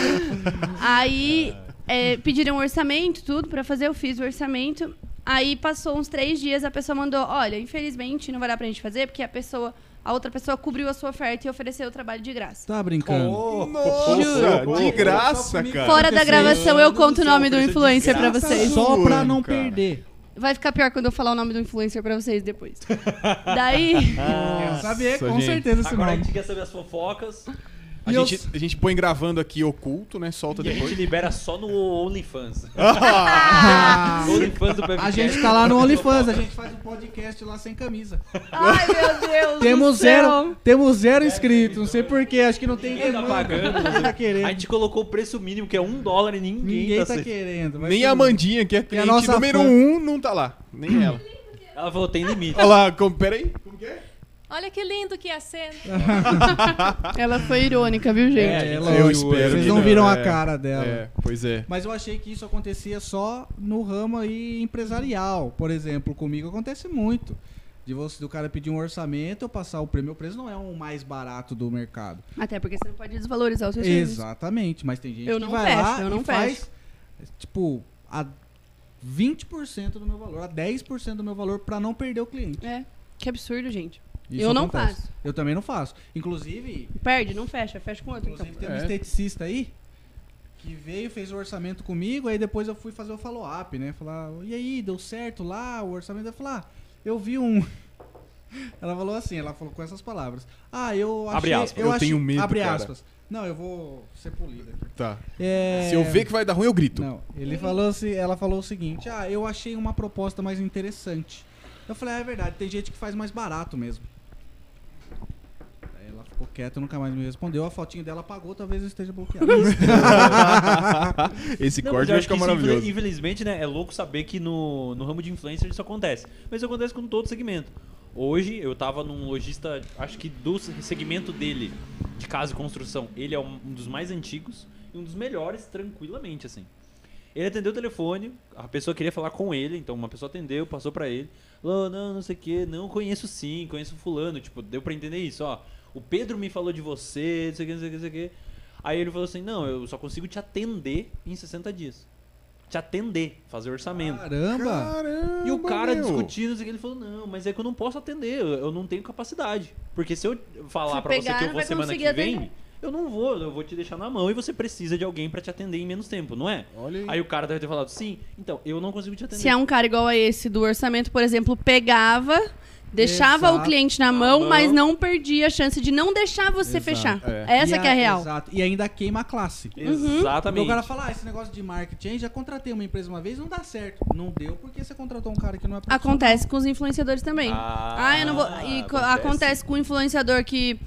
[laughs] aí é, pediram um orçamento, tudo pra fazer, eu fiz o orçamento. Aí passou uns três dias, a pessoa mandou, olha, infelizmente não vai dar pra gente fazer, porque a pessoa, a outra pessoa cobriu a sua oferta e ofereceu o trabalho de graça. Tá brincando. Oh, Nossa, Juro. de graça, cara. Fora da gravação, eu conto o do nome do influencer pra vocês. Só pra não cara. perder. Vai ficar pior quando eu falar o nome do influencer pra vocês depois. Daí, [laughs] Quero saber, com gente. certeza, Agora a gente quer saber as fofocas. A E eu- gente, a gente põe gravando aqui oculto, né? Solta E a gente depois. libera só no OnlyFans. Ah, [laughs] [laughs] OnlyFans do a gente tá lá no [laughs] OnlyFans, a gente faz um podcast lá sem camisa. ai meu Deus Temos do céu. zero, temos zero inscritos, não sei porquê, acho que não tem Ninguém tá demanda. pagando. Ninguém tá A querendo. gente colocou o preço mínimo, que é um dólar, e ninguém, Ninguém tá, tá querendo. Nem a Amandinha, que é cliente nossa número fã. um, não tá lá. Nem ela. Ela falou, tem limite. Olha lá, como, peraí. Como que é? Olha que lindo que é a cena. [laughs] Ela foi irônica, viu, gente? É, Eu lógico, espero Vocês não não, viram a é. cara dela. É, pois é. Mas eu achei que isso acontecia só no ramo aí empresarial. Por exemplo, comigo acontece muito. De você, do cara pedir um orçamento, eu passar o prêmio. Meu preço não é o mais barato do mercado. Até porque você não pode desvalorizar o seu serviço. Exatamente, mas tem gente Eu que não vai fecho, lá eu e não faz, tipo, a 20% do meu valor, a 10% do meu valor pra não perder o cliente. É. Que absurdo, gente. Isso Eu não acontece. faço. Eu também não faço. Inclusive, Perde, não fecha. Fecha com outro, então. inclusive tem um É. esteticista aí que veio, fez o orçamento comigo, aí depois eu fui fazer o follow-up, né? Falar, e aí, deu certo lá o orçamento? Eu falei, ah, eu vi um. [laughs] Ela falou assim, ela falou com essas palavras. Ah, eu achei. Abre aspas. Eu achei- tenho medo, Abre cara. aspas. Não, eu vou ser polida aqui. Tá. É... Se eu ver que vai dar ruim, eu grito. Não, ele falou assim, ela falou o seguinte: "Ah, eu achei uma proposta mais interessante". Eu falei: ah, "É verdade, tem gente que faz mais barato mesmo". Ficou quieta, nunca mais me respondeu. A fotinho dela apagou, talvez eu esteja bloqueado. [laughs] Esse Não, corte vai ficar que isso, maravilhoso. infel- Infelizmente, né? É louco saber que no, no ramo de influencer isso acontece. Mas isso acontece com todo segmento. Hoje eu tava num lojista, acho que do segmento dele, de casa e construção, ele é um dos mais antigos e um dos melhores, tranquilamente, assim. Ele atendeu o telefone, a pessoa queria falar com ele, então uma pessoa atendeu, passou pra ele. Falou, não, não sei o que, não, conheço sim, conheço fulano. Tipo, deu pra entender isso, ó. O Pedro me falou de você, não sei o que, não sei o que, não sei o que. Aí ele falou assim, não, eu só consigo te atender em 60 dias. Te atender, fazer orçamento. Caramba! Caramba, E o cara meu. discutindo, não sei o que, ele falou, não, mas é que eu não posso atender, eu, eu não tenho capacidade. Porque se eu falar Se pra você pegar, que eu vou semana que vem, atender. eu não vou, eu vou te deixar na mão e você precisa de alguém pra te atender em menos tempo, não é? Olha aí. Aí o cara deve ter falado, sim, então, eu não consigo te atender. Se é um cara igual a esse do orçamento, por exemplo, pegava, deixava Exato. o cliente na Na mão, mão. mas não perdia a chance de não deixar você Exato. fechar. É. Essa E que é a real. Exato. E ainda queima a classe. Porque Exatamente. o cara fala, ah, esse negócio de marketing, já contratei uma empresa uma vez, não dá certo. Não deu porque você contratou um cara que não é. Acontece com os influenciadores também. Ah, eu não vou. E co- acontece. acontece com o influenciador que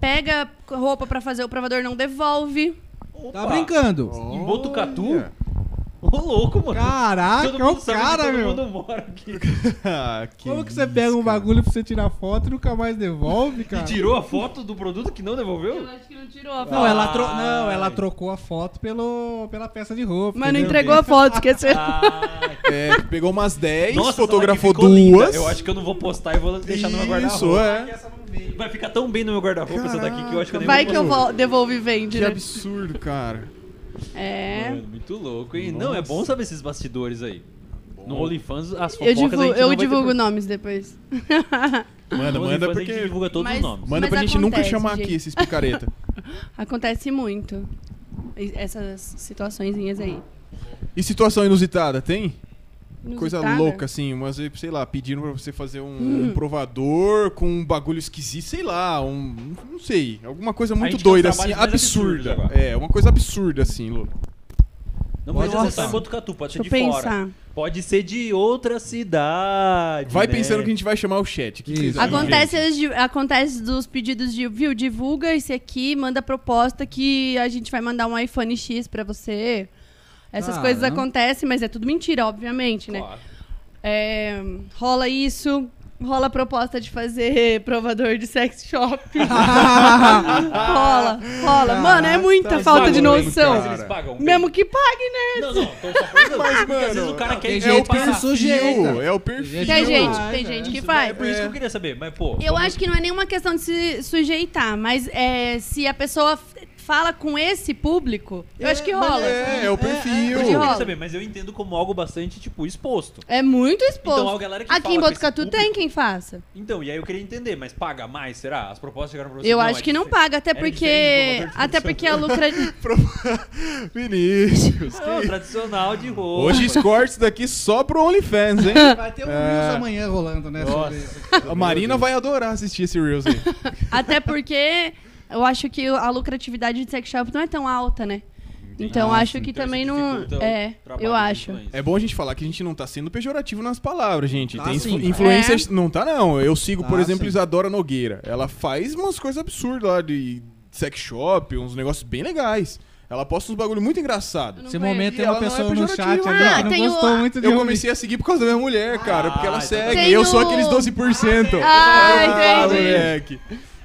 pega roupa pra fazer, o provador não devolve. Tá brincando? Em Botucatu? Ô, louco, mano. Caraca, todo é o que cara, todo meu. mundo mora aqui. [laughs] Ah, Como que você isso, pega um cara. bagulho pra você tirar foto e nunca mais devolve, E cara? tirou a foto do produto que não devolveu? acho que não tirou a Não, ela, tro... Não, ela trocou a foto pelo... pela peça de roupa. Mas não entendeu? entregou a foto, esqueceu. Ah, É, pegou umas 10, nossa, fotografou ficou linda. duas. Eu acho que eu não vou postar e vou deixar no meu guarda-roupa. Isso, é. Não. Vai ficar tão bem no meu guarda-roupa essa daqui que eu acho que eu nem Vai que eu devolvo e vende, Que né? absurdo, cara. É. Mano, muito louco, hein? Não, é Nossa. bom saber esses bastidores aí. No OnlyFans, as Eu fofocas a divulgo, gente não eu divulgo nomes depois. Manda, No manda OnlyFans a gente porque. divulga todos Mas- os nomes. Manda Mas pra gente nunca chamar aqui gente. esses picareta. [laughs] Acontece muito. Essas situaçõezinhas aí. E situação inusitada, tem? Coisa Inusitada? louca, assim, umas, sei lá, pedindo pra você fazer um, Hum. um provador com um bagulho esquisito, sei lá, um. Não sei. Alguma coisa muito doida, assim, absurda. É, uma coisa absurda, assim, Lu. Não pode ser só em Botucatu, pode ser Deixa de eu fora. pensar. Pode ser de outra cidade. Vai né? pensando que a gente vai chamar o chat. Que Acontece, acontece dos pedidos de, viu, divulga esse aqui, manda proposta que a gente vai mandar um iPhone X pra você. Essas Caramba. coisas acontecem, mas é tudo mentira, obviamente, né? Claro. É, rola isso, rola proposta de fazer [laughs] provador de sex shop. [laughs] rola, rola. Mano, é muita Tá falta de noção. Mas eles pagam bem? Mesmo que pague, né? Não, não, tô perguntando. Mas, Porque às vezes mano, o cara quer tem É gente o que se perfil, sujeita. é o perfil. Tem gente, tem é. gente que faz. É por isso que eu queria saber, mas pô. Eu vamos- acho que não é nenhuma questão de se sujeitar, mas é, se a pessoa fala com esse público, eu acho que rola. É, é o perfil. isso que eu rola. queria saber, mas eu entendo como algo bastante, tipo, exposto. É muito exposto. Então, a galera que Aqui fala em Botucatu público- tem quem faça. Então, e aí eu queria entender, mas paga mais, será? As propostas chegaram pra você? Eu Não, acho é que não diferente. paga, até É porque. Até porque a lucra. [laughs] [laughs] Vinícius. Não, que- tradicional de roupa. Hoje os cortes daqui só pro OnlyFans, hein? [laughs] Vai ter um É. Reels amanhã rolando, né? Nossa. A Marina vai adorar assistir esse Reels aí. até porque eu acho que a lucratividade de sex shop não é tão alta, né? Então Ah, acho sim. que Então, também não. É, eu acho. É bom a gente falar que a gente não tá sendo pejorativo nas palavras, gente. Tá Tem sim. influ- influencers. Não tá, não. Eu sigo, Tá por exemplo, sim. Isadora Nogueira. Ela faz umas coisas absurdas lá de sex shop, uns negócios bem legais. Ela posta uns bagulho muito engraçado. Nesse momento tem uma ela não é pessoa no chat Ah, que não tem o- gostou muito de Eu comecei a seguir por causa da minha mulher, cara, porque ela Ah, então tá segue. E eu sou aqueles 12%. Ah, Ah, entendi. moleque.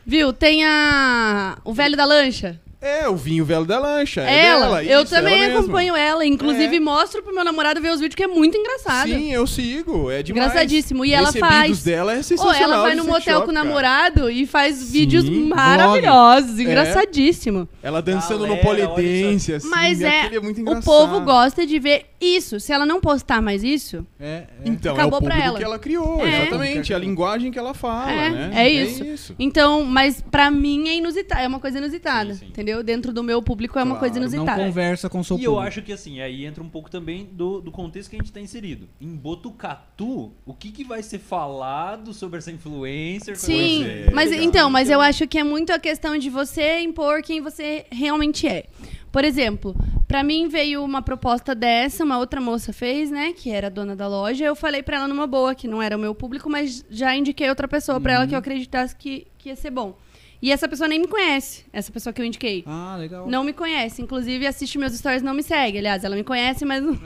Viu? Tem a. O velho da lancha. É, o vinho velho da lancha. É ela, dela, eu isso, também ela mesma. acompanho ela. Inclusive, É. mostro pro meu namorado ver os vídeos, que é muito engraçado. Sim, eu sigo. É demais. Engraçadíssimo. E ela faz. dela é Ou sensacional. ela vai no motel com o namorado e faz Sim, vídeos maravilhosos. Engraçadíssimo. Ela dançando Galera, no polidense, assim. Mas é, aquele muito o engraçado. povo gosta de ver isso. Se ela não postar mais isso, É, é. Então, Acabou é o pra ela. que ela criou, É. exatamente. A linguagem que ela fala, É, né? é isso. então, mas pra mim é inusitado, é uma coisa inusitada, Sim, sim. entendeu? Dentro do meu público é uma Claro, coisa Não inusitada. conversa com o seu E eu público. acho que assim, aí entra um pouco também do, do contexto que a gente tá inserido. Em Botucatu, o que, que vai ser falado sobre essa influencer? Sim, é, mas legal. então, mas eu acho que é muito a questão de você impor quem você realmente é. Por exemplo, pra mim veio uma proposta dessa, uma outra moça fez, né, que era a dona da loja. Eu falei pra ela numa boa que não era o meu público, mas já indiquei outra pessoa pra ela que eu acreditasse que, que ia ser bom. E essa pessoa nem me conhece, essa pessoa que eu indiquei. Ah, legal. Não me conhece, inclusive assiste meus stories, não me segue. Aliás, ela me conhece, mas não- [laughs]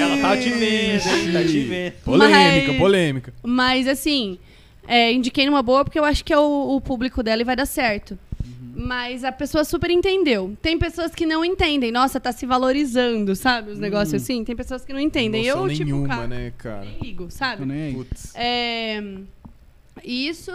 Ela tá te vendo? Tá te vendo. Polêmica, Mas- polêmica. Mas assim, é, indiquei numa boa porque eu acho que é o, o público dela e vai dar certo. Mas a pessoa super entendeu. Tem pessoas que não entendem. Nossa, tá se valorizando, sabe? Os negócios assim. Tem pessoas que não entendem. Noção eu, tipo, nenhuma, cara, né, cara? nem ligo, sabe? Tô nem. Putz. É, isso.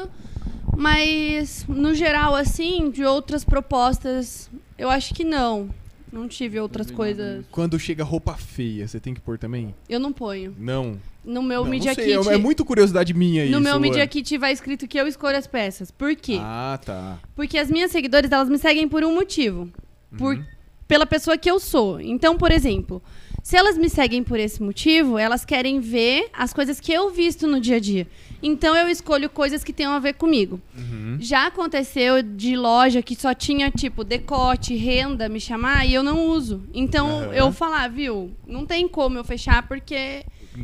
Mas, no geral, assim, de outras propostas, eu acho que não. Não tive outras coisas. Quando chega roupa feia, você tem que pôr também? Eu não ponho. Não. No meu não, Media não sei, Kit. é, é muito curiosidade minha isso. no meu. Media Kit vai escrito que eu escolho as peças. Por quê? Ah, tá. Porque as minhas seguidoras, elas me seguem por um motivo. Por, Uhum. pela pessoa que eu sou. Então, por exemplo, se elas me seguem por esse motivo, elas querem ver as coisas que eu visto no dia a dia. Então, eu escolho coisas que tenham a ver comigo. Uhum. Já aconteceu de loja que só tinha, tipo, decote, renda, me chamar, e eu não uso. Então, Aham. eu falar, viu, não tem como eu fechar, porque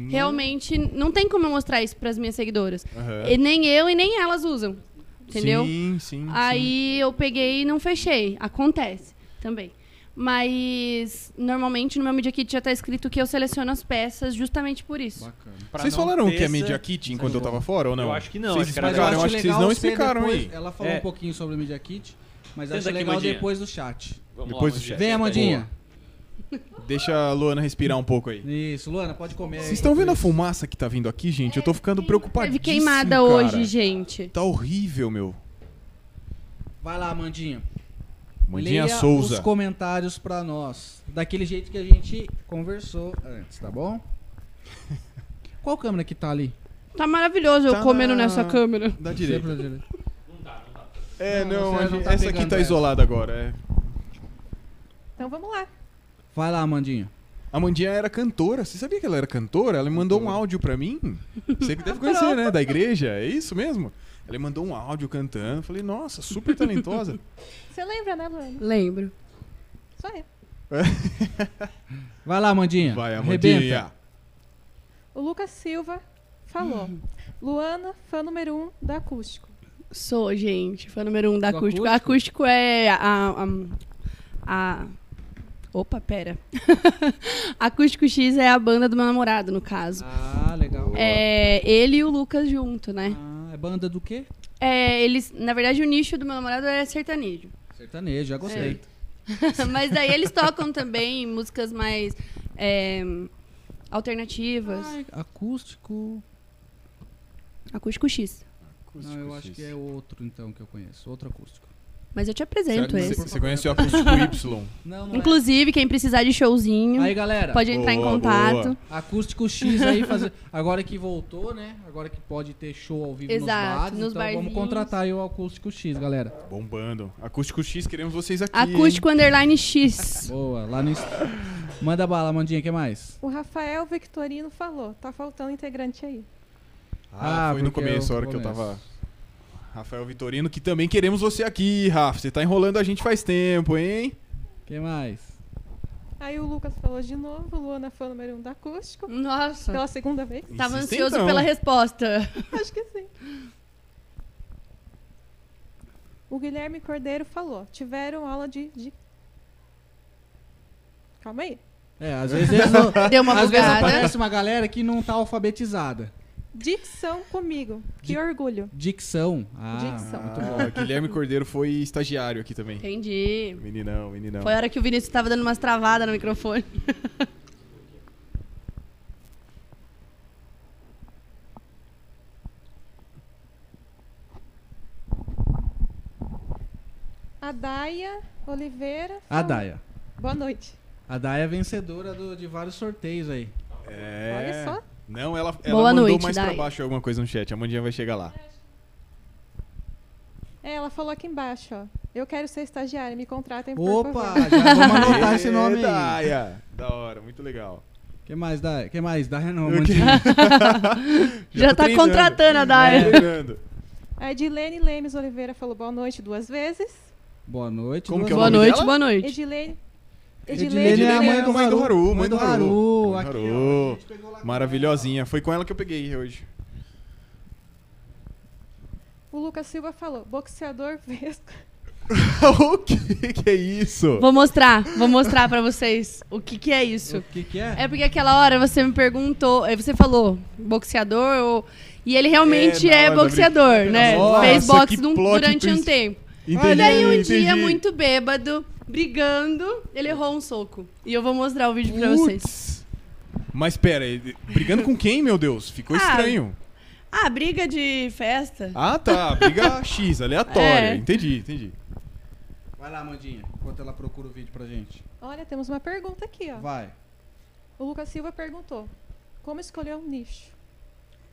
realmente não tem como eu mostrar isso pras minhas seguidoras. E nem eu e nem elas usam. Entendeu? Sim, sim. sim. Aí eu peguei e não fechei. Acontece também. Mas normalmente no meu Media Kit já tá escrito que eu seleciono as peças justamente por isso. Bacana. Pra Vocês falaram ter que é Media Kit enquanto eu Sim. tava fora ou não? Eu acho que não, Vocês acho explicaram, eu acho que vocês não explicaram depois- aí. Ela falou É. um pouquinho sobre o Media Kit, mas Senta acho aqui, legal Mandinha. depois do chat. Vamos Depois lá, do chat. Vem, Amandinha. Deixa a Luana respirar um pouco aí. Isso, Luana, pode comer. Vocês estão vendo a fumaça que tá vindo aqui, gente? Eu tô ficando preocupadíssimo, Teve queimada cara. hoje, gente. Tá horrível, meu. Vai lá, Amandinha. Mandinha Leia Souza. os comentários pra nós. Daquele jeito que a gente conversou antes, tá bom? [laughs] Qual câmera que tá ali? Tá maravilhoso eu Tá comendo na- nessa câmera. Da direita. Sempre da direita. É, Não, não, você a não gente- tá essa aqui pegando tá essa. isolada agora. É. Então vamos lá. Vai lá, Amandinha. A Mandinha era cantora. Você sabia que ela era cantora? Ela me mandou um áudio pra mim. Você que deve [laughs] conhecer, né? Da igreja. É isso mesmo? Ela me mandou um áudio cantando. Eu Falei, nossa, super talentosa. [laughs] Você lembra, né, Luana? Lembro. Só eu. [laughs] Vai lá, Amandinha. Vai. Amandinha. O Lucas Silva falou. Luana, fã número um da acústico. Sou, gente, fã número um da acústico. acústico? Acústico é a. a, a- Opa, pera. [laughs] acústico X é a banda do meu namorado, no caso. Ah, legal. É ele e o Lucas junto, né? Ah, banda do quê? É, eles, na verdade, o nicho do meu namorado é sertanejo. Sertanejo, já gostei. [laughs] Mas daí eles tocam também músicas mais é, alternativas. Ai, acústico. Acústico X. Não, eu acho que é outro então que eu conheço. Outro acústico. Mas eu te apresento Você, esse. você conhece o acústico Y? Não, não Inclusive, quem precisar de showzinho, é. Aí, galera. pode entrar em Boa, contato. boa. Acústico X aí fazer. Agora que voltou, né? Agora que pode ter show ao vivo Exato, nos bares, nos então vamos barzinhos. contratar aí o Acústico X, galera. Bombando. Acústico X, queremos vocês aqui. Acústico Underline X. Boa, lá no Manda bala, Mandinha, que mais? O Rafael Victorino falou. Tá faltando integrante aí. hein? Ah, Ah, foi no porque começo, é a o hora que eu começo. tava. Rafael Vitorino, que também queremos você aqui, Rafa. Você tá enrolando a gente faz tempo, hein? que mais? Aí o Lucas falou de novo. Luana, fã número um da acústico. Nossa, Pela segunda vez. tava ansioso então. pela resposta. [laughs] Acho que sim. O Guilherme Cordeiro falou. Tiveram aula de... de... Calma aí. É, às vezes, não- Deu uma às vezes bugada. aparece uma galera que não tá alfabetizada. Dicção comigo. Que Di- orgulho. Dicção. Ah, Dicção. muito Ah, bom. Guilherme Cordeiro foi estagiário aqui também. Entendi. Meninão, meninão. Foi a hora que o Vinícius tava dando umas travadas no microfone. [laughs] A Daia Oliveira. A falou- Daia. Boa noite. A Daia é vencedora do- de vários sorteios aí. É. Olha só. Não, ela, ela Boa mandou noite, mais pra Dai. baixo alguma coisa no chat. A Mandinha vai chegar lá. É, ela falou aqui embaixo, ó. Eu quero ser estagiária, me contratem, por Opa, favor. já vamos anotar [laughs] esse nome aí. Daia. Da hora, muito legal. que mais, Daia? que mais? Daia não? Mandinha. [laughs] [laughs] Já, tô tá treinando. contratando a Tô Daya. treinando. A Edilene Lemes Oliveira falou boa noite duas vezes. Boa noite. Como duas que é o Boa nome noite, dela? boa noite. Edilene. Edilene é a mãe do mãe do Haru. Mãe do Haru. Haru. Maravilhosinha. Foi com ela que eu peguei hoje. O Lucas Silva falou, boxeador vesco. [laughs] o que que é isso? Vou mostrar, vou mostrar pra vocês o que que é isso. O que que é? É porque aquela hora você me perguntou, aí você falou boxeador ou... E ele realmente É, na é, da boxeador, né? Nossa, Fez boxe durante um tempo. Entendi, E daí um entendi. dia, muito bêbado, brigando, ele errou um soco. E eu vou mostrar o vídeo pra vocês. Mas pera, brigando com quem, meu Deus? Ficou Ah, estranho. Ah, briga de festa. Ah, tá. Briga [laughs] X, aleatória. É. Entendi, entendi. Vai lá, Mandinha, enquanto ela procura o vídeo pra gente. Olha, temos uma pergunta aqui, ó. Vai. O Lucas Silva perguntou, como escolher um nicho?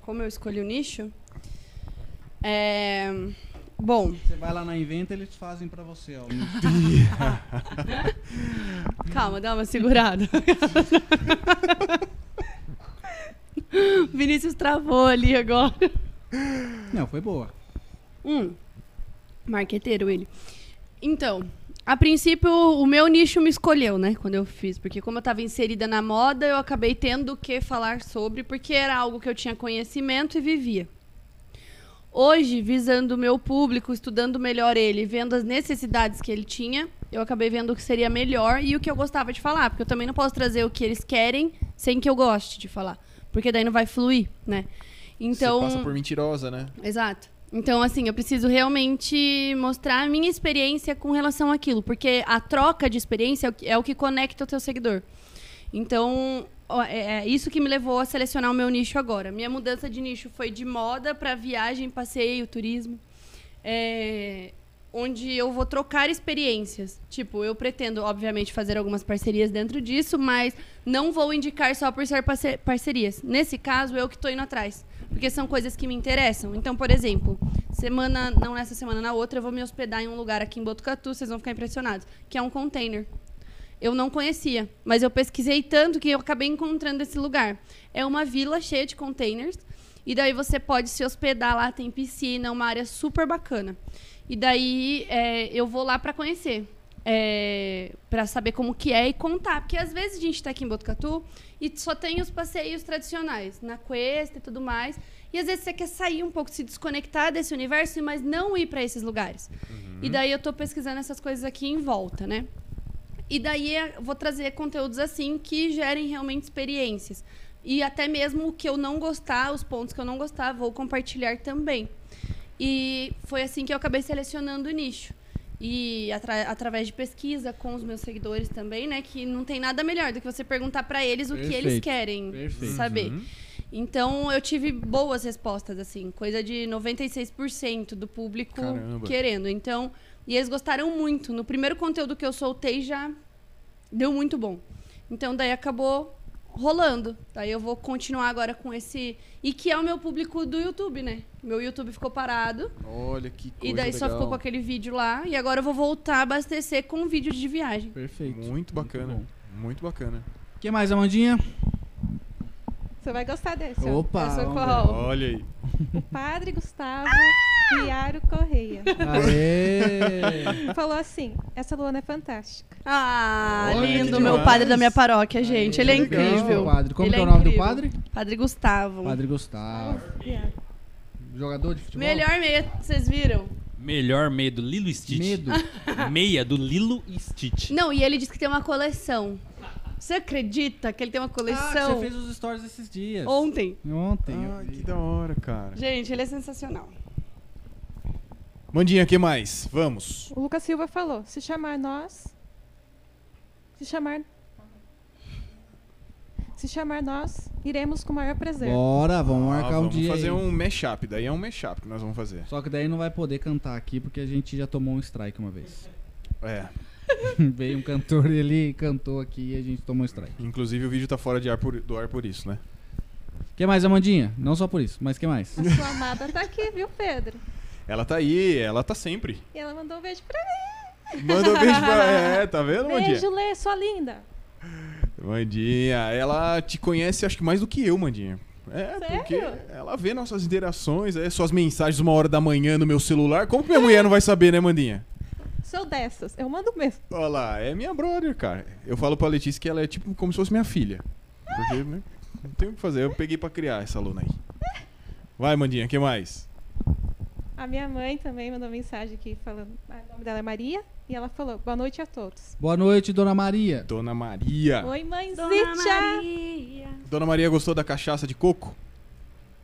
Como eu escolhi o nicho? É... Bom, Você vai lá na Inventa, eles fazem pra você, ó. [laughs] calma, dá uma segurada. [laughs] Vinícius travou ali agora. Não, foi boa. Hum, marqueteiro ele. Então, a princípio, o meu nicho me escolheu, né? Quando eu fiz. Porque como eu estava inserida na moda, eu acabei tendo que falar sobre, porque era algo que eu tinha conhecimento e vivia. Hoje, visando o meu público, estudando melhor ele, vendo as necessidades que ele tinha, eu acabei vendo o que seria melhor e o que eu gostava de falar. Porque eu também não posso trazer o que eles querem sem que eu goste de falar. Porque daí não vai fluir, né? Então. Você passa por mentirosa, né? Exato. Então, assim, eu preciso realmente mostrar a minha experiência com relação àquilo, porque a troca de experiência é o que, é conecta o teu seguidor. Então, é, é isso que me levou a selecionar o meu nicho agora. Minha mudança de nicho foi de moda para viagem, passeio, turismo. É, onde eu vou trocar experiências. Tipo, eu pretendo, obviamente, fazer algumas parcerias dentro disso, mas não vou indicar só por ser parce- parcerias. Nesse caso, eu que estou indo atrás. Porque são coisas que me interessam. Então, por exemplo, semana, não nessa semana, na outra, eu vou me hospedar em um lugar aqui em Botucatu, vocês vão ficar impressionados, que é um container. Eu não conhecia, mas eu pesquisei tanto que eu acabei encontrando esse lugar. É uma vila cheia de containers, e daí você pode se hospedar lá, tem piscina, uma área super bacana. E daí é, eu vou lá para conhecer. É, para saber como que é e contar. Porque às vezes a gente está aqui em Botucatu e só tem os passeios tradicionais, na Cuesta e tudo mais. E às vezes você quer sair um pouco, se desconectar desse universo, mas não ir para esses lugares. E daí eu tô pesquisando essas coisas aqui em volta, né? E daí vou trazer conteúdos assim que gerem realmente experiências. E até mesmo o que eu não gostar, os pontos que eu não gostar, vou compartilhar também. E foi assim que eu acabei selecionando o nicho. E atra- através de pesquisa com os meus seguidores também, né? Que não tem nada melhor do que você perguntar para eles o que eles querem Perfeito. saber. Uhum. Então eu tive boas respostas, assim, coisa de 96% do público Caramba. querendo. Então, e eles gostaram muito. No primeiro conteúdo que eu soltei já deu muito bom. Então daí acabou rolando. Daí eu vou continuar agora com esse. E que é o meu público do YouTube, né? Meu YouTube ficou parado. Olha que coisa e daí só legal. ficou com aquele vídeo lá. E agora eu vou voltar a abastecer com vídeo de viagem. Perfeito. Muito bacana. bom. Muito bacana. O que mais, Amandinha? Você vai gostar desse. Opa! Olha aí. O padre Gustavo Viário Correia. Aê! Falou assim, essa Luana é fantástica. Ah, Olha, lindo, meu padre da minha paróquia, gente. Ele é Legal, incrível. Padre. Como Ele que é é o nome do padre? Padre Gustavo. Padre Gustavo. Jogador de futebol? Melhor meia, vocês viram? Melhor meia do Lilo Stitch. Medo. [laughs] Meia do Lilo Stitch. Não, e ele disse que tem uma coleção. Você acredita que ele tem uma Ah, coleção? você fez os stories esses dias. Ontem. Ontem. vi. que da hora, cara. Gente, ele é sensacional. Mandinha, que mais? Vamos. O Lucas Silva falou: se chamar nós. Se chamar. Se chamar nós, iremos com o maior prazer. Bora, vamos Ah, marcar um vamos dia. fazer aí. um mashup. Daí é um mashup que nós vamos fazer. Só que daí não vai poder cantar aqui porque a gente já tomou um strike uma vez. É. [laughs] Veio um cantor e ele cantou aqui e a gente tomou um strike. Inclusive o vídeo tá fora de ar por, do ar por isso, né? que mais, Amandinha? Não só por isso, mas que mais? A sua amada tá aqui, viu, Pedro? Ela tá aí, ela tá sempre. E ela mandou um beijo pra mim. Manda um beijo pra. [laughs] É, tá vendo, Mandinha? Beijo, Lê, sua linda. Mandinha, ela te conhece acho que mais do que eu, Mandinha. É, Sério? porque ela vê nossas interações, é, suas mensagens uma hora da manhã no meu celular. Como que minha mulher não vai saber, né, Mandinha? Sou dessas. Eu mando mesmo. Olha lá, é minha brother, cara. Eu falo pra Letícia que ela é tipo como se fosse minha filha. Porque, né, não tem o que fazer. Eu peguei pra criar essa aluna aí. Vai, Mandinha, o que mais? A minha mãe também mandou mensagem aqui falando. ah, O nome dela é Maria. E ela falou: boa noite a todos. Boa noite, dona Maria. Dona Maria. Oi, mãezita. Maria. Dona Maria gostou da cachaça de coco?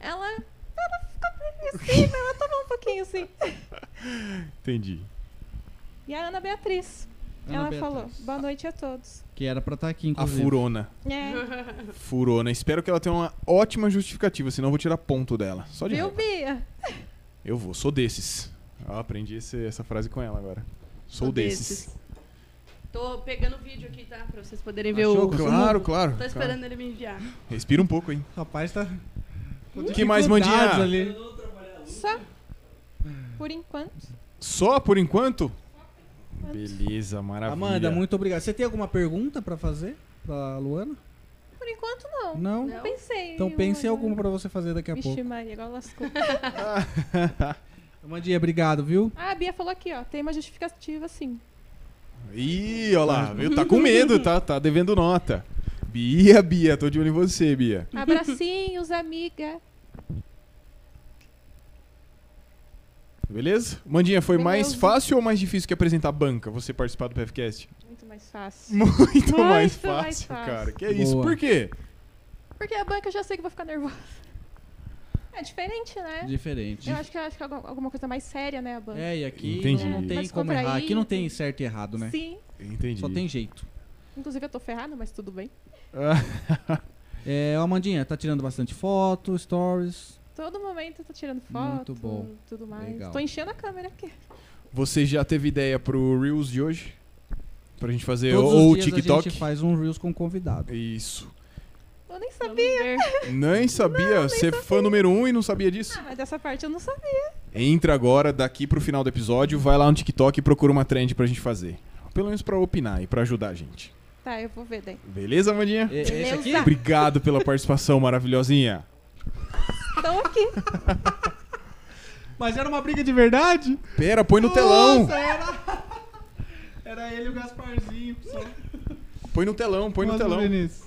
Ela. Ela ficou permissiva, ela tomou um pouquinho sim. [laughs] Entendi. E a Ana Beatriz. Ana ela Beatriz. falou: boa noite a todos. Que era pra estar aqui, A inclusive. furona. É. Furona. Espero que ela tenha uma ótima justificativa, senão eu vou tirar ponto dela. Só de Viu. Bia? Eu vou, sou desses. Eu aprendi esse- essa frase com ela agora. Sou, desses. Tô pegando o vídeo aqui, tá? Pra vocês poderem ver Achou o. Claro, claro. Tô claro. esperando ele me enviar. Respira um pouco, hein? Rapaz, tá. O que mais, Mandinha? Ali. Só. Por enquanto. Só por enquanto? Beleza, maravilha. Amanda, muito obrigado. Você tem alguma pergunta pra fazer pra Luana? Por enquanto, não. Não? Não? Pensei. Então pense em alguma pra você fazer daqui a Vixe, pouco. Maria, agora lascou. [laughs] Amandinha, obrigado, viu? Ah, a Bia falou aqui, ó. Tem uma justificativa sim. Ih, olha lá, viu? Tá com medo, tá? Tá devendo nota. Bia, Bia, tô de olho em você, Bia. Abracinhos, [laughs] amiga. Beleza? Mandinha, foi mais Beleza. fácil ou mais difícil que apresentar a banca, você participar do PFCast? [laughs] Muito mais fácil. Muito mais Muito fácil, mais fácil. cara. Que é isso? Boa. Por quê? Porque a banca eu já sei que vou ficar nervosa. É diferente, né? Diferente. Eu acho que, eu acho que é alguma coisa mais séria, né, a banca. É, e aqui Entendi. não, não tem Mais como errar. Aqui não tem certo e errado, né? Sim. Entendi. Só tem jeito. Inclusive eu tô ferrada, mas tudo bem. [laughs] É, Amandinha, tá tirando bastante foto, stories. Todo momento eu tô tirando foto, Muito bom. tudo mais. Legal. Tô enchendo a câmera aqui. Você já teve ideia pro Reels de hoje? Pra gente fazer Todos ou o os dias a TikTok? gente faz um Reels com convidado. Isso. Eu nem sabia. Nem sabia. Você é fã número um e não sabia disso? Ah, mas dessa parte eu não sabia. Entra agora, daqui pro final do episódio, vai lá no TikTok e procura uma trend pra gente fazer. Pelo menos pra opinar e pra ajudar a gente. Tá, eu vou ver daí. Beleza, Mandinha? E- Esse Beleza. aqui? Obrigado pela participação maravilhosinha. Então aqui. Mas era uma briga de verdade? Pera, põe no telão. Nossa, era... era ele e o Gasparzinho. Só. Põe no telão, põe no Nossa, telão. Vinícius.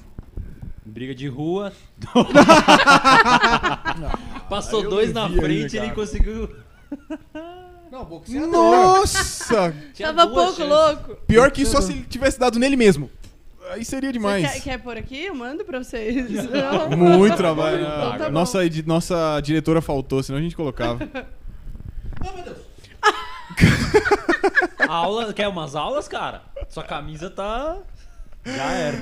Briga de rua. [laughs] Passou eu dois na vi frente e ele cara. conseguiu. Não, boxeador. Nossa! Tinha Tava duas pouco chances. louco. Pior que só se ele tivesse dado nele mesmo. Aí seria Você demais. quer, quer pôr aqui? Eu mando pra vocês. [laughs] Não. Muito trabalho. Então tá bom. nossa, edi- nossa diretora faltou, senão a gente colocava. A [laughs] aula, quer umas aulas, cara? Sua camisa tá. Já era.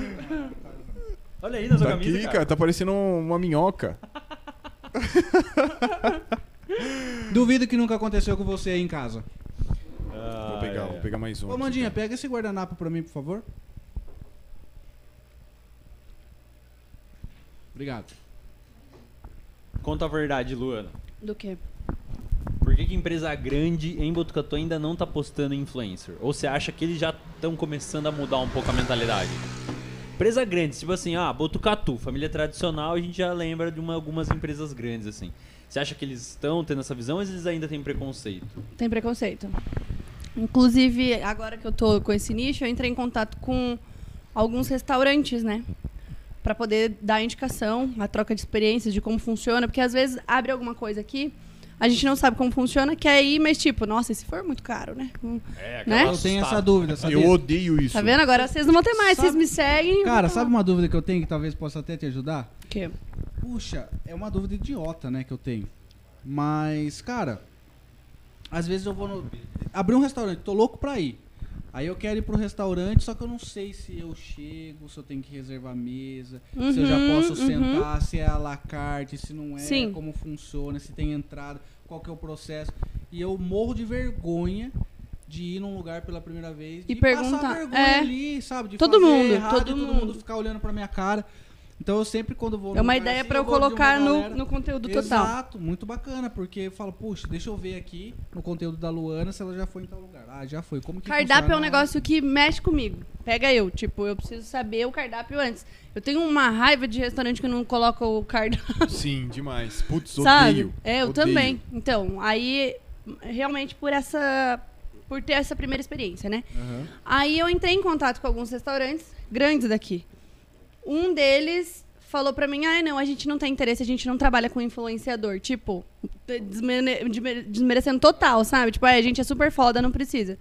Olha aí na sua Tá camisa. aqui, cara. cara, tá parecendo uma minhoca. Duvido que nunca aconteceu com você aí em casa. Ah, Vou pegar, é. vou pegar mais um. Ô, Mandinha, pega esse guardanapo pra mim, por favor. Obrigado. Conta a verdade, Luana. Do quê? Que, que empresa grande em Botucatu ainda não tá postando influencer? Ou você acha que eles já estão começando a mudar um pouco a mentalidade? Empresa grande, tipo assim, ah, Botucatu, família tradicional, a gente já lembra de uma- algumas empresas grandes, assim. Você acha que eles estão tendo essa visão ou eles ainda têm preconceito? Tem preconceito. Inclusive, agora que eu tô com esse nicho, eu entrei em contato com alguns restaurantes, né? Pra poder dar indicação, a troca de experiências de como funciona, porque às vezes abre alguma coisa aqui, A gente não sabe como funciona, quer ir, mas tipo, nossa, e se for muito caro, né? Hum, É, Né? Eu tenho essa dúvida, sabia? Eu odeio isso. Tá vendo? Agora vocês não vão ter mais, Sabe- vocês me seguem. Cara, sabe uma dúvida que eu tenho que talvez possa até te ajudar? O quê? Puxa, é uma dúvida idiota, né, que eu tenho. Mas, cara, às vezes eu vou no... abrir um restaurante, tô louco pra ir. Aí eu quero ir pro restaurante, só que eu não sei se eu chego, se eu tenho que reservar mesa, se eu já Uhum, posso uhum. sentar, se é à la carte, se não é, Sim. como funciona, se tem entrada, qual que é o processo. E eu morro de vergonha de ir num lugar pela primeira vez E de passar perguntar, vergonha é. ali, sabe? De Todo mundo, errado todo todo mundo. mundo ficar olhando pra minha cara. Então eu sempre quando vou É uma lugar ideia assim, pra eu uma colocar no, galera- no conteúdo total. Exato, muito bacana, porque eu falo, puxa, deixa eu ver aqui no conteúdo da Luana se ela já foi em tal lugar. Ah, já foi. Como que Cardápio é um negócio que mexe comigo. Pega eu, tipo, eu preciso saber o cardápio antes. Eu tenho uma raiva de restaurante que não coloca o cardápio, Sim, demais. Putz, [laughs] sabe? odeio. É, eu Odeio. também. Então, aí realmente por essa por ter essa primeira experiência, né? Aham. Aí eu entrei em contato com alguns restaurantes grandes daqui. Um deles falou pra mim: "Ah, não, a gente não tem interesse, a gente não trabalha com influenciador". Tipo, desmene- desme- desmerecendo total, sabe? Tipo, "Ah, a gente é super foda, não precisa".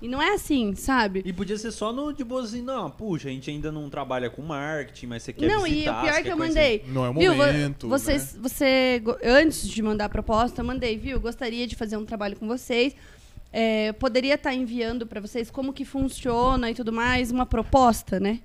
E não é assim, sabe? E podia ser só no de boa assim, não, puxa, a gente ainda não trabalha com marketing, mas você quer não, visitar, e o pior que eu mandei. Não é o Viu, vo- momento. vocês, né? você, antes de mandar a proposta, eu mandei, viu? Gostaria de fazer um trabalho com vocês. É, poderia estar enviando para vocês como que funciona e tudo mais, uma proposta, né?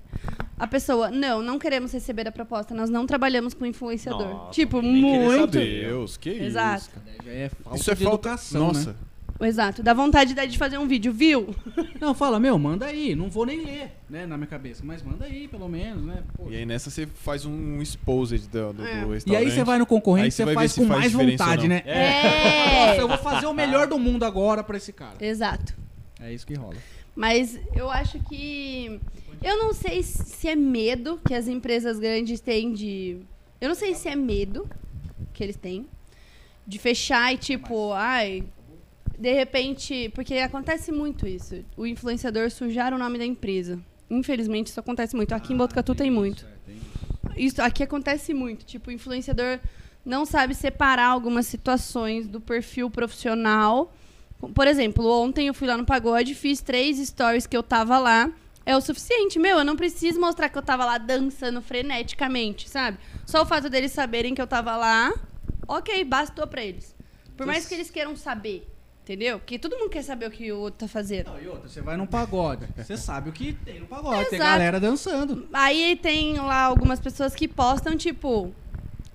A pessoa, não, não queremos receber a proposta, nós não trabalhamos com influenciador. Nossa, tipo, muito. saber. Deus, que Exato. isso. é falta Isso é de falta. educação, Nossa. né? Exato, dá vontade daí de fazer um vídeo, viu? [laughs] Não, fala, meu, manda aí. Não vou nem ler, né, na minha cabeça. Mas manda aí, pelo menos, né? Pô. E aí nessa você faz um exposed do, do, É. do E restaurante. aí você vai no concorrente, você faz com faz mais vontade, né? É. Nossa, eu vou fazer o melhor do mundo agora pra esse cara. Exato. É isso que rola. Mas eu acho que. Eu não sei se é medo que as empresas grandes têm de. Eu não sei se é medo que eles têm de fechar e tipo, ai. De repente. Porque acontece muito isso. O influenciador sujar o nome da empresa. Infelizmente, isso acontece muito. Aqui em Botucatu tem muito. Isso aqui acontece muito. Tipo, o influenciador não sabe separar algumas situações do perfil profissional. Por exemplo, ontem eu fui lá no pagode, fiz três stories que eu tava lá. É o suficiente, meu. Eu não preciso mostrar que eu tava lá dançando freneticamente, sabe? Só o fato deles saberem que eu tava lá, ok, bastou pra eles. Por mais que eles queiram saber, entendeu? Porque todo mundo quer saber o que o outro tá fazendo. Não, e outra, você vai num pagode. Você sabe o que tem no pagode. Tem Exato. galera dançando. Aí tem lá algumas pessoas que postam, tipo,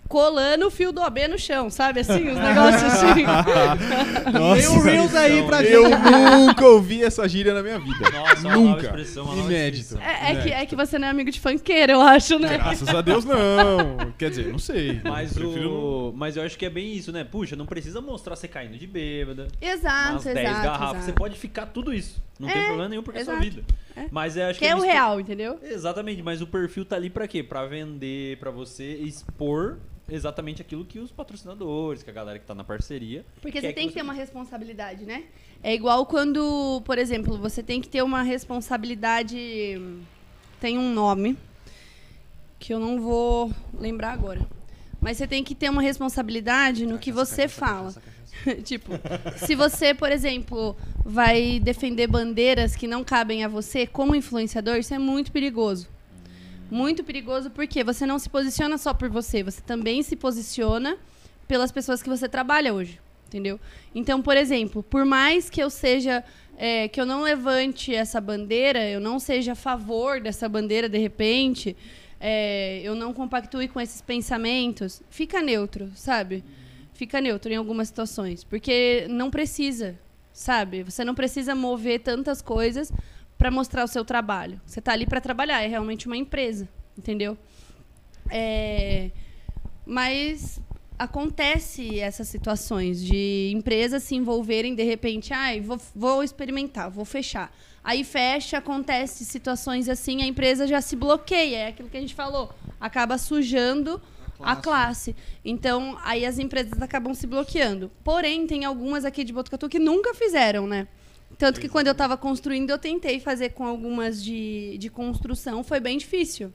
colando o fio do OB no chão, sabe? Assim, os negócios assim. [laughs] Tem um Reels aí pra gente. Eu nunca ouvi essa gíria na minha vida. Nossa, uma nova nunca. expressão, uma nova Inédito. É, é que, é que você não é amigo de funkeiro, eu acho, né? Graças a Deus, não. Quer dizer, não sei. [laughs] Mas, Prefiro o... mas eu acho que é bem isso, né? Puxa, não precisa mostrar você caindo de bêbada. Exato, umas exato. 10 garrafas. exato. Você pode ficar tudo isso. Não tem É, problema nenhum porque é sua exato. vida. É. Mas eu acho Que que, é o eles têm- real, entendeu? Exatamente, mas o perfil tá ali pra quê? Pra vender, pra você expor exatamente aquilo que os patrocinadores, que a galera que tá na parceria. Porque você tem que você ter uma responsabilidade, né? É igual quando, por exemplo, você tem que ter uma responsabilidade. Tem um nome que eu não vou lembrar agora. Mas você tem que ter uma responsabilidade no que você fala. [laughs] tipo, se você, por exemplo, vai defender bandeiras que não cabem a você como influenciador, isso é muito perigoso. Muito perigoso porque você não se posiciona só por você, você também se posiciona pelas pessoas que você trabalha hoje, entendeu? Então, por exemplo, por mais que eu seja é, que eu não levante essa bandeira, eu não seja a favor dessa bandeira de repente, é, eu não compactue com esses pensamentos, fica neutro, sabe? Fica neutro em algumas situações, porque não precisa, sabe? Você não precisa mover tantas coisas para mostrar o seu trabalho. Você está ali para trabalhar, é realmente uma empresa, entendeu? É, mas acontece essas situações de empresas se envolverem de repente, ai, vou, vou experimentar, vou fechar. Aí fecha, acontece situações assim, a empresa já se bloqueia, é aquilo que a gente falou, acaba sujando a classe. Então, aí as empresas acabam se bloqueando. Porém, tem algumas aqui de Botucatu que nunca fizeram, né? Tanto que quando eu estava construindo, eu tentei fazer com algumas de, de construção, foi bem difícil.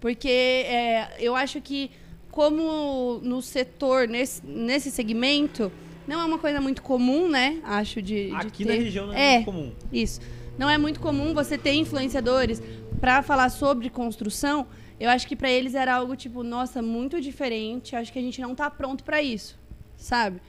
Porque é, eu acho que, como no setor, nesse, nesse segmento, Não é uma coisa muito comum, né? Acho de, de Aqui ter. na região não é, É. muito comum. Isso. Não é muito comum você ter influenciadores pra falar sobre construção. Eu acho que pra eles era algo tipo, nossa, muito diferente. Acho que a gente não tá pronto pra isso, sabe?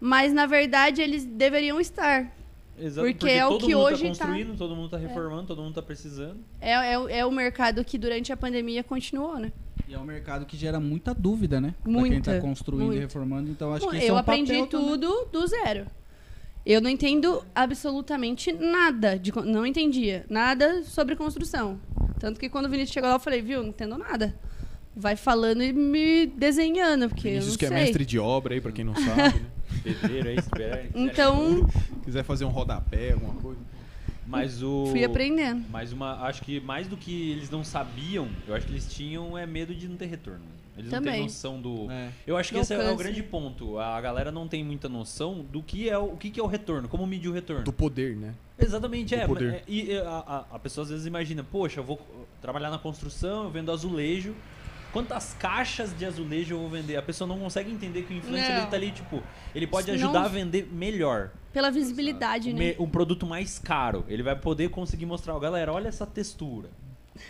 Mas na verdade eles deveriam estar. Exato, Porque é o todo que mundo hoje tá tá- construindo, todo mundo tá reformando, todo mundo tá precisando. É, é, o- é o mercado que durante a pandemia continuou, né? E é um mercado que gera muita dúvida, né? Pra quem Muita, tá construindo muita. e reformando. Então acho que Bom, esse eu é um aprendi papel também. tudo do zero. Eu não entendo absolutamente nada de não entendia nada sobre construção. Tanto que quando o Vinícius chegou lá eu falei, viu, não entendo nada. Vai falando e me desenhando, porque eu Vinícius não que é mestre de obra aí, pra quem não sabe, né? [laughs] Pedreiro aí, espera. Então, Quiser fazer um rodapé, alguma coisa. Mas o. fui aprendendo. Mas uma. Acho que mais do que eles não sabiam, eu acho que eles tinham é medo de não ter retorno. Eles não Também. têm noção do. É. Eu acho que Do esse é o alcance. grande ponto. A galera não tem muita noção do que é o, o que que é o retorno, como medir o retorno. Do poder, né? Exatamente, do é. poder. é, E a, a- a pessoa às vezes imagina, poxa, eu vou trabalhar na construção, eu vendo azulejo. Quantas caixas de azulejo eu vou vender? A pessoa não consegue entender que o influencer Não. ele tá ali, tipo, ele pode Senão- ajudar a vender melhor. Pela visibilidade, um, né? um produto mais caro. Ele vai poder conseguir mostrar, galera, olha essa textura.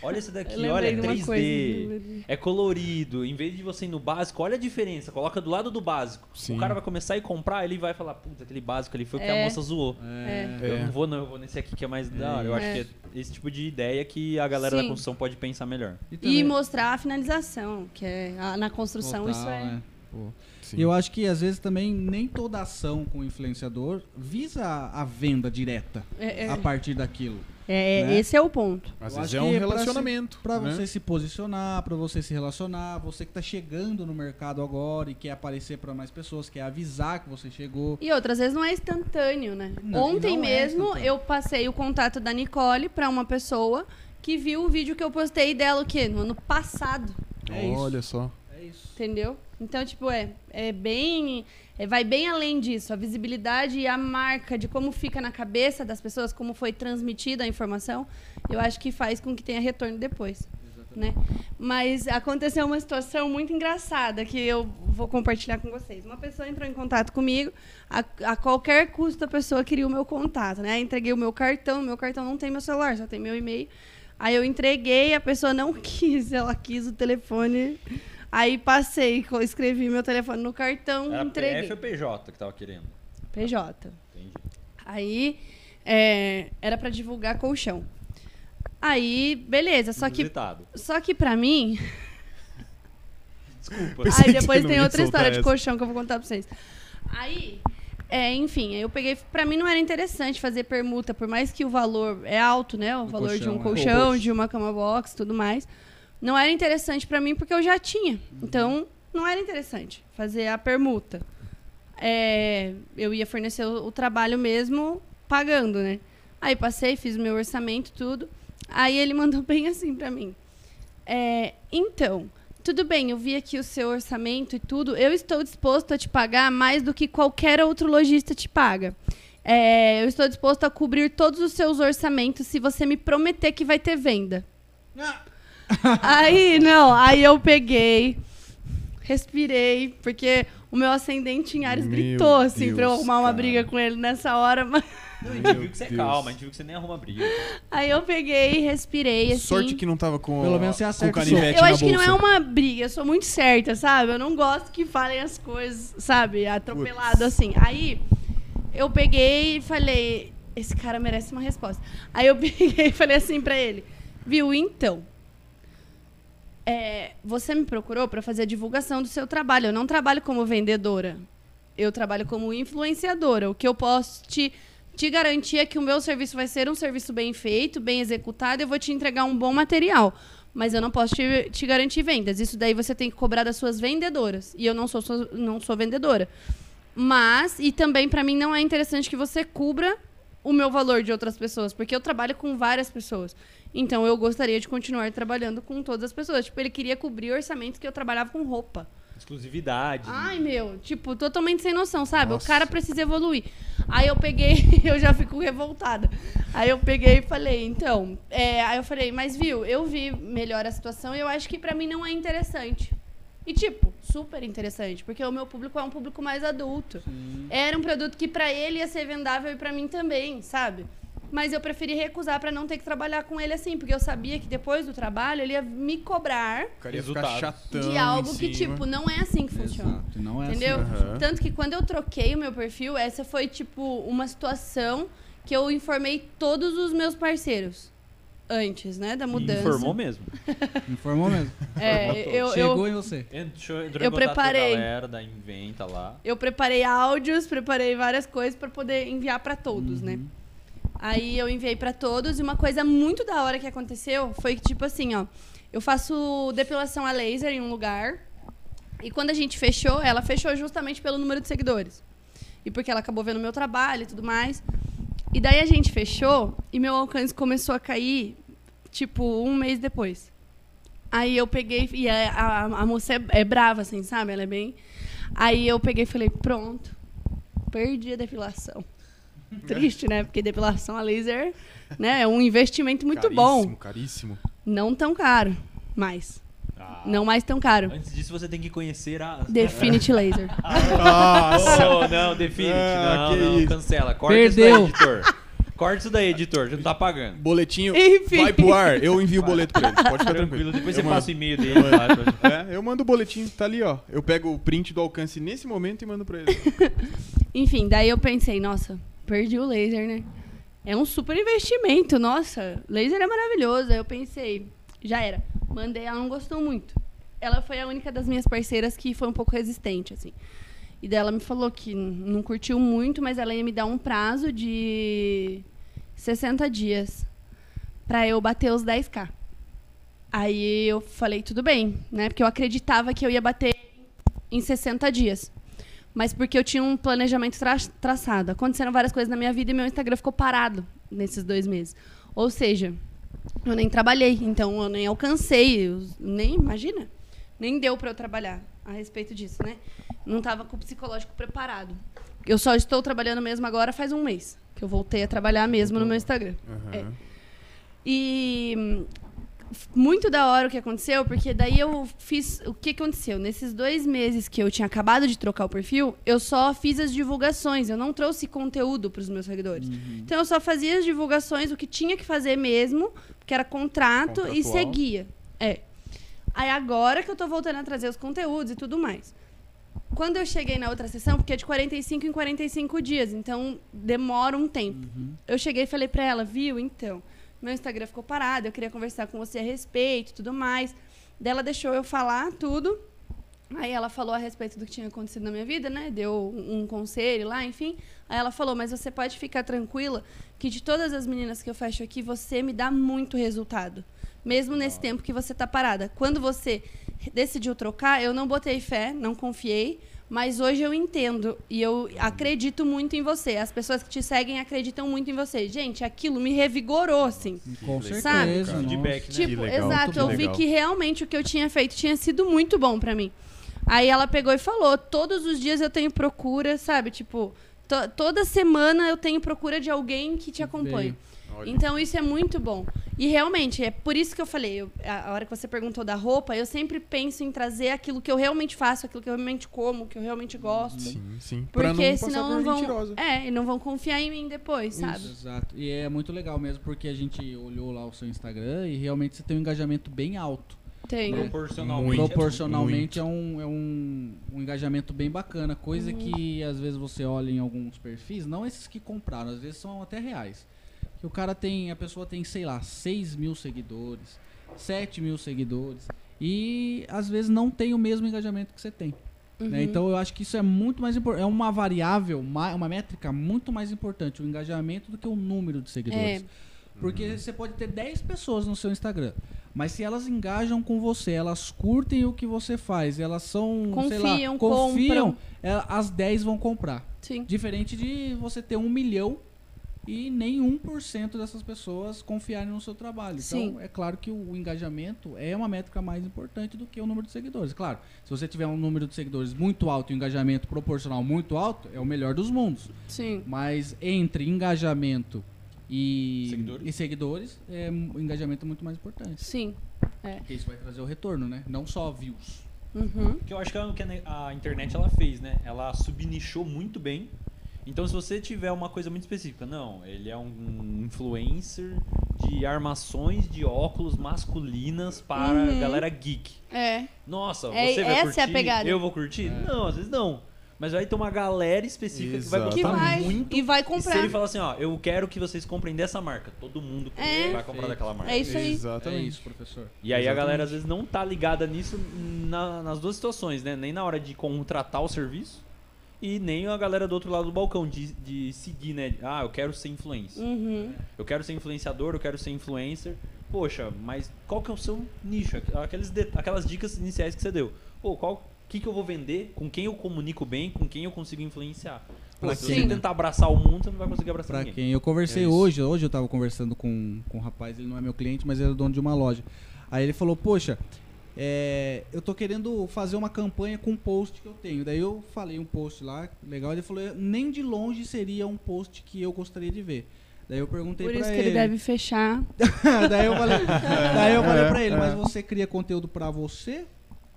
Olha esse Eu daqui, olha, é de uma 3D. coisa. É colorido. Em vez de você ir no básico, olha a diferença. Coloca do lado do básico. Sim. O cara vai começar a ir comprar, ele vai falar, putz, aquele básico ali foi o que a É. moça zoou. É. Eu É. não vou, não, eu vou nesse aqui que é mais da hora. Eu acho É. que é esse tipo de ideia que a galera da Sim. construção pode pensar melhor. E E também- mostrar a finalização, que é a- na construção Total, isso é. né? Pô. Sim. E eu acho que às vezes também nem toda ação com o influenciador visa a venda direta É, é, a partir daquilo. é, né? esse é o ponto. Às Eu vezes é um relacionamento. Pra né? você se posicionar, pra você se relacionar, você que tá chegando no mercado agora e quer aparecer pra mais pessoas, quer avisar que você chegou. E outras vezes não é instantâneo, né? Não, Ontem não é mesmo instantâneo. eu passei o contato da Nicole pra uma pessoa que viu o vídeo que eu postei dela o quê? No ano passado, É isso. Olha só. É isso. entendeu? Então, tipo, é, é bem. é, vai bem além disso. A visibilidade e a marca de como fica na cabeça das pessoas, como foi transmitida a informação, eu acho que faz com que tenha retorno depois. Né? Mas aconteceu uma situação muito engraçada que eu vou compartilhar com vocês. Uma pessoa entrou em contato comigo, a, a qualquer custo a pessoa queria o meu contato, né? Entreguei o meu cartão, meu cartão não tem meu celular, só tem meu e-mail. Aí eu entreguei, a pessoa não [laughs] quis, ela quis o telefone. Aí passei, escrevi meu telefone no cartão, Era entreguei. PF ou PJ que tava querendo? PJ. Entendi. Aí é, era pra divulgar colchão. Aí, beleza, só que só que para mim, Desculpa. Aí depois tem outra história de essa. colchão que eu vou contar pra vocês. Aí, é, enfim, eu peguei. Pra mim não era interessante fazer permuta, por mais que o valor é alto, né? O Do valor de um colchão, é. colchão, de uma cama box, tudo mais. Não era interessante pra mim porque eu já tinha. Então, não era interessante fazer a permuta. É, eu ia fornecer o, o trabalho mesmo pagando, né? Aí passei, fiz o meu orçamento, tudo. Aí ele [laughs] mandou bem assim pra mim. É, então, tudo bem, eu vi aqui o seu orçamento e tudo. Eu estou disposto a te pagar mais do que qualquer outro lojista te paga. É, eu estou disposto a cobrir todos os seus orçamentos se você me prometer que vai ter venda. Aí, não, aí eu peguei, respirei, porque o meu ascendente em Ares Meu gritou, assim, pra eu Deus, arrumar uma cara. briga com ele nessa hora. [laughs] Mas... Não, a gente viu que você é Deus. calma, a gente viu que você nem arruma briga. Aí eu peguei, respirei, assim. Sorte que não tava com, Pelo menos você com acerta o canivete Eu acho que não é bolsa. uma briga, eu sou muito certa, sabe? Eu não gosto que falem as coisas, sabe? Atropelado assim. Aí eu peguei e falei: esse cara merece uma resposta. Aí eu [laughs] peguei e falei assim pra ele: viu, então. É, você me procurou pra fazer a divulgação do seu trabalho. Eu não trabalho como vendedora. Eu trabalho como influenciadora. O que eu posso te, te garantir é que o meu serviço vai ser um serviço bem feito, bem executado, eu vou te entregar um bom material. Mas eu não posso te, te garantir vendas. Isso daí você tem que cobrar das suas vendedoras. E eu não sou, sou- não sou vendedora. Mas, e também pra mim não é interessante que você cubra o meu valor de outras pessoas, porque eu trabalho com várias pessoas. Então eu gostaria de continuar trabalhando com todas as pessoas. Tipo, ele queria cobrir orçamentos que eu trabalhava com roupa. Exclusividade. Ai, meu, tipo, totalmente sem noção, sabe? Nossa. O cara precisa evoluir. Aí eu peguei, [laughs] eu já fico revoltada. Aí eu peguei e falei, então, é, aí eu falei, mas viu, eu vi melhor a situação e eu acho que pra mim não é interessante. E tipo, super interessante, porque o meu público é um público mais adulto. Era um produto que pra ele ia ser vendável e pra mim também, sabe? Mas eu preferi recusar pra não ter que trabalhar com ele assim, porque eu sabia que depois do trabalho ele ia me cobrar de algo que, tipo, não é assim que funciona. Exato, não é Entendeu? assim. Aham. Tanto que quando eu troquei o meu perfil, essa foi, tipo, uma situação que eu informei todos os meus parceiros. Antes, né? Da mudança. Informou mesmo. [laughs] Informou mesmo. É, eu, Chegou eu, em você. Entrou, entrou Eu preparei. galera da Inventa lá. eu preparei áudios, preparei várias coisas pra poder enviar pra todos, né? Aí eu enviei pra todos e uma coisa muito da hora que aconteceu foi que, tipo assim, ó, eu faço depilação a laser em um lugar. E quando a gente fechou, ela fechou justamente pelo número de seguidores. E porque ela acabou vendo meu trabalho e tudo mais. E daí a gente fechou e meu alcance começou a cair, tipo, um mês depois. Aí eu peguei, e a, a, a moça é, é brava, assim, sabe? Ela é bem. Aí eu peguei e falei, pronto, perdi a depilação. [laughs] Triste, né? Porque depilação a laser né, é um investimento muito caríssimo, bom. Caríssimo. Não tão caro, mas. Ah. Não mais tão caro. Antes disso, você tem que conhecer a. Definite [laughs] Laser. Nossa! Oh, não, Definite. Ah, não, não, isso. cancela. Corta Perdeu. isso daí, editor. Corta isso daí, editor. Já não tá pagando. Boletinho Enfim. vai pro ar, eu envio o boleto pra ele. Pode ficar tranquilo. Depois Eu você mando. passa o e-mail dele lá. pra- É, eu mando o boletim, tá ali, ó. Eu pego o print do alcance nesse momento e mando pra ele. [laughs] Enfim, daí eu pensei, nossa, perdi o laser, né? É um super investimento, nossa. Laser é maravilhoso. Aí eu pensei, já era. Mandei, ela não gostou muito. Ela foi a única das minhas parceiras que foi um pouco resistente, assim. E daí ela me falou que não curtiu muito, mas ela ia me dar um prazo de 60 dias pra eu bater os 10k. Aí eu falei, tudo bem, né? Porque eu acreditava que eu ia bater em 60 dias. Mas porque eu tinha um planejamento tra- traçado. Aconteceram várias coisas na minha vida e meu Instagram ficou parado nesses dois meses. Ou seja, eu nem trabalhei, então eu nem alcancei, eu nem, imagina, nem deu pra eu trabalhar a respeito disso, né? Não tava com o psicológico preparado. Eu só estou trabalhando mesmo agora faz um mês, que eu voltei a trabalhar mesmo no meu Instagram. Aham. É. E muito da hora o que aconteceu, porque daí eu fiz. O que aconteceu? Nesses dois meses que eu tinha acabado de trocar o perfil, eu só fiz as divulgações, eu não trouxe conteúdo para os meus seguidores. Então eu só fazia as divulgações, o que tinha que fazer mesmo, que era contrato e Contratual. seguia. É. Aí agora que eu tô voltando a trazer os conteúdos e tudo mais. Quando eu cheguei na outra sessão, porque é de 45 em 45 dias, então demora um tempo. Eu cheguei e falei pra ela, viu, então, meu Instagram ficou parado, eu queria conversar com você a respeito e tudo mais. Daí ela deixou eu falar tudo. Aí ela falou a respeito do que tinha acontecido na minha vida, né? Deu um um conselho lá, enfim. Aí ela falou, mas você pode ficar tranquila que de todas as meninas que eu fecho aqui, você me dá muito resultado. Mesmo nesse tempo que você tá parada. Quando você decidiu trocar, eu não botei fé, não confiei, mas hoje eu entendo e eu acredito muito em você. As pessoas que te seguem acreditam muito em você. Gente, aquilo me revigorou, assim. Com Sabe, certeza. Feedback, né? Tipo, legal, exato, eu vi legal. que realmente o que eu tinha feito tinha sido muito bom pra mim. Aí ela pegou e falou: todos os dias eu tenho procura, sabe? Tipo, to- toda semana eu tenho procura de alguém que te acompanhe. Olha. Então isso é muito bom. E realmente, é por isso que eu falei, eu- a a hora que você perguntou da roupa, eu sempre penso em trazer aquilo que eu realmente faço, aquilo que eu realmente como, que eu realmente gosto. Sim, sim. Pra Porque não passar senão por não vão. mentirosa. É, e não vão confiar em mim depois, sabe? Isso, exato. E é muito legal mesmo, porque a gente olhou lá o seu Instagram e realmente você tem um engajamento bem alto. Tem. Proporcionalmente. Muito. Proporcionalmente é, um, é um, um engajamento bem bacana. Coisa Uhum. que às vezes você olha em alguns perfis, não esses que compraram, às vezes são até reais. Que o cara tem, a pessoa tem, sei lá, 6 mil seguidores, 7 mil seguidores. E às vezes não tem o mesmo engajamento que você tem. né? Uhum. Então eu acho que isso é muito mais importante. É uma variável, ma- uma métrica muito mais importante, o engajamento, do que o número de seguidores. É. Porque você pode ter 10 pessoas no seu Instagram. Mas se elas engajam com você, elas curtem o que você faz, elas são, sei lá, Confiam, confiam, compram. ela- as 10 vão comprar. Sim. Diferente de você ter um milhão e nem 1% dessas pessoas confiarem no seu trabalho. Sim. Então, é claro que o engajamento é uma métrica mais importante do que o número de seguidores. Claro, se você tiver um número de seguidores muito alto e um engajamento proporcional muito alto, é o melhor dos mundos. Sim. Mas entre engajamento e Seguidores? e seguidores, é, o engajamento é muito mais importante. Sim. Porque isso vai trazer o retorno, né? Não só views. Uhum. Que eu acho que é o que a internet ela fez, né? Ela subnichou muito bem. Então, se você tiver uma coisa muito específica, não, ele é um influencer de armações de óculos masculinas para Uhum. galera geek. É. Nossa, É, você vai essa curtir? é a pegada. Eu vou curtir? Não, às vezes não. Mas vai ter uma galera específica que vai Exato. Que gostar vai muito. e vai E se comprar. ele falar assim, ó, eu quero que vocês comprem dessa marca, todo mundo É. vai comprar daquela marca. É isso aí. É Exatamente. isso, professor. E aí a Exatamente. galera às vezes não tá ligada nisso na- nas duas situações, né? Nem na hora de contratar o serviço e nem a galera do outro lado do balcão de, de seguir, né? Ah, eu quero ser influencer. Uhum. Eu quero ser influenciador, eu quero ser influencer. Poxa, mas qual que é o seu nicho? Aqueles de- aquelas dicas iniciais que você deu. Pô, qual que, que eu vou vender? Com quem eu comunico bem? Com quem eu consigo influenciar? Pra se quem? você tentar abraçar o mundo, você não vai conseguir abraçar Pra ninguém. quem? Eu conversei É hoje, hoje eu tava conversando com, com um rapaz, ele não é meu cliente, mas ele é dono de uma loja. Aí ele falou, poxa, é, eu tô querendo fazer uma campanha com um post que eu tenho. Daí eu falei um post lá, legal, ele falou, nem de longe seria um post que eu gostaria de ver. Daí eu perguntei Por pra isso que ele. ele deve fechar. [laughs] daí eu falei, [laughs] daí eu falei É, pra ele, é. mas você cria conteúdo pra você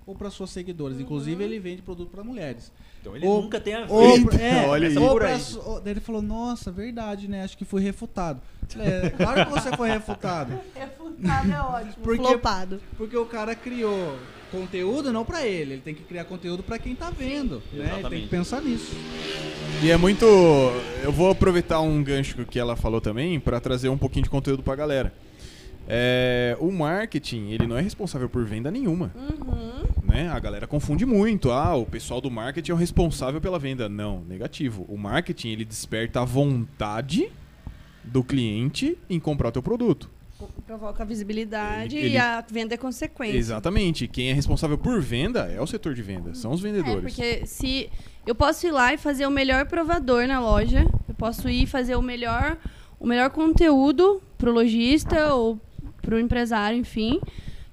ou pra suas seguidoras? Inclusive ele vende produto pra mulheres. Então ele Ou- nunca tem a ver. Ou, é, olha aí. ou Por pra ou- daí ele falou, nossa, verdade, né? Acho que fui refutado. É, claro que você foi refutado. Refutado é ótimo. Porque- Flopado. Porque o cara criou conteúdo não pra ele, ele tem que criar conteúdo pra quem tá vendo. Né? Ele tem que pensar nisso. E é muito. Eu vou aproveitar um gancho que ela falou também para trazer um pouquinho de conteúdo pra galera. É, o marketing, ele não é responsável por venda nenhuma. Uhum. Né? A galera confunde muito. Ah, o pessoal do marketing é o responsável pela venda. Não, negativo. O marketing, ele desperta a vontade do cliente em comprar o teu produto. Provoca visibilidade Ele- ele- e a venda é consequência. Exatamente. Quem é responsável por venda é o setor de venda, são os É, vendedores. porque se eu posso ir lá e fazer o melhor provador na loja, eu posso ir fazer o melhor, o melhor conteúdo pro lojista ou pro empresário, enfim.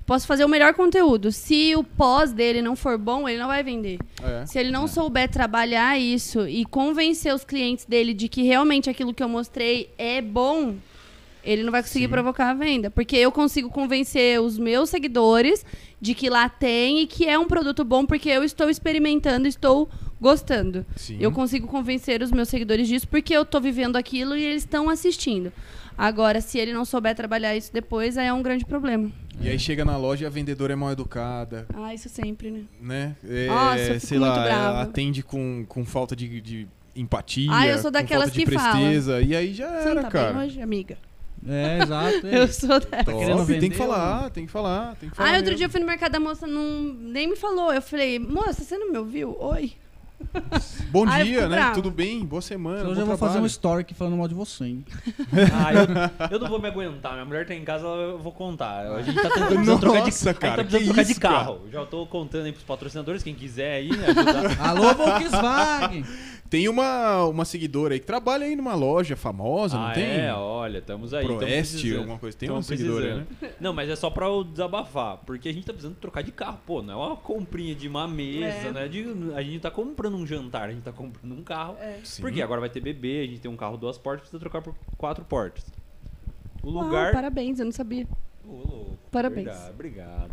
Posso fazer o melhor conteúdo. Se o pós dele não for bom, ele não vai vender. É. Se ele não souber trabalhar isso e convencer os clientes dele de que realmente aquilo que eu mostrei é bom, ele não vai conseguir Sim. provocar a venda. Porque eu consigo convencer os meus seguidores de que lá tem e que é um produto bom porque eu estou experimentando, estou gostando. Sim. Eu consigo convencer os meus seguidores disso porque eu estou vivendo aquilo e eles estão assistindo. Agora, se ele não souber trabalhar isso depois, aí é um grande problema. E aí chega na loja e a vendedora é mal educada, Ah, isso sempre, né? né? É, Nossa, sei lá, brava. atende com, com falta de, de empatia, Ah, eu sou com daquelas falta de que fala. presteza. E aí já era, tá cara. bem hoje, amiga? É, [laughs] exato. é. Eu sou dessa. Top, querendo tem vender que falar, tem que falar, tem que falar. Ah, outro mesmo. dia eu fui no mercado, a moça não, nem me falou. Eu falei, moça, você não me ouviu? Oi. [laughs] Bom Ah, dia, né? brava. Tudo bem? Boa semana. Hoje eu vou fazer um story aqui falando mal de você, hein? Ah, eu, [laughs] eu não vou me aguentar. Minha mulher tá em casa, eu vou contar. A gente tá tentando precisando [laughs] trocar de, Nossa, a gente cara, tá trocar de isso, cara? carro. Já tô contando aí pros patrocinadores, quem quiser aí, né, ajudar. Alô, Volkswagen! Tem uma, uma seguidora aí que trabalha aí numa loja famosa, não ah, tem? é, olha, estamos aí. Proeste, alguma coisa. Tem Tamo uma seguidora, né? Não, mas é só pra eu desabafar. Porque a gente tá precisando trocar de carro. Pô, não é uma comprinha de uma mesa, É. né? De, a gente tá comprando um jantar, a gente tá comprando um carro. É. Sim. Porque agora vai ter bebê, a gente tem um carro duas portas, precisa trocar por quatro portas. O Uau, lugar. parabéns, eu não sabia. Ô, louco. Parabéns. Verdade, obrigado.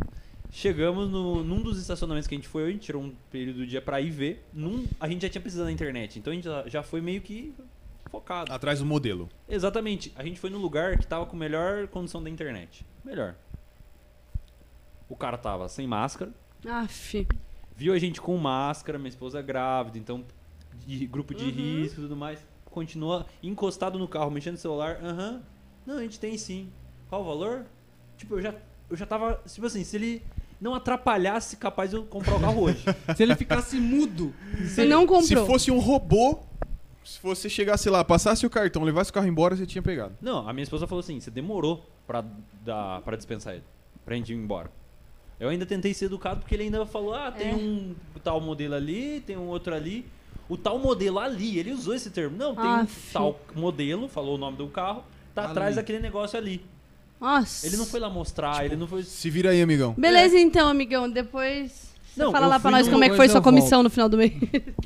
Chegamos no, num dos estacionamentos que a gente foi, a gente tirou um período do dia pra ir ver. Num, a gente já tinha precisado da internet, então a gente já, já foi meio que focado. Atrás do modelo. Exatamente. A gente foi no lugar que tava com melhor condição da internet. Melhor. O cara tava sem máscara, Aff. viu a gente com máscara, minha esposa é grávida, então de grupo de Uhum. risco e tudo mais. Continua encostado no carro, mexendo no celular. Aham. Não, a gente tem sim. Qual o valor? Tipo, eu já, eu já tava. Tipo assim, se ele não atrapalhasse, capaz de eu comprar o carro hoje. [laughs] Se ele ficasse mudo. Você não comprou. Se fosse um robô, se você chegasse lá, passasse o cartão, levasse o carro embora, você tinha pegado. Não, a minha esposa falou assim: você demorou pra, dar, pra dispensar ele, pra gente ir embora. Eu ainda tentei ser educado porque ele ainda falou: ah, tem É. um tal modelo ali, tem um outro ali. O tal modelo ali, ele usou esse termo. Não, tem um Aff. tal modelo, falou o nome do carro, tá Ali. atrás daquele negócio ali. Nossa. Ele não foi lá mostrar, ele não foi. Se vira aí, amigão. Beleza, então, amigão. Depois. Você Não, fala lá pra nós como é que foi sua comissão no final do mês.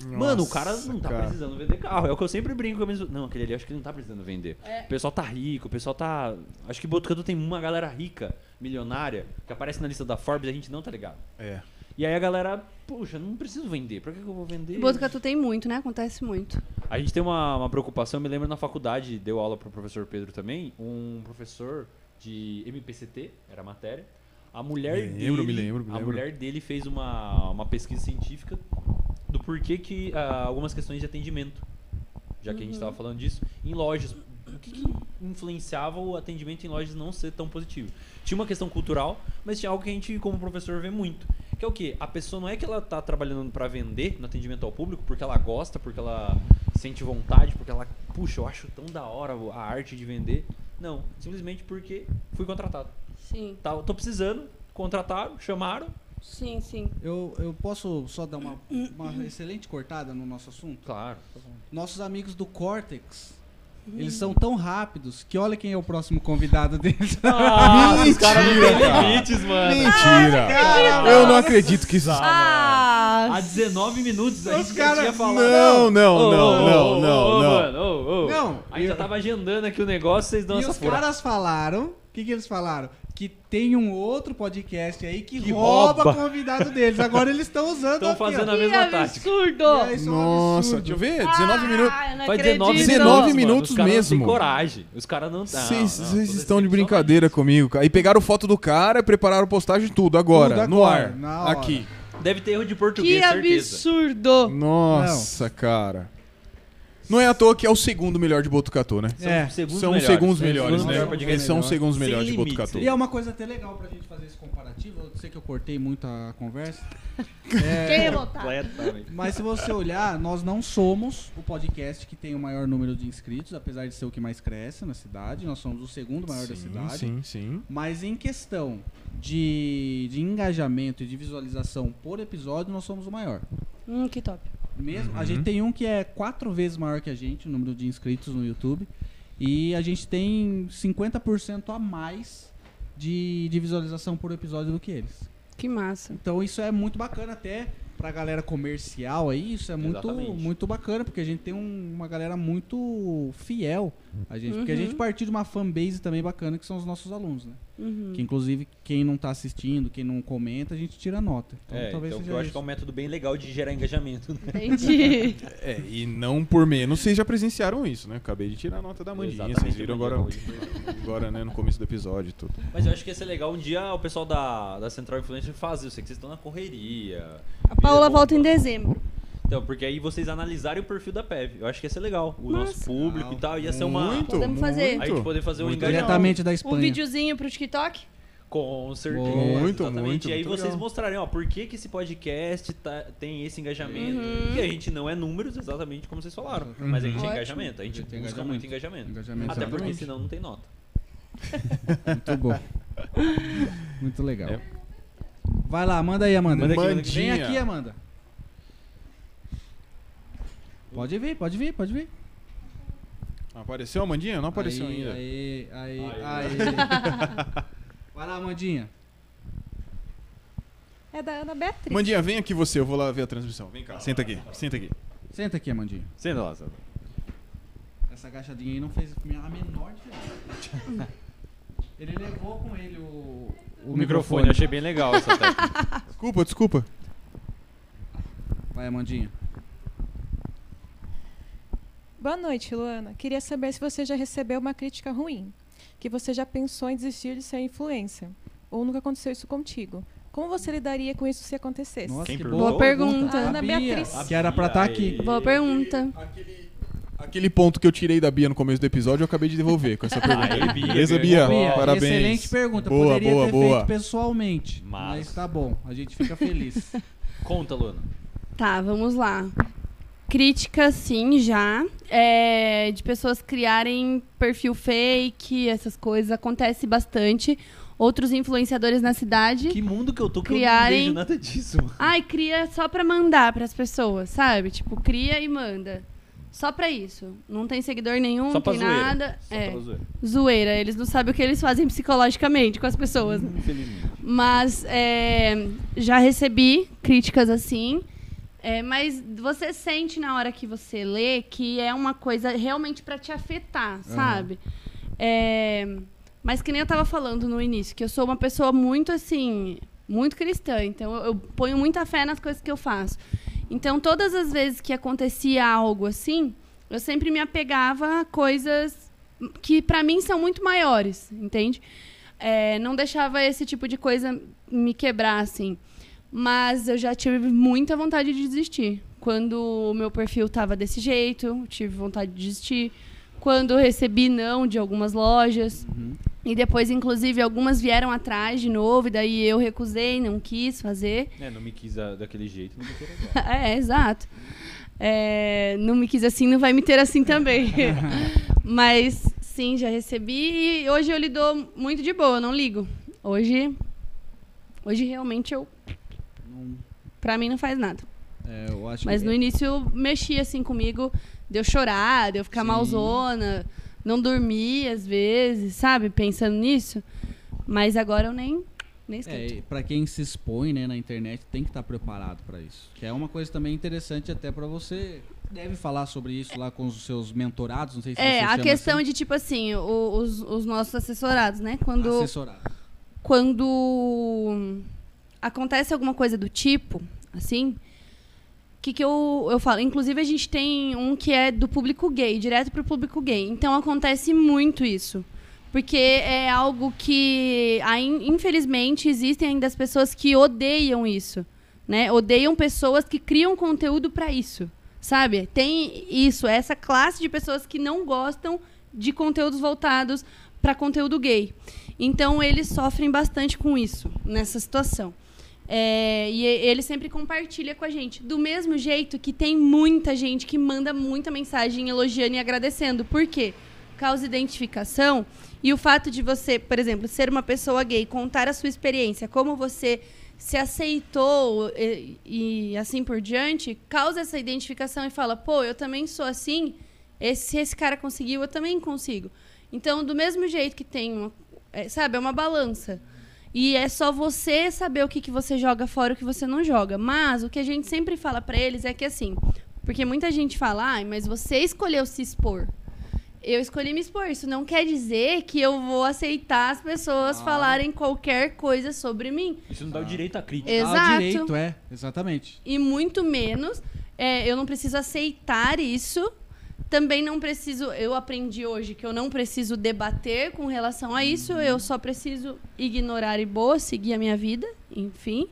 Mano, o Nossa, cara não tá cara. precisando vender carro. É o que eu sempre brinco com a minha... Não, aquele ali acho que ele não tá precisando vender. É. O pessoal tá rico, o pessoal tá. Acho que Botucatu tem uma galera rica, milionária, que aparece na lista da Forbes e a gente não tá ligado. É. E aí a galera, puxa, não preciso vender, pra que que eu vou vender? Botucatu tem muito, né? Acontece muito. A gente tem uma, uma preocupação, eu me lembro na faculdade, deu aula pro professor Pedro também, um professor de MPCT, era a matéria. A mulher Me lembro, dele, me lembro, me a lembro. mulher dele fez uma, uma pesquisa científica do porquê que ah, algumas questões de atendimento, já que a gente estava falando disso, em lojas, o que, que influenciava o atendimento em lojas não ser tão positivo? Tinha uma questão cultural, mas tinha algo que a gente como professor vê muito, que é o quê? A pessoa não é que ela tá trabalhando para vender no atendimento ao público porque ela gosta, porque ela sente vontade, porque ela, puxa, eu acho tão da hora a arte de vender. Não, simplesmente porque fui contratado. Sim, Tá, tô precisando, contrataram, chamaram. sim, sim. Eu, eu posso só dar uma, uma [coughs] excelente cortada no nosso assunto? Claro. Nossos amigos do Cortex, eles são tão rápidos que olha quem é o próximo convidado deles. [laughs] Ah, os caras não Mentira, têm cara. limites, mano. Mentira! Eu não acredito que isso. Ah! Há 19 minutos a Os gente cara- já tinha falado. Não, não, Ô, não, ô, não, ô, não, ô, não. mano, ô, ô. Não, A gente já tava agendando aqui o negócio, vocês dão E essa os caras falaram, o que, que eles falaram? Que tem um outro podcast aí que, Que rouba, rouba. convidado deles. Agora eles estão usando Estão aqui, ó. fazendo a Que mesma tática. absurdo! Aí, isso é um Nossa, absurdo. deixa eu ver, 19 minutos. Ah, eu não Faz acredito. 19 19 minutos, mano. minutos Os caras mesmo. Não têm coragem. Os caras não. não, Vocês não, vocês tô estão de brincadeira comigo, cara. E pegaram foto do cara, prepararam postagem tudo agora, Tudo no agora, ar, na hora. aqui. Deve ter erro de Que português, certeza. absurdo! Nossa, cara. Não é à toa que é o segundo melhor de Botucatu, né? São É, segundos São os melhores. segundos São melhores, segundos né? melhores podcast. Eles são os melhor. segundos melhores de. Botucatu. E é uma coisa até legal pra gente fazer esse comparativo. Eu sei que eu cortei muito a conversa. [laughs] Quem É, ia votar? Completamente. mas se você olhar, nós não somos o podcast que tem o maior número de inscritos, apesar de ser o que mais cresce na cidade. Nós somos o segundo maior da Sim, cidade. sim, sim. Mas em questão de, de engajamento e de visualização por episódio, nós somos o maior. Hum, que top. Mesmo, Uhum. A gente tem um que é quatro vezes maior que a gente, o número de inscritos no YouTube. E a gente tem 50% a mais de, de visualização por episódio do que eles. Que massa. Então isso é muito bacana até pra galera comercial aí, isso é muito, Exatamente. muito bacana, porque a gente tem um- uma galera muito fiel a gente. Porque a Uhum. gente partiu de uma fanbase também bacana, que são os nossos alunos, né? Uhum. Que inclusive quem não tá assistindo, quem não comenta, a gente tira nota. Então É, talvez então eu acho isso. que é um método bem legal de gerar engajamento. Né? Entendi. É, e não por menos vocês já presenciaram isso, né? Acabei de tirar a nota da Mandinha, Exatamente, vocês viram agora, agora, né, no começo do episódio e tudo. Mas eu acho que ia ser legal um dia o pessoal da, da Central Influencer fazer. Eu sei que vocês estão na correria. A Paula volta em dezembro. Então, porque aí vocês analisarem o perfil da PEV. Eu acho que ia ser legal. O nosso Nossa. público e tal. Ia ser uma. Muito, Podemos fazer. muito. A gente poder fazer um Muito engajamento. Diretamente da Um Espanha. videozinho pro TikTok? Com certeza. Muito, exatamente. muito, E aí muito vocês legal. mostrarem, ó, por que, que esse podcast tá- tem esse engajamento. Uhum. E a gente não é números, exatamente como vocês falaram. Uhum. Mas a gente é Ótimo. engajamento. A gente A gente tem busca engajamento. muito engajamento. Engajamento, Até porque exatamente. senão não tem nota. Muito bom. [laughs] Muito legal. É. Vai lá, manda aí, Amanda. Manda aqui, manda aqui. Vem aqui, Amanda. Pode vir, pode vir, pode vir. Apareceu a Mandinha? Não apareceu aí, ainda. Aí, aí, Aí. aí. [laughs] Vai lá, Amandinha. É da Ana Beatriz. Mandinha, vem aqui você, eu vou lá ver a transmissão. Vem cá, senta aqui, senta aqui. Senta aqui, Amandinha. Senta lá, senta. Essa agachadinha aí não fez a menor diferença. [laughs] ele levou com ele o, O microfone, achei bem legal essa [laughs] técnica. Desculpa, desculpa. Vai, Amandinha. Boa noite, Luana. Queria saber se você já recebeu uma crítica ruim. Que você já pensou em desistir de ser influencer. Ou nunca aconteceu isso contigo. Como você lidaria com isso se acontecesse? Nossa, Quem que perguntou? boa, pergunta. Ana Beatriz. Que era pra estar aqui. Boa pergunta. Aquele, aquele ponto que eu tirei da Bia no começo do episódio, eu acabei de devolver com essa [laughs] pergunta. Aí, Bia, Beleza. Bia? Bia, Parabéns. Excelente pergunta. Boa, Poderia boa, ter boa. feito pessoalmente. Mas- Mas... tá bom, a gente fica feliz. Conta, Luana. Tá, vamos lá. Crítica, sim, já. É, de pessoas criarem perfil fake, essas coisas. Acontece bastante. Outros influenciadores na cidade. Que mundo que eu tô que Criarem- eu não vejo nada disso. Ai, cria só pra mandar pras pessoas, sabe? Tipo, cria e manda. Só pra isso. Não tem seguidor nenhum, Só não tem zoeira. nada. Só é, pra zoeira. zoeira. Eles não sabem o que eles fazem psicologicamente com as pessoas. né? Infelizmente. Mas é, já recebi críticas assim. É, mas você sente na hora que você lê que é uma coisa realmente pra te afetar, sabe? É, mas que nem eu tava falando no início, que eu sou uma pessoa muito assim. muito cristã. Então eu, eu ponho muita fé nas coisas que eu faço. Então todas as vezes que acontecia algo assim, eu sempre me apegava a coisas que pra mim são muito maiores, entende? É, não deixava esse tipo de coisa me quebrar assim. Mas eu já tive muita vontade de desistir. Quando o meu perfil tava desse jeito, tive vontade de desistir. Quando eu recebi não de algumas lojas. E depois, inclusive, algumas vieram atrás de novo, e daí eu recusei, não quis fazer. É, não me quis a- daquele jeito, não me quis agora. [laughs] É, exato. É, não me quis assim, não vai me ter assim também. [laughs] Mas sim, já recebi e hoje eu lido muito de boa, não ligo. Hoje, hoje realmente eu, Não- pra mim não faz nada. é, eu acho Mas que no início mexia assim comigo, de eu chorar, de eu ficar Sim. malzona, não dormir às vezes, sabe? Pensando nisso. Mas agora eu nem, nem esquento. É, pra quem se expõe né, na internet, tem que estar preparado pra isso. Que é uma coisa também interessante até pra você. Deve falar sobre isso lá com os seus mentorados, não sei se É, a questão assim. de, tipo assim, os, os nossos assessorados, né? Quando, Assessorado. quando acontece alguma coisa do tipo, assim, o que, que eu, eu falo? Inclusive, a gente tem um que é do público gay, direto pro público gay. Então, acontece muito isso. Porque é algo que, infelizmente, existem ainda as pessoas que odeiam isso. Né? Odeiam pessoas que criam conteúdo para isso. Sabe? Tem isso, essa classe de pessoas que não gostam de conteúdos voltados para conteúdo gay. Então eles sofrem bastante com isso nessa situação. É, e ele sempre compartilha com a gente. Do mesmo jeito que tem muita gente que manda muita mensagem elogiando e agradecendo. Por quê? Causa identificação. E o fato de você, por exemplo, ser uma pessoa gay, contar a sua experiência, como você se aceitou e, e assim por diante, causa essa identificação e fala, pô, eu também sou assim. Esse, se esse cara conseguiu, eu também consigo. Então, do mesmo jeito que tem, uma, é, sabe, é uma balança. E é só você saber o que, que você joga fora e o que você não joga. Mas o que a gente sempre fala pra eles é que assim, porque muita gente fala, ai, mas você escolheu se expor. Eu escolhi me expor. Isso não quer dizer que eu vou aceitar as pessoas Ah. falarem qualquer coisa sobre mim. Isso não dá o direito à crítica. É. Ah, o Exato. direito, é, exatamente. E muito menos, é, eu não preciso aceitar isso. Também não preciso. Eu aprendi hoje que eu não preciso debater com relação a isso. Eu só preciso ignorar e boa, seguir a minha vida, enfim.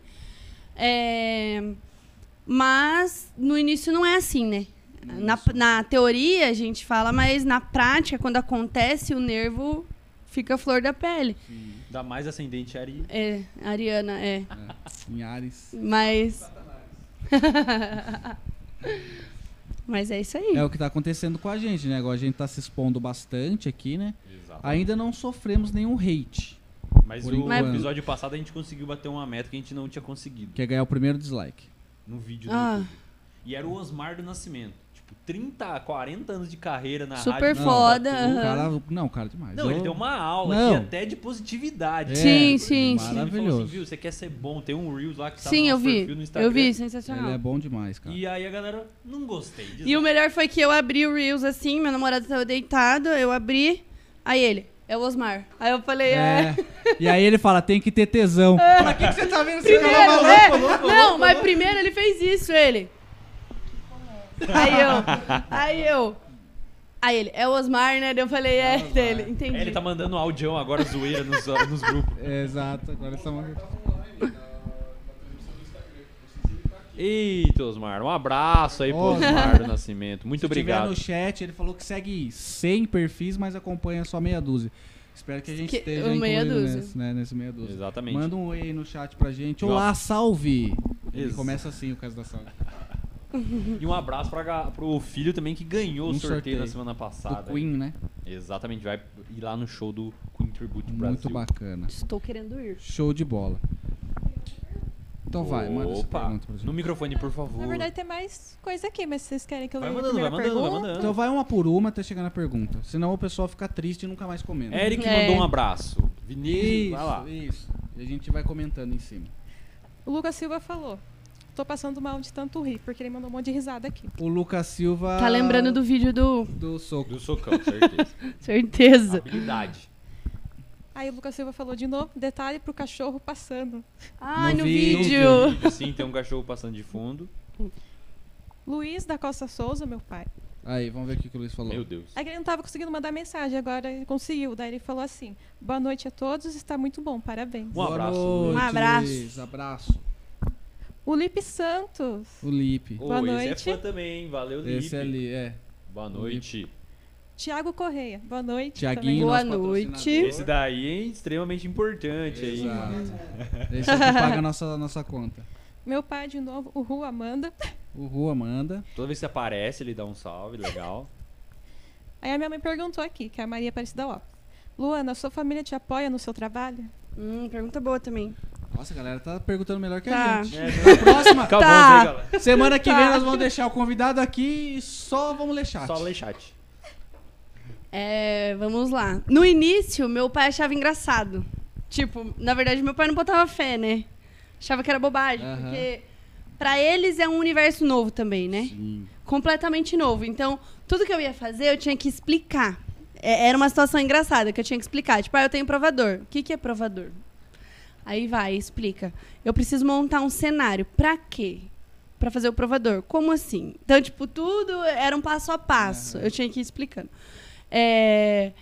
É, mas no início não é assim, né? Na, na teoria a gente fala, mas na prática, quando acontece, o nervo fica flor da pele. Dá mais ascendente Ari. É, Ariana, é. É, em Ares. Mas. [laughs] Mas é isso aí. É o que tá acontecendo com a gente, né? Agora a gente tá se expondo bastante aqui, né? Exato. Ainda não sofremos nenhum hate. Mas Por o enquanto. episódio passado a gente conseguiu bater uma meta que a gente não tinha conseguido. Que é ganhar o primeiro dislike. No vídeo do Ah. YouTube. E era o Osmar do Nascimento. Tipo, 30, 40 anos de carreira na Super rádio. foda, Não, cara, não, cara demais. Não, ele Eu- deu uma aula Não. aqui até de positividade. É, Sim, sim, Ele sim. falou Maravilhoso. assim, viu, você quer ser bom, tem um Reels lá que tá Sim, no eu perfil no vi. Instagram. Eu vi, Ele sensacional. é bom demais, cara. E aí a galera, não gostei. E o melhor foi que eu abri o Reels assim, meu namorado tava deitado, eu abri, aí ele, é o Osmar. Aí eu falei, é. É. E aí ele fala, tem que ter tesão. [laughs] Pra que, que você tá vendo Primeiro, cara é. maluco? Não, mas primeiro ele fez isso, ele. [laughs] Aí eu, aí eu. Aí ele, é o Osmar, né? Eu falei, é, dele, entendi. É, ele tá mandando áudio agora, zoeira nos, nos grupos. É, exato, agora estamos... Eita, Osmar, um abraço aí pro Osmar. Do Nascimento. Muito Se tiver obrigado. no chat, ele falou que segue 100 perfis, mas acompanha só meia dúzia. Espero que a gente Que- esteja meia incluído dúzia. Nesse, né, nesse meia dúzia. Exatamente. Manda um oi aí no chat pra gente. Olá, salve! Ele começa assim, o caso da salve. [laughs] E um abraço pra, ga- pro filho também que ganhou o Um sorteio, sorteio. na semana passada. Do Queen, né? Exatamente, vai ir lá no show do Queen Tribute Brasil. Muito bacana. Estou querendo ir. Show de bola. Então vai, manda essa Opa, pergunta pra gente. no microfone, por favor. Na verdade, tem mais coisa aqui, mas vocês querem que eu Vai leia a mandando, vai mandando, vai pergunta? mandando. Então vai uma por uma até chegar na pergunta. Senão o pessoal fica triste e nunca mais comenta. Eric É. mandou um abraço. Vinícius, vai lá. Isso, isso. E a gente vai comentando em cima. O Lucas Silva falou. Tô passando mal de tanto rir, porque ele mandou um monte de risada aqui. O Lucas Silva. Tá lembrando do vídeo do. do soco. Do socão, certeza. [laughs] Certeza. Habilidade. Aí o Lucas Silva falou de novo, detalhe pro cachorro passando. Ai, No no, vídeo. vídeo. Sim, tem um cachorro passando de fundo. Luiz da Costa Souza, meu pai. Aí, vamos ver o que, que o Luiz falou. Meu Deus. Aí ele não tava conseguindo mandar mensagem, agora ele conseguiu. Daí ele falou assim: Boa noite a todos, está muito bom, parabéns. Um Boa abraço, noite. Um abraço. Luiz. Abraço. O Lipe Santos. O Lipe. Boa esse noite. é fã também, hein? Valeu, Lipe. Esse ali, é. Boa noite. Tiago Correia. Boa noite. Tiaguinho, Boa noite. Esse daí é extremamente importante aí. Exato. [laughs] Esse é o que paga a nossa, nossa conta. Meu pai de novo, o Ru Amanda. O Rua manda. Toda vez que aparece, ele dá um salve, legal. Aí a minha mãe perguntou aqui, que é a Maria Aparecida Lopes. Luana, sua família te apoia no seu trabalho? Hum, pergunta boa também. Nossa, a galera tá perguntando melhor que a Tá. gente. É, Na próxima, Acabou Tá. aí, galera. semana que Tá. vem nós vamos deixar o convidado aqui e só vamos ler chat. Só ler chat. É, vamos lá. No início, meu pai achava engraçado. Tipo, na verdade, meu pai não botava fé, né? Achava que era bobagem, porque pra eles é um universo novo também, né? Sim. completamente novo. Então, tudo que eu ia fazer, eu tinha que explicar. É- Era uma situação engraçada que eu tinha que explicar. Tipo, ah, eu tenho provador. O que, que é provador? Aí vai, explica. Eu preciso montar um cenário. Pra quê? Pra fazer o provador. Como assim? Então, tipo, tudo era um passo a passo. Eu tinha que ir explicando. É,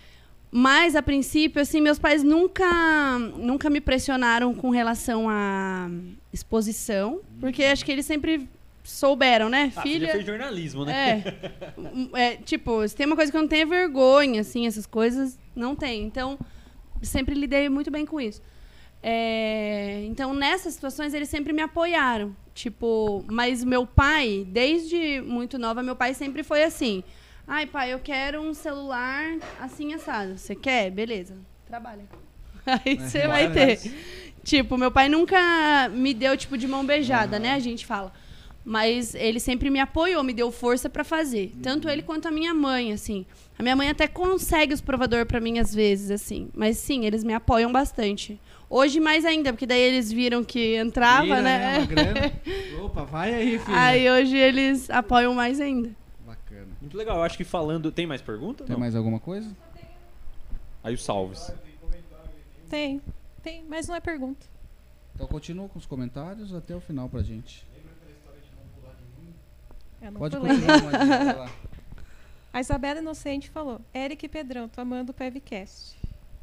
Mas, a princípio, assim, meus pais nunca, nunca me pressionaram com relação à exposição. Porque acho que eles sempre souberam, né? Ah, filha fez jornalismo, né? É. [laughs] é. Tipo, se tem uma coisa que eu não tenho é vergonha, assim, essas coisas, não tem. Então, sempre lidei muito bem com isso. É, então, nessas situações, eles sempre me apoiaram. Tipo, mas meu pai, desde muito nova, meu pai sempre foi assim. Ai, pai, eu quero um celular assim assado. Você quer? Beleza. Trabalha. [laughs] Aí você vai ter. Tipo, meu pai nunca me deu, tipo, de mão beijada, né? A gente fala. Mas ele sempre me apoiou, me deu força pra fazer. Tanto ele quanto a minha mãe, assim. A minha mãe até consegue os provador pra mim às vezes, assim. Mas sim, eles me apoiam bastante. Hoje mais ainda, porque daí eles viram que entrava, Vira, né? uma grana. [laughs] Opa, vai aí, filho. Aí hoje eles apoiam mais ainda. Bacana. Muito legal. Eu acho que falando. Tem mais pergunta? Tem Não. mais alguma coisa? Aí os salves. Tem, tem, mas não é pergunta. Então continua com os comentários até o final pra gente. Eu não Pode pulei. continuar, Madinha, vai lá. [laughs] A Isabela Inocente falou: Eric e Pedrão, tô amando o Pevcast.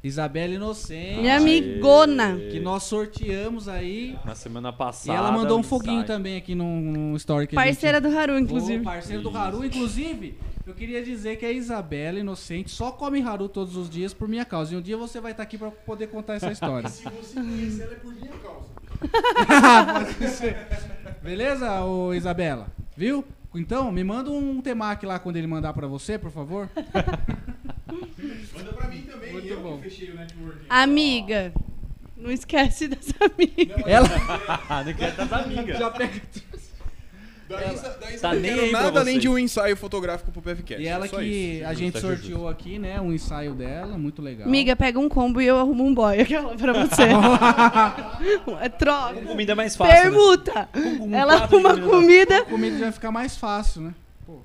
Isabela Inocente. Minha amigona. Que nós sorteamos aí. Na semana E passada. ela mandou um foguinho também aqui no, no story que Parceira gente... do Haru, inclusive. parceiro do Haru. Inclusive, eu queria dizer que a Isabela Inocente só come Haru todos os dias por minha causa. E um dia você vai estar aqui pra poder contar essa história. [laughs] Se você conhecer ela é por minha causa. Pode [laughs] ser. Beleza, ô Isabela? Viu? Então, me manda um temaki lá quando ele mandar pra você, por favor. Manda pra mim bom. Amiga. Não esquece dessa amiga. Ela [laughs] não quer das amigas. já pega. Daí, daí Tá não nem nada além de um ensaio fotográfico pro PFCast. E ela só que isso. a gente sorteou aqui, né? Um ensaio dela, muito legal. Amiga, pega um combo e eu arrumo um boy aquela pra você. [laughs] é troca. Comida mais fácil. né? Permuta. Um Ela arruma comida. comida. A comida já vai ficar mais fácil, né? Pô.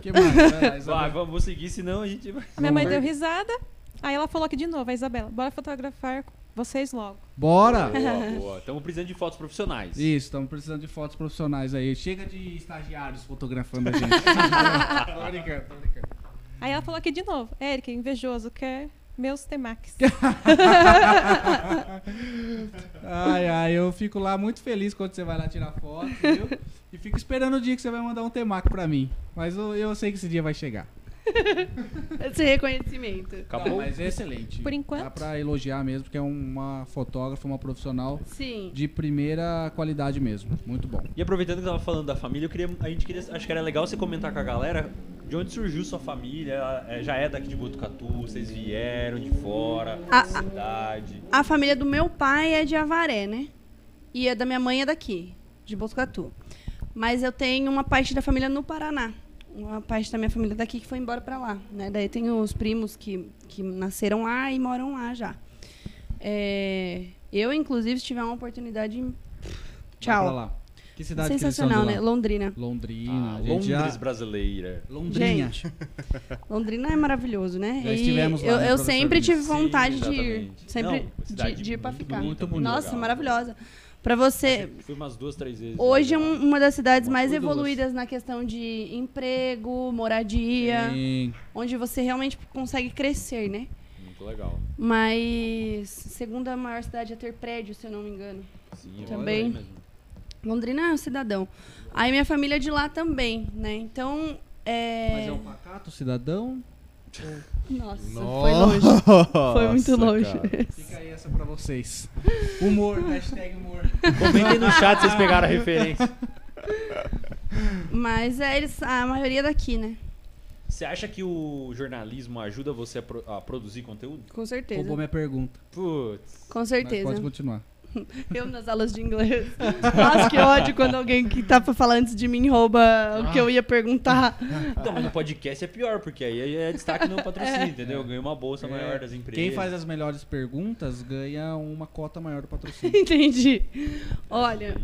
que mais? Vai lá, [laughs] vamos seguir, senão a gente vai. A minha mãe deu risada. Aí ela falou aqui de novo, a Isabela: Bora fotografar vocês logo. Bora! Boa, boa. Estamos precisando de fotos profissionais. Isso, estamos precisando de fotos profissionais aí. Chega de estagiários fotografando a gente. [laughs] tô brincando, tô brincando. Aí ela falou aqui de novo: Eric, invejoso, quer meus temax. [laughs] Ai, ai, eu fico lá muito feliz quando você vai lá tirar foto, viu? E fico esperando o dia que você vai mandar um temaki pra mim. Mas eu, eu sei que esse dia vai chegar. [laughs] Esse reconhecimento. Acabou? Não, mas é excelente. Por enquanto. Dá pra elogiar mesmo, porque é uma fotógrafa, uma profissional Sim. de primeira qualidade mesmo. Muito bom. E aproveitando que tava falando da família, eu queria, a gente queria, acho que era legal você comentar com a galera de onde surgiu sua família. É, já é daqui de Botucatu, vocês vieram de fora, da cidade. A família do meu pai é de Avaré, né? E a da minha mãe é daqui, de Botucatu. Mas eu tenho uma parte da família no Paraná. Uma parte da minha família daqui que foi embora pra lá, né? Daí tem os primos que, que nasceram lá e moram lá já. É, eu, inclusive, se tiver uma oportunidade... Tchau. que, Que cidade que Sensacional, lá? né? Londrina. Londrina. Ah, Londres já... brasileira. Londrina. Gente, Londrina é maravilhoso, né? Já E estivemos lá, eu, né, eu sempre tive Vinícius? Sim, vontade de ir. Sempre Não, de, de ir muito ficar. bonita, muito Nossa, legal. maravilhosa. Pra você. Fui umas duas, três vezes. Hoje é um- uma das cidades Uma mais por duas. evoluídas na questão de emprego, moradia, Sim. onde você realmente consegue crescer, né? Muito legal. Mas segunda maior cidade a ter prédio, se eu não me engano. Sim, Também. mesmo. Londrina é um cidadão. Aí minha família é de lá também, né? Então, é... Mas é um pacato cidadão? Nossa, foi Nossa, longe. Foi muito longe. cara. Fica aí essa pra vocês. Humor, [laughs] hashtag humor. Comentem no chat se vocês pegaram a referência. Mas é eles, a maioria daqui, né? Você acha que o jornalismo ajuda você a, pro- a produzir conteúdo? Com certeza. Roubou minha pergunta. Putz. Com Mas certeza. pode continuar. [laughs] Eu nas aulas de inglês. Nossa, que ódio quando alguém que tá pra falar antes de mim rouba o que eu ia perguntar. Não, mas no podcast é pior, porque aí é destaque no patrocínio, entendeu? Eu ganho uma bolsa maior das empresas. Quem faz as melhores perguntas ganha uma cota maior do patrocínio. [laughs] Entendi. Olha,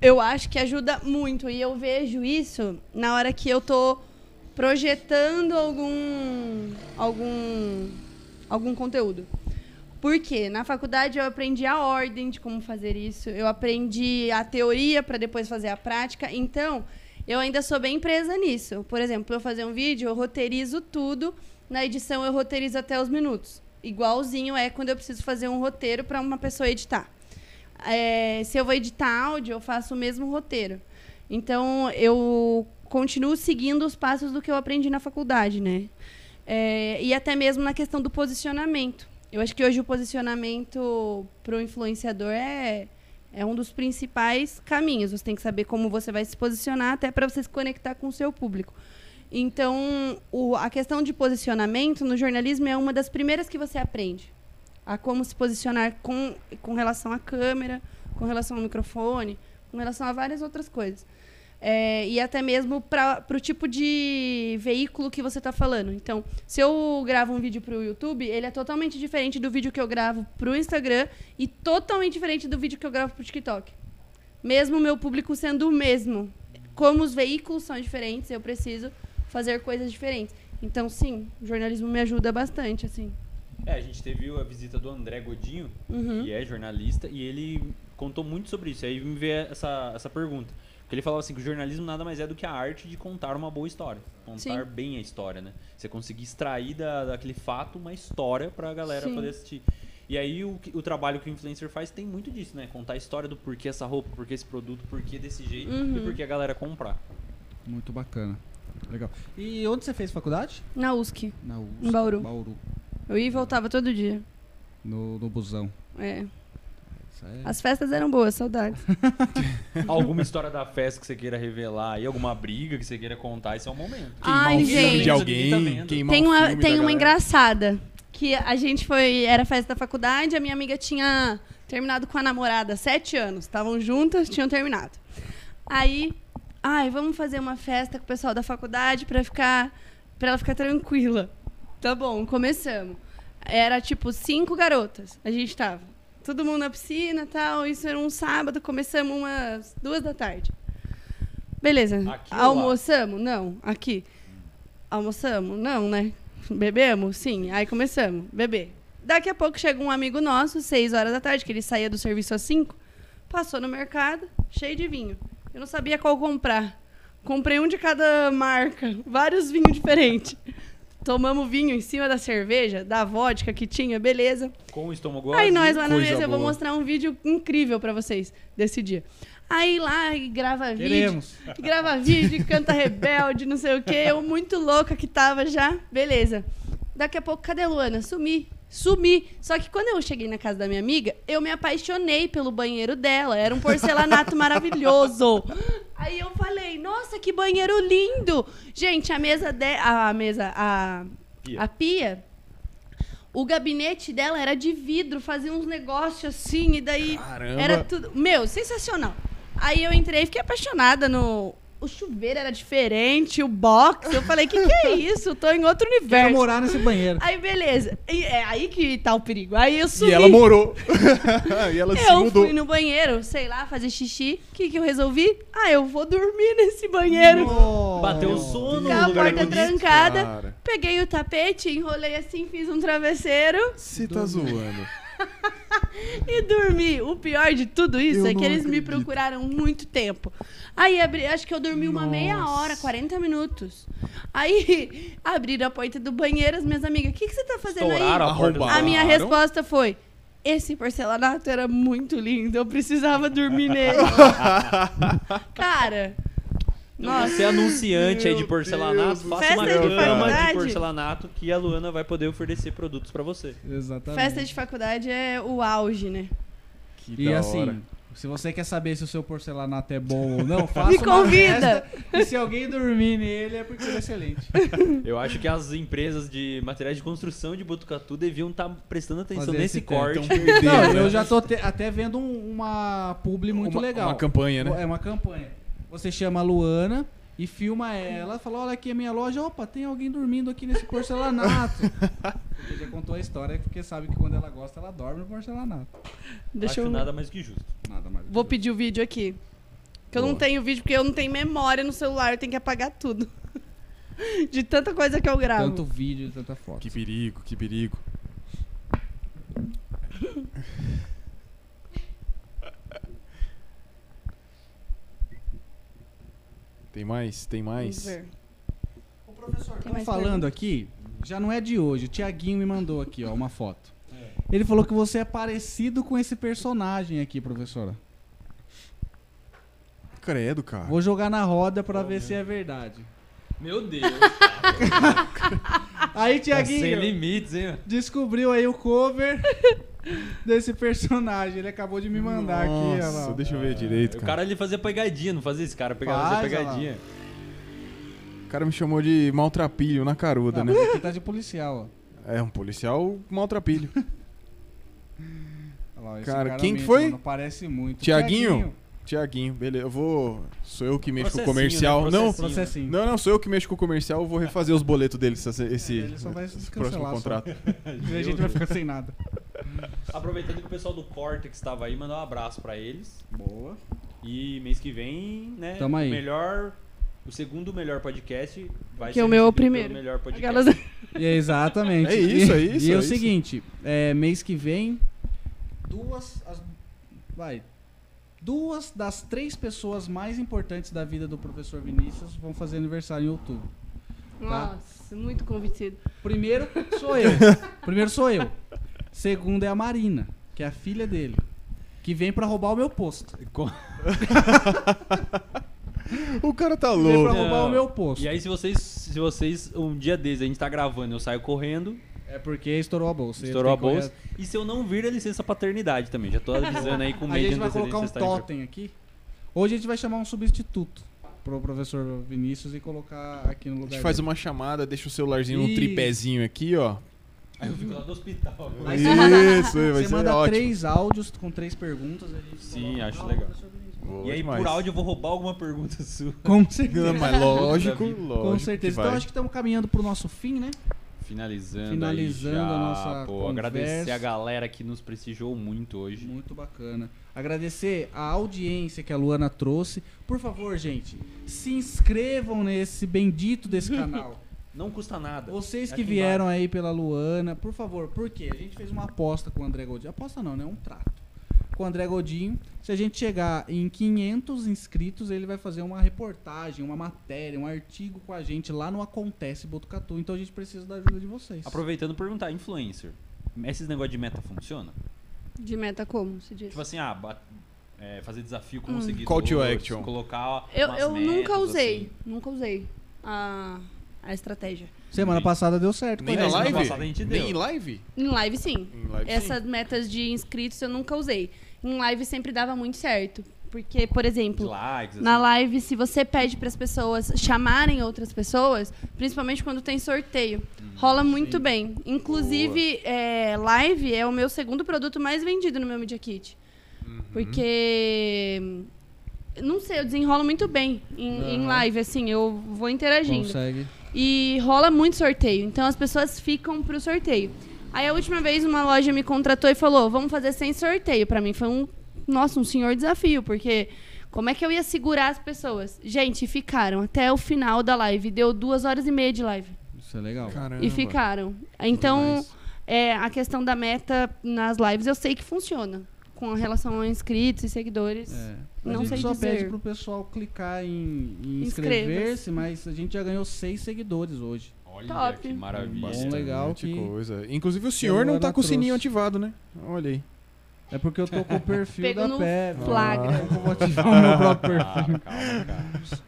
eu acho que ajuda muito. E eu vejo isso na hora que eu tô projetando algum algum algum conteúdo. Porque na faculdade eu aprendi a ordem de como fazer isso, eu aprendi a teoria para depois fazer a prática. Então, eu ainda sou bem presa nisso. Por exemplo, para eu fazer um vídeo, eu roteirizo tudo, na edição eu roteirizo até os minutos. Igualzinho é quando eu preciso fazer um roteiro para uma pessoa editar. É, se eu vou editar áudio, eu faço o mesmo roteiro. Então, eu continuo seguindo os passos do que eu aprendi na faculdade, né? É, e até mesmo na questão do posicionamento. Eu acho que hoje o posicionamento para o influenciador é, é um dos principais caminhos. Você tem que saber como você vai se posicionar até para você se conectar com o seu público. Então, o- a questão de posicionamento no jornalismo é uma das primeiras que você aprende. A como se posicionar com, com relação à câmera, com relação ao microfone, com relação a várias outras coisas. É, e até mesmo para o tipo de veículo que você está falando. Então, se eu gravo um vídeo para o YouTube, ele é totalmente diferente do vídeo que eu gravo para o Instagram e totalmente diferente do vídeo que eu gravo para o TikTok. Mesmo o meu público sendo o mesmo. Como os veículos são diferentes, eu preciso fazer coisas diferentes. Então, sim, o jornalismo me ajuda bastante, assim. É, a gente teve a visita do André Godinho, Uhum. que é jornalista, e ele contou muito sobre isso. Aí me veio essa, essa pergunta. Porque ele falava assim que o jornalismo nada mais é do que a arte de contar uma boa história. Contar Sim. bem a história, né? Você conseguir extrair da, daquele fato uma história pra galera Sim. poder assistir. E aí o, o trabalho que o influencer faz tem muito disso, né? Contar a história do porquê essa roupa, porquê esse produto, porquê desse jeito Uhum. e porquê a galera comprar. Muito bacana. Legal. E onde você fez faculdade? Na USC. Na USP, Em Bauru. Bauru. Eu ia e voltava todo dia. No, no busão. É. É- As festas eram boas, saudades. [laughs] Alguma história da festa que você queira revelar aí, alguma briga que você queira contar, esse é o momento. Ai, Queimar filme gente. de alguém, queimar Tem uma, tem uma galera. engraçada. Que a gente foi. Era festa da faculdade, a minha amiga tinha terminado com a namorada há sete anos. Estavam juntas, tinham terminado. Aí, ai, vamos fazer uma festa com o pessoal da faculdade pra ficar. pra ela ficar tranquila. Tá bom, começamos. Era tipo cinco garotas. A gente tava. Todo mundo na piscina tal. Isso era um sábado, começamos umas duas da tarde. Beleza. Aqui? Almoçamos? Não, aqui. Almoçamos? Não, né? Bebemos? Sim. Aí começamos. Beber. Daqui a pouco chega um amigo nosso, seis horas da tarde, que ele saía do serviço às cinco, passou no mercado, cheio de vinho. Eu não sabia qual comprar. Comprei um de cada marca, [laughs] vários vinhos diferentes. Tomamos vinho em cima da cerveja, da vodka que tinha, beleza. Com o estômago Aí nós lá na mesa, eu vou boa. mostrar um vídeo incrível pra vocês desse dia. Aí lá e grava vídeo. Queremos. Grava vídeo, canta rebelde, não sei o quê. Eu muito louca que tava já. Beleza. Daqui a pouco, cadê a Luana? Sumi. Sumi. Só que quando eu cheguei na casa da minha amiga, eu me apaixonei pelo banheiro dela. Era um porcelanato [laughs] maravilhoso. Aí eu falei, nossa, que banheiro lindo! Gente, a mesa de... a mesa, a Pia. a pia, o gabinete dela era de vidro, fazia uns negócios assim, e daí Caramba. era tudo. Meu, sensacional. Aí eu entrei e fiquei apaixonada no, o chuveiro era diferente, o box. Eu falei, que que é isso? Eu tô em outro [laughs] Quero universo. morar nesse banheiro. Aí, beleza. E é aí que tá o perigo. Aí eu subi. E ela morou. [laughs] e ela se Eu mudou. fui no banheiro, sei lá, fazer xixi. O que, que eu resolvi? Ah, eu vou dormir [laughs] nesse banheiro. Nossa. Bateu o sono Com a porta trancada. Cara, Peguei o tapete, enrolei assim, fiz um travesseiro você tá zoando. [laughs] e dormi. O pior de tudo isso Eu é que eles me acredito. procuraram muito tempo. Aí abri, acho que eu dormi uma meia hora, 40 minutos. Aí [laughs] abriram a porta do banheiro, as minhas amigas, o que, que você tá fazendo Estouraram aí? a porta. A minha resposta foi: esse porcelanato era muito lindo, eu precisava dormir nele. [laughs] Cara, nossa. Você é anunciante aí de porcelanato, faça uma de cama de porcelanato que a Luana vai poder oferecer produtos pra você. Exatamente. Festa de faculdade é o auge, né? Que E da assim, hora. se você quer saber se o seu porcelanato é bom ou não, [laughs] faça Me uma convida. festa, [laughs] E se alguém dormir nele é porque ele é excelente. [laughs] Eu acho que as empresas de materiais de construção de Botucatu deviam estar prestando atenção Fazer nesse esse teste. corte. Perdendo, Não, né? eu já tô te- até vendo um- uma publi muito uma, legal. Uma campanha, né? É uma campanha. Você chama a Luana e filma ela, fala, olha aqui a minha loja, opa, tem alguém dormindo aqui nesse porcelanato. [laughs] Porque já contou a história, porque sabe que quando ela gosta, ela dorme no porcelanato. Deixa acho eu. nada mais que justo. Nada mais. Vou pedir o vídeo aqui. Que eu não Boa. tenho vídeo porque eu não tenho memória no celular, eu tenho que apagar tudo. [laughs] De tanta coisa que eu gravo. Tanto vídeo e tanta foto. Que perigo, que perigo. [laughs] Tem mais? Tem Vamos mais? ver. Ô, professor, mais falando pergunta? aqui, já não é de hoje, o Tiaguinho me mandou aqui, ó, uma foto. Ele falou que você é parecido com esse personagem aqui, professora. Credo, cara. Vou jogar na roda pra ver se é verdade. Meu Deus. [laughs] Aí, Tá sem Tiaguinho, limites, hein? descobriu aí o cover [laughs] desse personagem. Ele acabou de me mandar aqui, olha Nossa, lá. deixa eu ver direito, O cara. cara ele fazia pegadinha, não fazia esse cara pegava Faz, fazer olha lá. pegadinha. O cara me chamou de maltrapilho na caruda, Ah, né? mas aqui tá de policial, ó. É, um policial maltrapilho. Olha lá, esse Cara, quem que foi? Não parece muito. Tiaguinho? Tiaguinho, beleza. Eu vou. Sou eu que mexo com o Processinho, comercial. né? Não, Processinho. Não, não, sou eu que mexo com o comercial. Eu vou refazer os boletos dele esse, esse, Ele só vai se esse próximo só. contrato. [laughs] E a gente vai ficar sem nada. [laughs] Aproveitando que o pessoal do Cortex estava aí, mandar um abraço pra eles. Boa. E mês que vem, né? Tamo aí. O melhor. O segundo melhor podcast vai Que ser o meu é primeiro. melhor podcast. Aquelas... E é exatamente. [laughs] É isso, E- é isso, E é, é o isso. seguinte, é, mês que vem, duas. as- vai. Duas das três pessoas mais importantes da vida do professor Vinícius vão fazer aniversário em outubro. Nossa, muito convencido. Primeiro sou eu. [laughs] Primeiro sou eu. Segundo é a Marina, que é a filha dele. Que vem pra roubar o meu posto. [laughs] O cara tá Vem pra louco. roubar Não. o meu posto. E aí, se vocês, se vocês, um dia desses, a gente tá gravando, eu saio correndo, É porque estourou a bolsa. Estourou a bolsa. E se eu não vir, é licença paternidade também. Já tô avisando aí com A medo gente de vai antecedência colocar um totem aqui. Hoje a gente vai chamar um substituto pro professor Vinícius e colocar aqui no A lugar gente faz dele. uma chamada, deixa o celularzinho no Isso. tripézinho aqui, ó. Aí eu fico lá do hospital. Aí Isso, você vai ser manda ótimo. três áudios com três perguntas. A gente Sim, coloca. acho legal. Boa E aí, demais. por áudio, eu vou roubar alguma pergunta sua. Com certeza. Não, mas lógico, lógico. Com certeza. vai. Então acho que estamos caminhando pro nosso fim, né? Finalizando, Finalizando aí já, a nossa pô, conversa. agradecer a galera que nos prestigiou muito hoje. Muito bacana. Agradecer a audiência que a Luana trouxe. Por favor, gente, se inscrevam nesse bendito desse canal. [laughs] Não custa nada. Vocês que Aqui vieram aí pela Luana, por favor, por quê? A gente fez uma aposta com o André Godinho. Aposta não, né? Um trato. Com o André Godinho. Se a gente chegar em 500 inscritos, ele vai fazer uma reportagem, uma matéria, um artigo com a gente lá no Acontece Botucatu. Então a gente precisa da ajuda de vocês. Aproveitando perguntar, influencer. Esses negócios de meta funciona? De meta como, se diz? Tipo assim, ah, é, fazer desafio com Hum. seguidores. Call to action. Colocar eu umas eu nunca metas, usei, assim. nunca usei a, a estratégia. Semana Sim. passada deu certo. Nem com na essa. semana live? passada a gente Nem deu. em live? Em live, sim. Em live, sim. Essas metas de inscritos eu nunca usei. Em live sempre dava muito certo. Porque, por exemplo, likes, assim. na live, se você pede para as pessoas chamarem outras pessoas, principalmente quando tem sorteio, rola muito sim. bem. Inclusive, é, live é o meu segundo produto mais vendido no meu Media Kit. Uhum. Porque não sei, eu desenrolo muito bem em, em Aham. live, assim, eu vou interagindo. Consegue. E rola muito sorteio, então as pessoas ficam pro sorteio. Aí a última vez uma loja me contratou e falou: "Vamos fazer sem sorteio". Pra mim foi um, nossa, um senhor desafio, porque como é que eu ia segurar as pessoas? Gente, ficaram até o final da live, deu duas horas e meia de live Isso é legal. Caramba. e ficaram. Então, é, a questão da meta nas lives eu sei que funciona com relação a inscritos e seguidores. É. Não a gente sei só dizer. pede pro pessoal clicar em, em inscrever-se, mas a gente já ganhou seis seguidores hoje. Olha Top. que maravilha. Bom, legal que- coisa. Inclusive o senhor não tá com o sininho trouxe. ativado, né? Olha aí. É porque eu tô com o perfil Pego da no Pé. flagra. Eu vou ativar o meu próprio [laughs] perfil. Ah, calma, cara.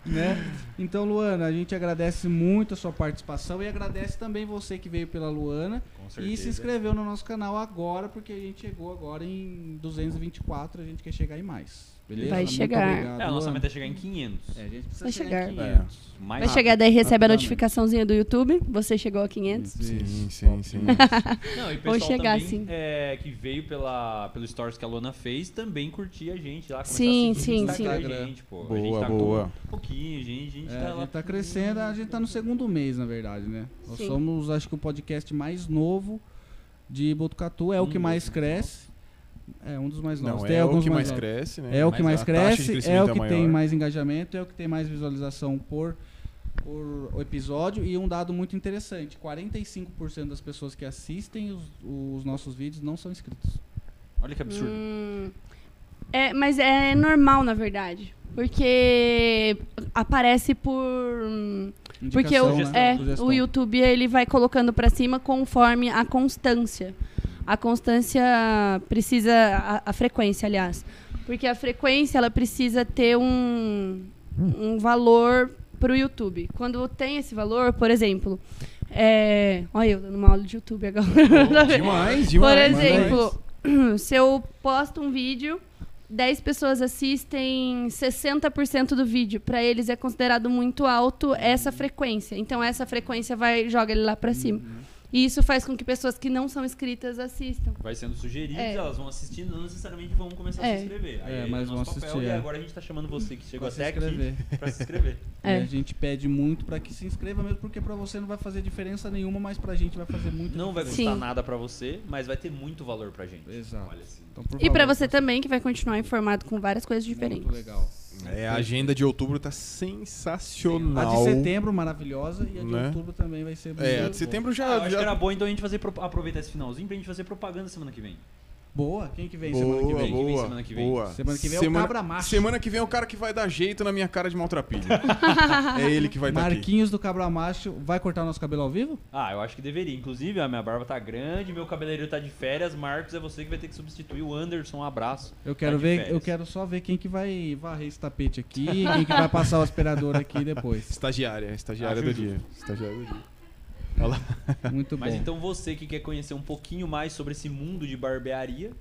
né? Então, Luana, a gente agradece muito a sua participação e agradece também você que veio pela Luana e se inscreveu no nosso canal agora, porque a gente chegou agora em 224, a gente quer chegar em mais. Beleza? Vai Muito chegar. obrigado, É, Luana. meta é chegar em 500. É, a gente precisa Vai chegar, chegar. em É. 500. Mais Vai rápido. chegar daí recebe a rapidamente. notificaçãozinha do YouTube, você chegou a 500. Isso, Sim, sim, sim. [laughs] Não, e o pessoal chegar, também, sim. é, que veio pela, pelo stories que a Luana fez, também curtir a gente lá. começar Sim, a sim, no Instagram sim. a gente, pô. a Boa, gente tá boa. com um pouquinho, a gente, a gente É, tá a lá. gente tá crescendo, a gente tá no segundo mês, na verdade, né? Nós Sim. somos, acho que, o podcast mais novo de Botucatu, é o que mais cresce. É, um dos mais novos. Não, Tem é o que mais novos. cresce, né? É o que mais de cresce, é o é que tem mais engajamento, é o que tem mais visualização por, por episódio. E um dado muito interessante: 45% das pessoas que assistem os, os nossos vídeos não são inscritos. Olha que absurdo. Hum, é, mas é normal, na verdade. Porque aparece por. hum, Porque o, Indicação, né? é, o YouTube ele vai colocando pra cima conforme a constância. A constância precisa. A, a frequência, aliás. Porque a frequência ela precisa ter um, um valor pro YouTube. Quando tem esse valor, por exemplo. É, olha, eu dando uma aula de YouTube agora. [laughs] Demais, Por demais. exemplo, [clears throat] se eu posto um vídeo, 10 pessoas assistem 60% do vídeo. Pra eles é considerado muito alto essa frequência. Então essa frequência vai joga ele lá pra cima. E isso faz com que pessoas que não são inscritas assistam. Vai sendo sugerido, É. elas vão assistindo, não necessariamente vão começar a É. se inscrever. Aí É, é, mas o vão papel, assistir, E é. agora a gente tá chamando você que chegou Pra se até inscrever. aqui pra se inscrever. [laughs] É. E a gente pede muito pra que se inscreva mesmo, porque pra você não vai fazer diferença nenhuma, mas pra gente vai fazer muito. Não vai Sim. custar nada pra você, mas vai ter muito valor pra gente. Exato. Olha assim. Então, por E pra favor, você também, que vai continuar informado com várias coisas diferentes. Muito legal. É, a agenda de outubro tá A sensacional. de setembro, maravilhosa, e a de Né? outubro também vai ser É, a de setembro Ah, já. eu acho já- que era bom então a gente fazer pro- aproveitar esse finalzinho pra gente fazer propaganda semana que vem. Boa. Quem que vem Boa, semana que vem? Quem vem boa, semana que vem? boa. Semana que vem é o cabra macho. Semana que vem é o cara que vai dar jeito na minha cara de maltrapilho. [laughs] é ele que vai estar aqui. Marquinhos do Cabra Macho vai cortar nosso cabelo ao vivo? Ah, eu acho que deveria. Inclusive, a minha barba tá grande, meu cabeleireiro tá de férias. Marcos, é você que vai ter que substituir o Anderson. Um abraço. Eu quero Tá ver, férias. eu quero só ver quem que vai varrer esse tapete aqui, quem que vai passar o aspirador aqui depois. [laughs] Estagiária, estagiária do dia. Estagiária do dia. Muito bom. Mas então você que quer conhecer um pouquinho mais sobre esse mundo de barbearia,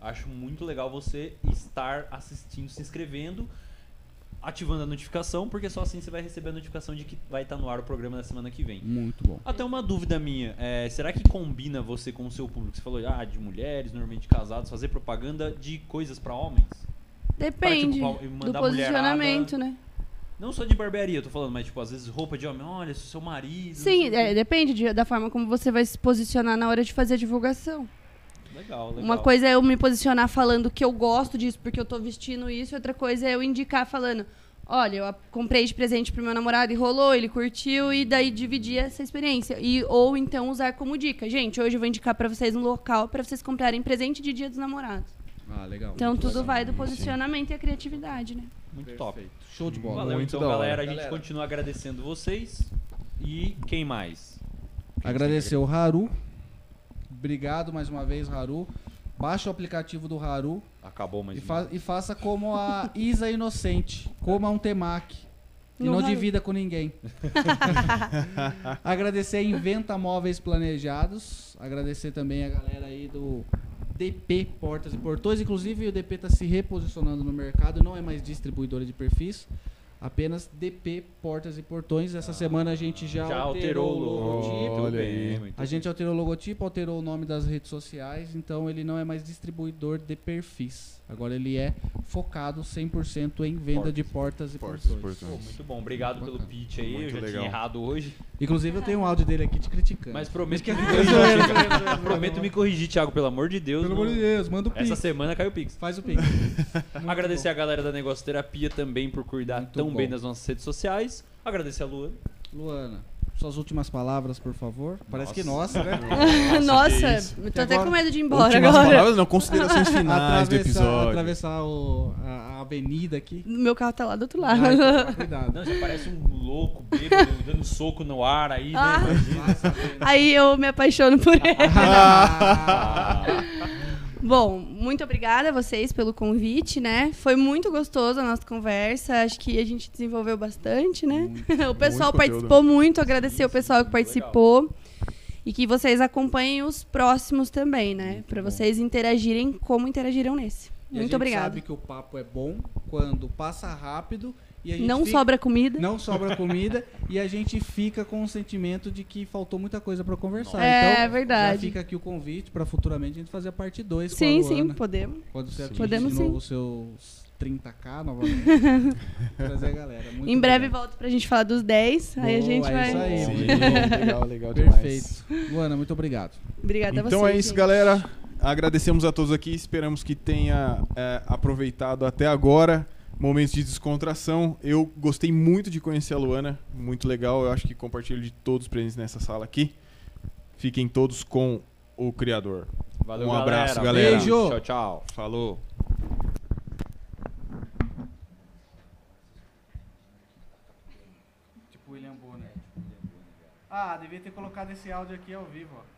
acho muito legal você estar assistindo, se inscrevendo, ativando a notificação, porque só assim você vai receber a notificação de que vai estar no ar o programa da semana que vem. Muito bom. Até uma dúvida minha, é, será que combina você com o seu público? Você falou ah, de mulheres, normalmente casados, fazer propaganda de coisas pra homens? Depende Pra, tipo, do posicionamento, né? Não só de barbearia, eu tô falando, mas tipo, às vezes roupa de homem, olha, sou seu marido. Sim, é, depende de- da forma como você vai se posicionar na hora de fazer a divulgação. Legal, legal. Uma coisa é eu me posicionar falando que eu gosto disso porque eu tô vestindo isso, outra coisa é eu indicar falando, olha, eu comprei de presente pro meu namorado e rolou, ele curtiu e daí dividir essa experiência. E ou então usar como dica, gente, hoje eu vou indicar pra vocês um local pra vocês comprarem presente de Dia dos Namorados. Ah, legal. Então Muito tudo legal. vai do sim. posicionamento e a criatividade, né? Muito top. Show de bola. Valeu, Muito então, galera. A gente Galera. continua agradecendo vocês. E quem mais? Quem Agradecer o Haru. Obrigado mais uma vez, Haru. Baixa o aplicativo do Haru Acabou mais e, um. fa- e faça como a Isa Inocente. Coma um temaki. E não Haru. divida com ninguém. [laughs] Agradecer a Inventa Móveis Planejados. Agradecer também a galera aí do DP Portas e Portões. Inclusive, o DP está se reposicionando no mercado. Não é mais distribuidora de perfis. apenas DP Portas e Portões. Essa semana a gente já, Já alterou o logotipo. Olha aí. A gente alterou o logotipo, alterou o nome das redes sociais, então ele não é mais distribuidor de perfis. Agora ele é focado 100% em venda de portas e Portas portões. muito bom, obrigado pelo pitch aí. Muito eu já legal. tinha errado hoje. Inclusive eu tenho um áudio dele aqui te criticando. Mas prometo que me corrigir. [laughs] Prometo me corrigir, Thiago, pelo amor de Deus. Pelo não- amor de Deus, manda o pix. Essa semana caiu o Pix. Faz o pix. [laughs] Agradecer bom. a galera da Negócio Terapia também por cuidar Muito tão bom. bem das nossas redes sociais. Agradecer a Lua. Luana, suas últimas palavras, por favor. Parece que nossa, né? [laughs] Nossa, eu tô até com medo de ir embora Últimas agora. palavras, não, considerações [laughs] finais do atravessar episódio. atravessar o- a, a avenida aqui. Meu carro tá lá do outro lado. Ai, então, [laughs] cuidado. Não, você parece um louco, bêbado, dando soco no ar aí, né? Ah. Imagina. Aí eu me apaixono por ele. Ah. Bom, muito obrigada a vocês pelo convite, né? Foi muito gostoso a nossa conversa. Acho que a gente desenvolveu bastante, né? [laughs] o pessoal conteúdo. participou muito, agradecer o pessoal que muito participou. E que vocês acompanhem os próximos também, né? Pra vocês interagirem como interagiram nesse. E a muito gente obrigada. sabe que o papo é bom quando passa rápido a gente Não fica- sobra comida. não sobra comida [laughs] e a gente fica com o sentimento de que faltou muita coisa pra conversar. É, então, verdade. Já fica aqui o convite pra futuramente a gente fazer a parte 2 com Sim, a sim, Luana. podemos. Quando você atingir Podemos de sim. novo os seus 30k novamente. [laughs] trazer a galera. Muito em breve obrigado. volto pra gente falar dos 10. aí a Boa, gente é vai. isso aí. Sim, bom. legal, legal demais. Perfeito. Luana, muito obrigado. Obrigada a vocês. Então é isso, gente. galera. Agradecemos a todos aqui. Esperamos que tenha é, aproveitado até agora. Momentos de descontração. Eu gostei muito de conhecer a Luana. Muito legal. Eu acho que compartilho de todos presentes nessa sala aqui. Fiquem todos com o Criador. Valeu, Um galera. abraço, galera. Beijo. Tchau, tchau. Falou. Tipo William Bonner. Ah, devia ter colocado esse áudio aqui ao vivo, ó.